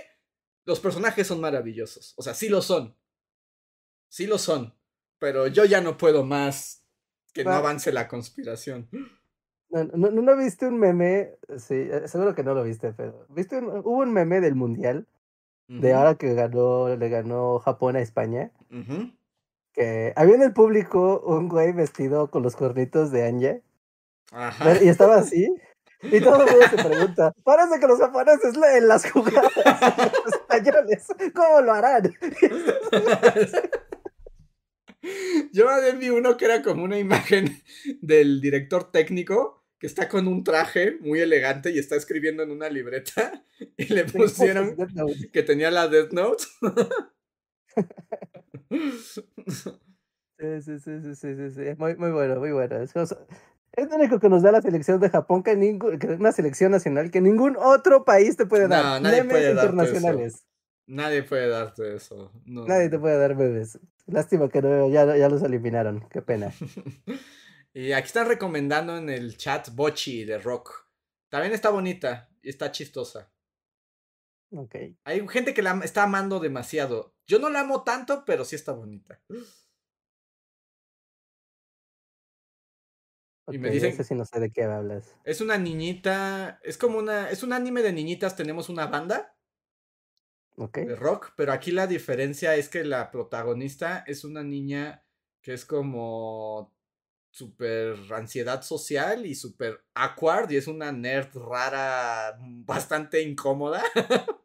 los personajes son maravillosos. O sea, sí lo son. Sí lo son. Pero yo ya no puedo más que no avance la conspiración. No, no, no, viste un meme, sí, eh, seguro que no lo viste, pero ¿viste hubo un meme del mundial de ahora que ganó, le ganó Japón a España? Que había en el público un güey vestido con los cuernitos de Anya. Ajá. Y estaba así. Y todo el mundo se pregunta, parece que los japoneses leen las jugadas los españoles, ¿cómo lo harán? Yo vi uno que era como una imagen del director técnico que está con un traje muy elegante y está escribiendo en una libreta y le pusieron que tenía la Death Note. Sí, sí, sí, sí, sí, sí, Muy, muy bueno, muy bueno. Es, es lo único que nos da la selección de Japón, que, ningún, que una selección nacional que ningún otro país te puede dar. No, nadie puede internacionales. Eso. Nadie puede darte eso. Nadie te puede dar bebés. Lástima que no, ya, ya los eliminaron. Qué pena. y aquí están recomendando en el chat Bochi de Rock. También está bonita y está chistosa. Ok. Hay gente que la está amando demasiado. Yo no la amo tanto, pero sí está bonita. y me dicen. si no sé de qué hablas. Es una niñita. Es como una. Es un anime de niñitas. Tenemos una banda de rock, pero aquí la diferencia es que la protagonista es una niña que es como super ansiedad social y super awkward y es una nerd rara bastante incómoda.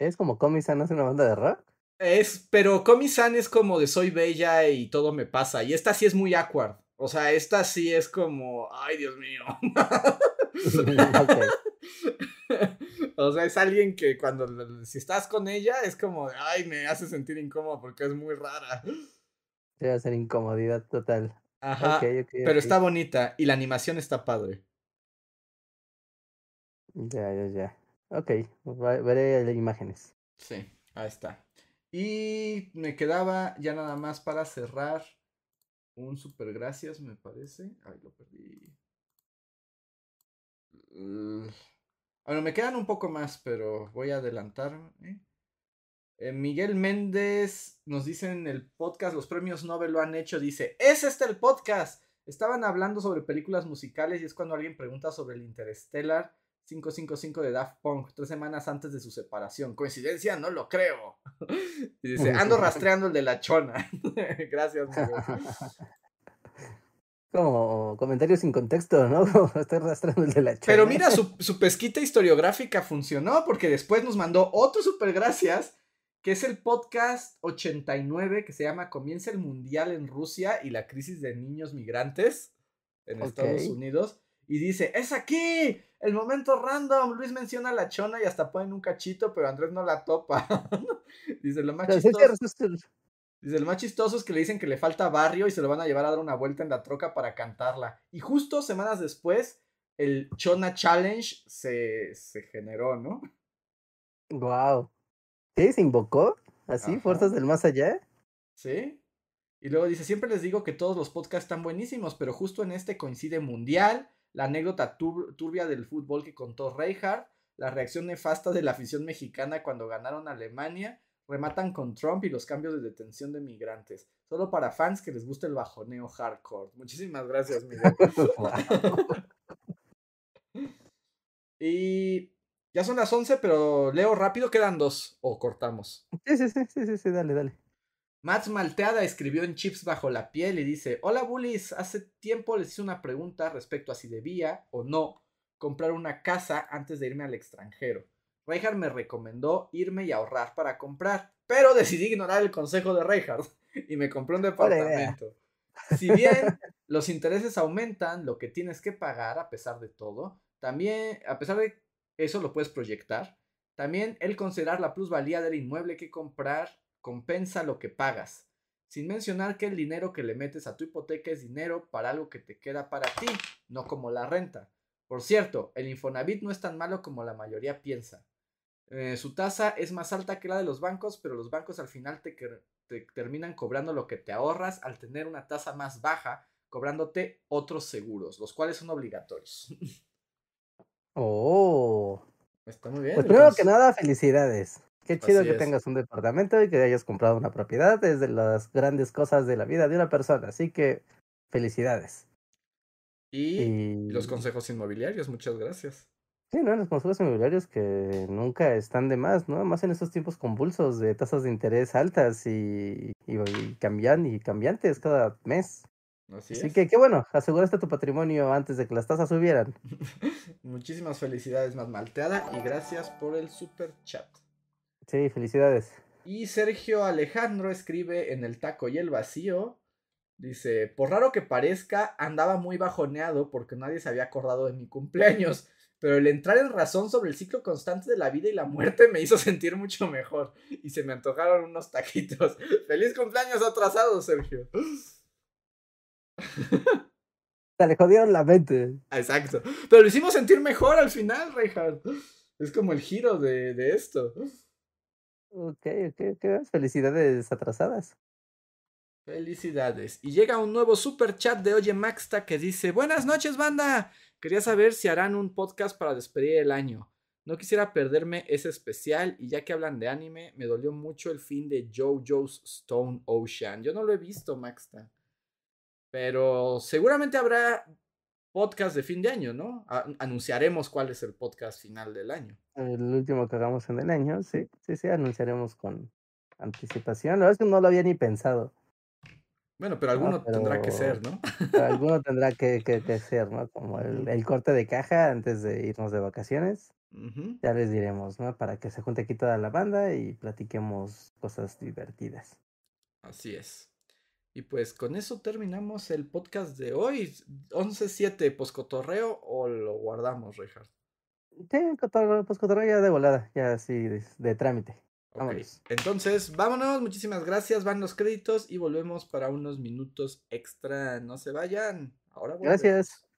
¿Es como Komi-san es una banda de rock? Es, pero Komi-san es como de soy bella y todo me pasa y esta sí es muy awkward. O sea, esta sí es como, ay Dios mío. o sea, es alguien que cuando, si estás con ella, es como, ay, me hace sentir incómodo porque es muy rara. Debe ser incomodidad total. Ajá. pero está bonita y la animación está padre. Ya, ya, ya. Ok, veré imágenes. Sí, ahí está. Y me quedaba ya nada más para cerrar un super gracias, me parece. Ay, lo perdí. Bueno, me quedan un poco más, pero voy a adelantar. Eh, Miguel Méndez nos dice en el podcast, los premios Nobel lo han hecho, dice, es este el podcast. Estaban hablando sobre películas musicales y es cuando alguien pregunta sobre el Interstellar 555 de Daft Punk, tres semanas antes de su separación. ¿Coincidencia? No lo creo. y dice, ando rastreando el de la chona. Gracias, Miguel. Como comentario sin contexto, ¿no? estoy arrastrando el de la chona. Pero mira, su, su, pesquita historiográfica funcionó porque después nos mandó otro super gracias, que es el podcast 89 que se llama Comienza el Mundial en Rusia y la crisis de niños migrantes en Estados Unidos. Y dice, es aquí, el momento random. Luis menciona a la chona y hasta ponen un cachito, pero Andrés no la topa. dice, lo más chistoso. Dice, el más chistoso es que le dicen que le falta barrio y se lo van a llevar a dar una vuelta en la troca para cantarla. Y justo semanas después, el Chona Challenge se, se generó, ¿no? Wow. ¿Sí? ¿Se invocó? ¿Así? ¿Fuerzas del más allá? Sí. Y luego dice, siempre les digo que todos los podcasts están buenísimos, pero justo en este coincide Mundial, la anécdota turbia del fútbol que contó Reinhardt, la reacción nefasta de la afición mexicana cuando ganaron Alemania rematan con Trump y los cambios de detención de migrantes. Solo para fans que les guste el bajoneo hardcore. Muchísimas gracias, Miguel. y ya son las 11, pero leo rápido, quedan dos o cortamos. Sí, sí, sí, sí, sí, dale, dale. Mats Malteada escribió en Chips bajo la piel y dice, hola bullies, hace tiempo les hice una pregunta respecto a si debía o no comprar una casa antes de irme al extranjero. Reinhardt me recomendó irme y ahorrar para comprar, pero decidí ignorar el consejo de Reinhardt y me compré un departamento. Si bien los intereses aumentan, lo que tienes que pagar a pesar de todo, también, a pesar de eso lo puedes proyectar. También el considerar la plusvalía del inmueble que comprar compensa lo que pagas. Sin mencionar que el dinero que le metes a tu hipoteca es dinero para algo que te queda para ti, no como la renta. Por cierto, el Infonavit no es tan malo como la mayoría piensa. Eh, su tasa es más alta que la de los bancos, pero los bancos al final te, te terminan cobrando lo que te ahorras al tener una tasa más baja, cobrándote otros seguros, los cuales son obligatorios. Oh. Está muy bien. Pues primero que nada, felicidades. Qué chido que tengas un departamento y que hayas comprado una propiedad. Es de las grandes cosas de la vida de una persona. Así que felicidades. Y, los consejos inmobiliarios, muchas gracias. Sí, ¿no? Los consejos inmobiliarios que nunca están de más, ¿no? Más en estos tiempos convulsos de tasas de interés altas y, y, cambian, y cambiantes cada mes. Así, que qué bueno, aseguraste tu patrimonio antes de que las tasas subieran. Muchísimas felicidades, más malteada, y gracias por el super chat. Sí, felicidades. Y Sergio Alejandro escribe en el taco y el vacío. Dice, por raro que parezca, andaba muy bajoneado porque nadie se había acordado de mi cumpleaños. Pero el entrar en razón sobre el ciclo constante de la vida y la muerte me hizo sentir mucho mejor. Y se me antojaron unos taquitos. ¡Feliz cumpleaños atrasado, Sergio! Se le jodieron la mente. Exacto. Pero lo hicimos sentir mejor al final, Reinhardt. Es como el giro de, de esto. Ok, ok, ok. Felicidades atrasadas. Felicidades. Y llega un nuevo super chat de Oye Maxta que dice: Buenas noches, banda. Quería saber si harán un podcast para despedir el año. No quisiera perderme ese especial y ya que hablan de anime, me dolió mucho el fin de JoJo's Stone Ocean. Yo no lo he visto, Maxta. Pero seguramente habrá podcast de fin de año, ¿no? anunciaremos cuál es el podcast final del año. El último que hagamos en el año, sí, sí, sí, anunciaremos con anticipación. La verdad es que no lo había ni pensado. Bueno, pero alguno tendrá que ser, ¿no? alguno tendrá que, que, ser, ¿no? Como el, el, corte de caja antes de irnos de vacaciones. Ya les diremos, ¿no? Para que se junte aquí toda la banda y platiquemos cosas divertidas. Así es. Y pues con eso terminamos el podcast de hoy. 11-7, poscotorreo o lo guardamos, Richard. Sí, poscotorreo ya de volada, ya así de, trámite. Entonces, vámonos, muchísimas gracias, van los créditos y volvemos para unos minutos extra. No se vayan. Ahora Gracias.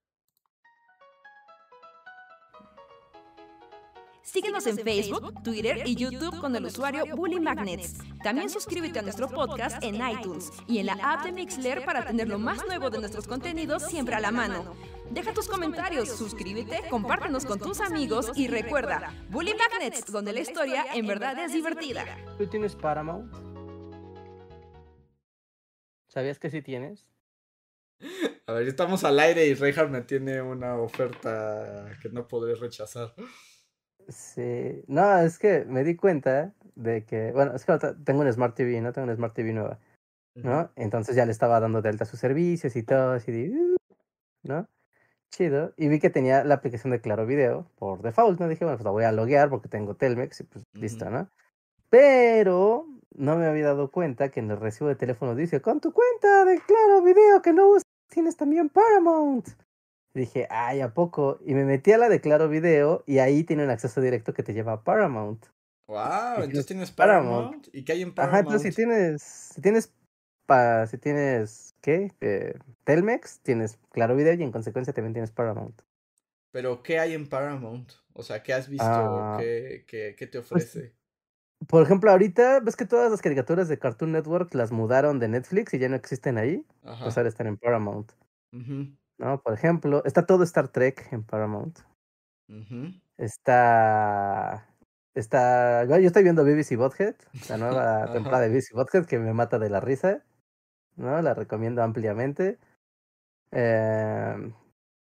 Síguenos en Facebook, Twitter y YouTube con el usuario Bully Magnets. También suscríbete a nuestro podcast en iTunes y en la app de Mixler para tener lo más nuevo de nuestros contenidos siempre a la mano. Deja tus comentarios, suscríbete, compártenos con tus amigos y recuerda, Bully Magnets, donde la historia en verdad es divertida. ¿Tú tienes Paramount? ¿Sabías que sí tienes? A ver, estamos al aire y Reinhardt me tiene una oferta que no podré rechazar. Sí, no, es que me di cuenta de que, bueno, es que tengo un Smart TV, ¿no? Tengo un Smart TV nueva, ¿no? Entonces ya le estaba dando de alta sus servicios y todo, así de, uh", ¿no? Chido. Y vi que tenía la aplicación de Claro Video por default, ¿no? Dije, bueno, pues la voy a loguear porque tengo Telmex y pues listo, ¿no? Pero no me había dado cuenta que en el recibo de teléfono dice, con tu cuenta de Claro Video que no usas, tienes también Paramount dije, ay, ¿a poco? Y me metí a la de Claro Video y ahí tiene un acceso directo que te lleva a Paramount. Wow, entonces tienes Paramount. ¿Y qué hay en Paramount? Ajá, entonces si tienes, si tienes, pa, si tienes, ¿qué? Eh, Telmex, tienes Claro Video y en consecuencia también tienes Paramount. Pero, ¿qué hay en Paramount? O sea, ¿qué has visto? Ah, ¿Qué, qué, qué, te pues, ofrece? por ejemplo, ahorita, ¿ves que todas las caricaturas de Cartoon Network las mudaron de Netflix y ya no existen ahí? Ajá. Pues ahora están en Paramount. Ajá. ¿No? Por ejemplo, está todo Star Trek en Paramount. Está. Está. Yo estoy viendo BBC Bothead, la nueva temporada de BBC Bothead que me mata de la risa. ¿No? La recomiendo ampliamente. Eh,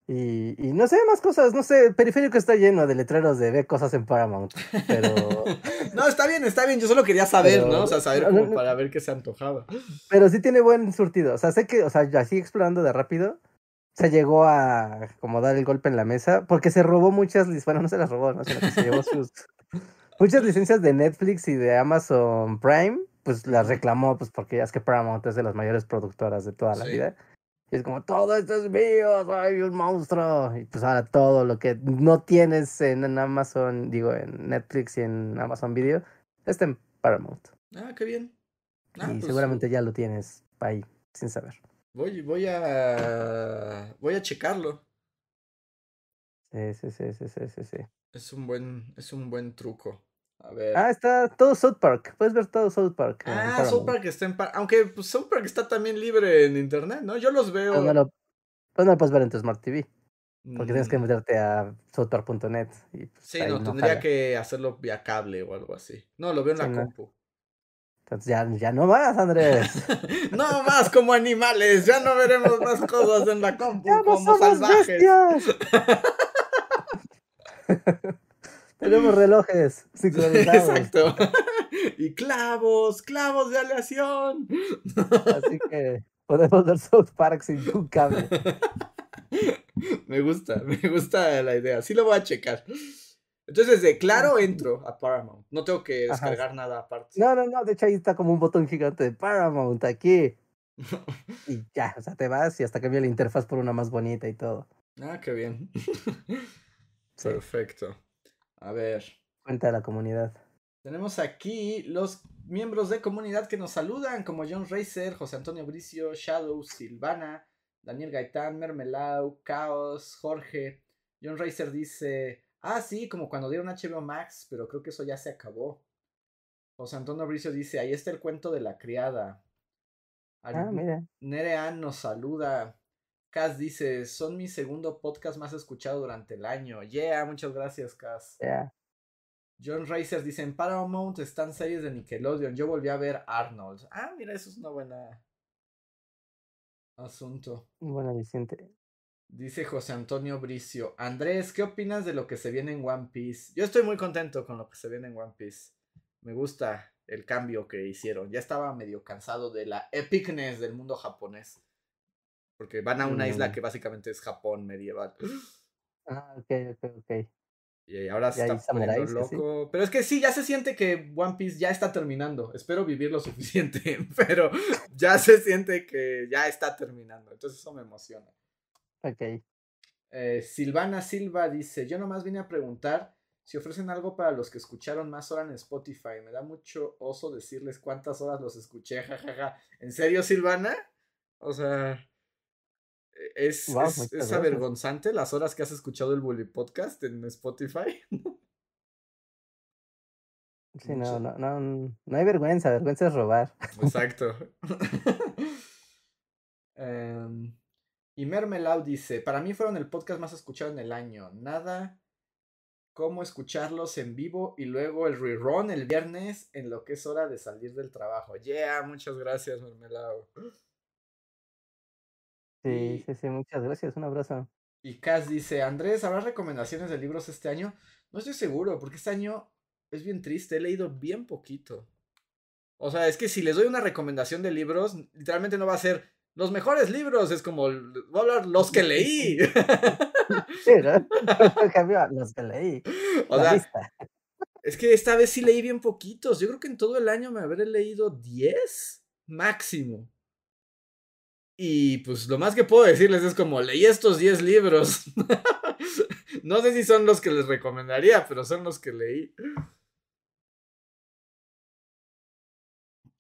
y, y, no sé, más cosas, no sé, el periférico está lleno de letreros de ver cosas en Paramount, pero... no, está bien, está bien, yo solo quería saber, ¿no? O sea, saber como para ver qué se antojaba. Pero sí tiene buen surtido, o sea, sé que, o sea, así explorando de rápido, se llegó a como dar el golpe en la mesa porque se robó muchas, bueno, no se las robó, ¿no? Sino que se llevó sus muchas licencias de Netflix y de Amazon Prime pues las reclamó, pues porque ya es que Paramount es de las mayores productoras de toda la vida. Y es como, todo esto es mío, soy un monstruo. Y pues ahora todo lo que no tienes en Amazon, digo, en Netflix y en Amazon Video, está en Paramount. Ah, qué bien. Ah, y pues, seguramente ya lo tienes ahí, sin saber. Voy, voy a. Voy a checarlo. Sí, sí, sí, sí, sí, sí. Es un buen, es un buen truco. A ver. Ah, está todo South Park. Puedes ver todo South Park. Ah, South Park está en. Aunque pues, South Park está también libre en internet, ¿no? Yo los veo. Pues no lo, pues no lo puedes ver en tu Smart TV. Porque tienes que mm. meterte a southpark.net. Pues, sí, no, tendría que hacerlo vía cable o algo así. No, lo veo en la compu. Entonces ya, ya no más, Andrés. no más como animales, ya no veremos más cosas en la compu como salvajes. Tenemos relojes Exacto. y clavos, clavos de aleación. Así que podemos ver South Park sin un cable. me gusta, me gusta la idea. Sí lo voy a checar. Entonces, de claro entro a Paramount. No tengo que descargar nada aparte. No, no, no. De hecho, ahí está como un botón gigante de Paramount aquí. y ya, o sea, te vas y hasta cambia la interfaz por una más bonita y todo. Ah, qué bien. Perfecto. A ver. Cuenta de la comunidad. Tenemos aquí los miembros de comunidad que nos saludan, como John Racer, José Antonio Bricio, Shadow, Silvana, Daniel Gaitán, Mermelau, Caos, Jorge. John Racer dice, ah, sí, como cuando dieron HBO Max, pero creo que eso ya se acabó. José Antonio Bricio dice, ahí está el cuento de la criada. Ah, mira. Nerean nos saluda. Cas dice, son mi segundo podcast más escuchado durante el año. Yeah, muchas gracias, Cas. Yeah. John Racer dice, en Paramount están series de Nickelodeon. Yo volví a ver Arnold. Ah, mira, eso es una buena asunto. Bueno, Vicente. Dice José Antonio Bricio. Andrés, ¿qué opinas de lo que se viene en One Piece? Yo estoy muy contento con lo que se viene en One Piece. Me gusta el cambio que hicieron. Ya estaba medio cansado de la epicness del mundo japonés. Porque van a una isla mm. que básicamente es Japón medieval. Ah, ok, ok, ok. Y ahora se está poniendo loco. Pero es que sí, ya se siente que One Piece ya está terminando. Espero vivir lo suficiente, pero ya se siente que ya está terminando. Entonces eso me emociona. Ok. Eh, Silvana Silva dice, yo nomás vine a preguntar si ofrecen algo para los que escucharon más horas en Spotify. Me da mucho oso decirles cuántas horas los escuché, jajaja. ¿En serio, Silvana? O sea... Es, es, avergonzante las horas que has escuchado el Bully Podcast en Spotify. Sí, no, no, no, no hay vergüenza, vergüenza es robar. Exacto. um, y Mermelau dice, para mí fueron el podcast más escuchado en el año. Nada como escucharlos en vivo y luego el rerun el viernes en lo que es hora de salir del trabajo. Yeah, muchas gracias, Mermelau. Sí, sí, sí, muchas gracias, un abrazo. Y Cas dice, Andrés, ¿habrá recomendaciones de libros este año? No estoy seguro, porque este año es bien triste, he leído bien poquito. O sea, es que si les doy una recomendación de libros, literalmente no va a ser los mejores libros, es como, voy a hablar los que leí. Sí, ¿no? los que leí. O sea, es que esta vez sí leí bien poquitos. Yo creo que en todo el año me habré leído 10 máximo. Y pues lo más que puedo decirles es como leí estos 10 libros. no sé si son los que les recomendaría, pero son los que leí.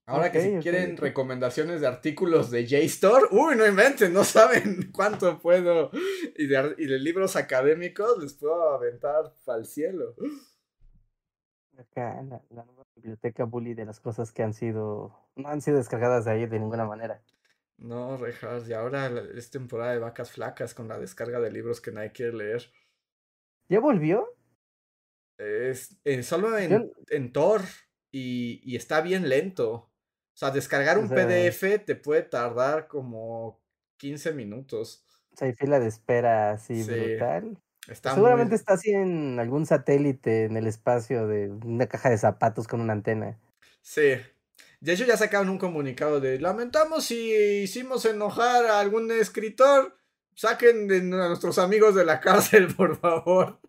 Ahora que si quieren recomendaciones de artículos de JSTOR, uy, no inventen, no saben cuánto puedo. Y de, y de libros académicos les puedo aventar al cielo. Acá, la, la nueva biblioteca bully de las cosas que han sido, no han sido descargadas de ahí de ninguna manera. No, Rejas, y ahora es temporada de vacas flacas con la descarga de libros que nadie quiere leer. ¿Ya volvió? Es en, solo en, en Tor y, y, está bien lento. O sea, descargar un PDF te puede tardar como 15 minutos. O sea, hay fila de espera así brutal. Seguramente está así en algún satélite en el espacio de una caja de zapatos con una antena. Sí, de hecho, ya sacaron un comunicado de lamentamos si hicimos enojar a algún escritor. Saquen a nuestros amigos de la cárcel, por favor.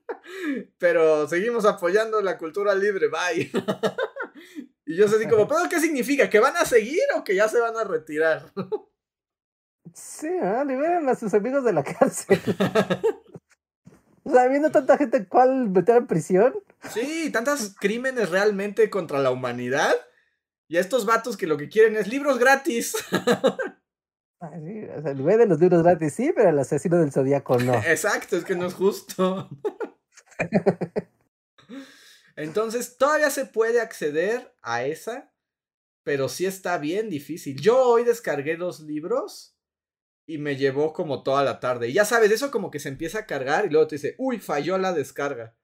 Pero seguimos apoyando la cultura libre, bye. Y yo así como, ¿pero qué significa? ¿Que van a seguir o que ya se van a retirar? Sí, ¿no? liberen a sus amigos de la cárcel. o sea, viendo tanta gente, ¿cuál meter en prisión? Sí, tantos crímenes realmente contra la humanidad. Y a estos vatos que lo que quieren es libros gratis. Ay, sí, o sea, liberen los libros gratis, sí, pero el asesino del zodiaco no. Exacto, es que no es justo. Entonces, todavía se puede acceder a esa, pero sí está bien difícil. Yo hoy descargué dos libros y me llevó como toda la tarde. Y ya sabes, eso como que se empieza a cargar y luego te dice, uy, falló la descarga.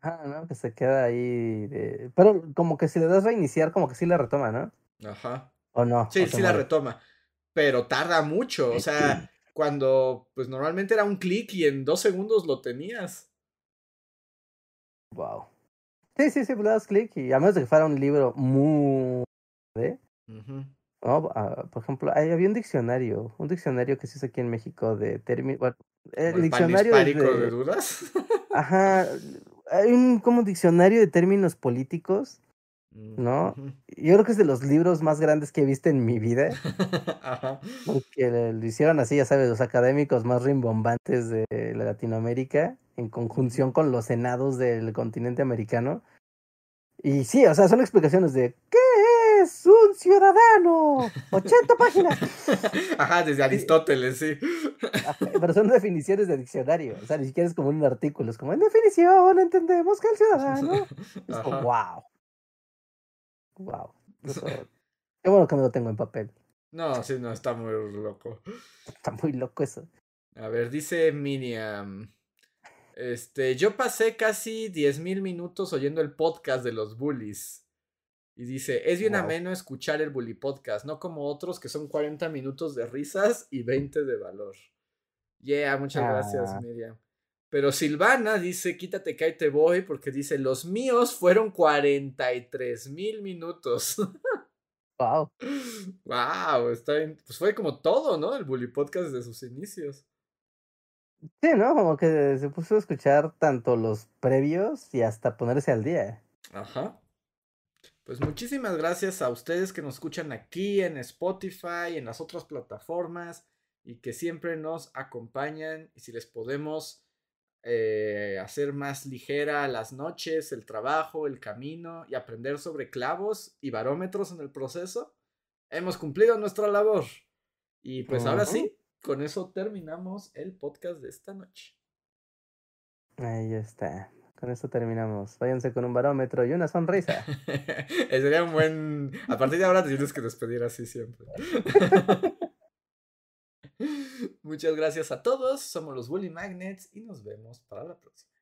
Ah, no, que se queda ahí. De... Pero como que si le das a iniciar, como que sí la retoma, ¿no? Ajá. ¿O no? Sí, ¿O sí la retoma. Pero tarda mucho. O sea, cuando pues normalmente era un clic y en dos segundos lo tenías. Wow. Sí, sí, sí, le das clic y a menos de que fuera un libro muy... ¿eh? ¿no? Ah, por ejemplo, hay, había un diccionario, un diccionario que se hizo aquí en México de términos. Bueno, el, ¿El diccionario de, dudas? Ajá, hay un como diccionario de términos políticos, ¿no? Yo creo que es de los libros más grandes que he visto en mi vida, Ajá. porque lo hicieron así, ya sabes, los académicos más rimbombantes de Latinoamérica, en conjunción con los senados del continente americano. Y sí, o sea, son explicaciones de ¿qué es un ciudadano? 80 páginas. Ajá, desde Aristóteles, sí. Pero son definiciones de diccionario, o sea, ni siquiera es como un artículo, es como en definición entendemos que el ciudadano es como, wow. Wow. Eso- Qué bueno que no lo tengo en papel. No, sí, no, está muy loco. Está muy loco eso. A ver, dice Miniam. Este, yo pasé casi 10.000 minutos oyendo el podcast de los bullies. Y dice, es bien Wow. ameno escuchar el bully podcast, no como otros que son 40 minutos de risas y 20 de valor. Yeah, muchas gracias, Ah. Miriam. Pero Silvana dice, quítate que ahí te voy, porque dice, los míos fueron 43 mil minutos. Wow. wow, está bien. Pues fue como todo, ¿no? El bully podcast desde sus inicios. Sí, ¿no? Como que se puso a escuchar tanto los previos y hasta ponerse al día. Ajá. Pues muchísimas gracias a ustedes que nos escuchan aquí en Spotify, en las otras plataformas y que siempre nos acompañan y si les podemos eh, hacer más ligera las noches, el trabajo, el camino y aprender sobre clavos y barómetros en el proceso, hemos cumplido nuestra labor. Y pues ahora sí, con eso terminamos el podcast de esta noche. Ahí está. Con esto terminamos. Váyanse con un barómetro y una sonrisa. Sería un buen. A partir de ahora te tienes que despedir así siempre. Muchas gracias a todos. Somos los Bully Magnets y nos vemos para la próxima.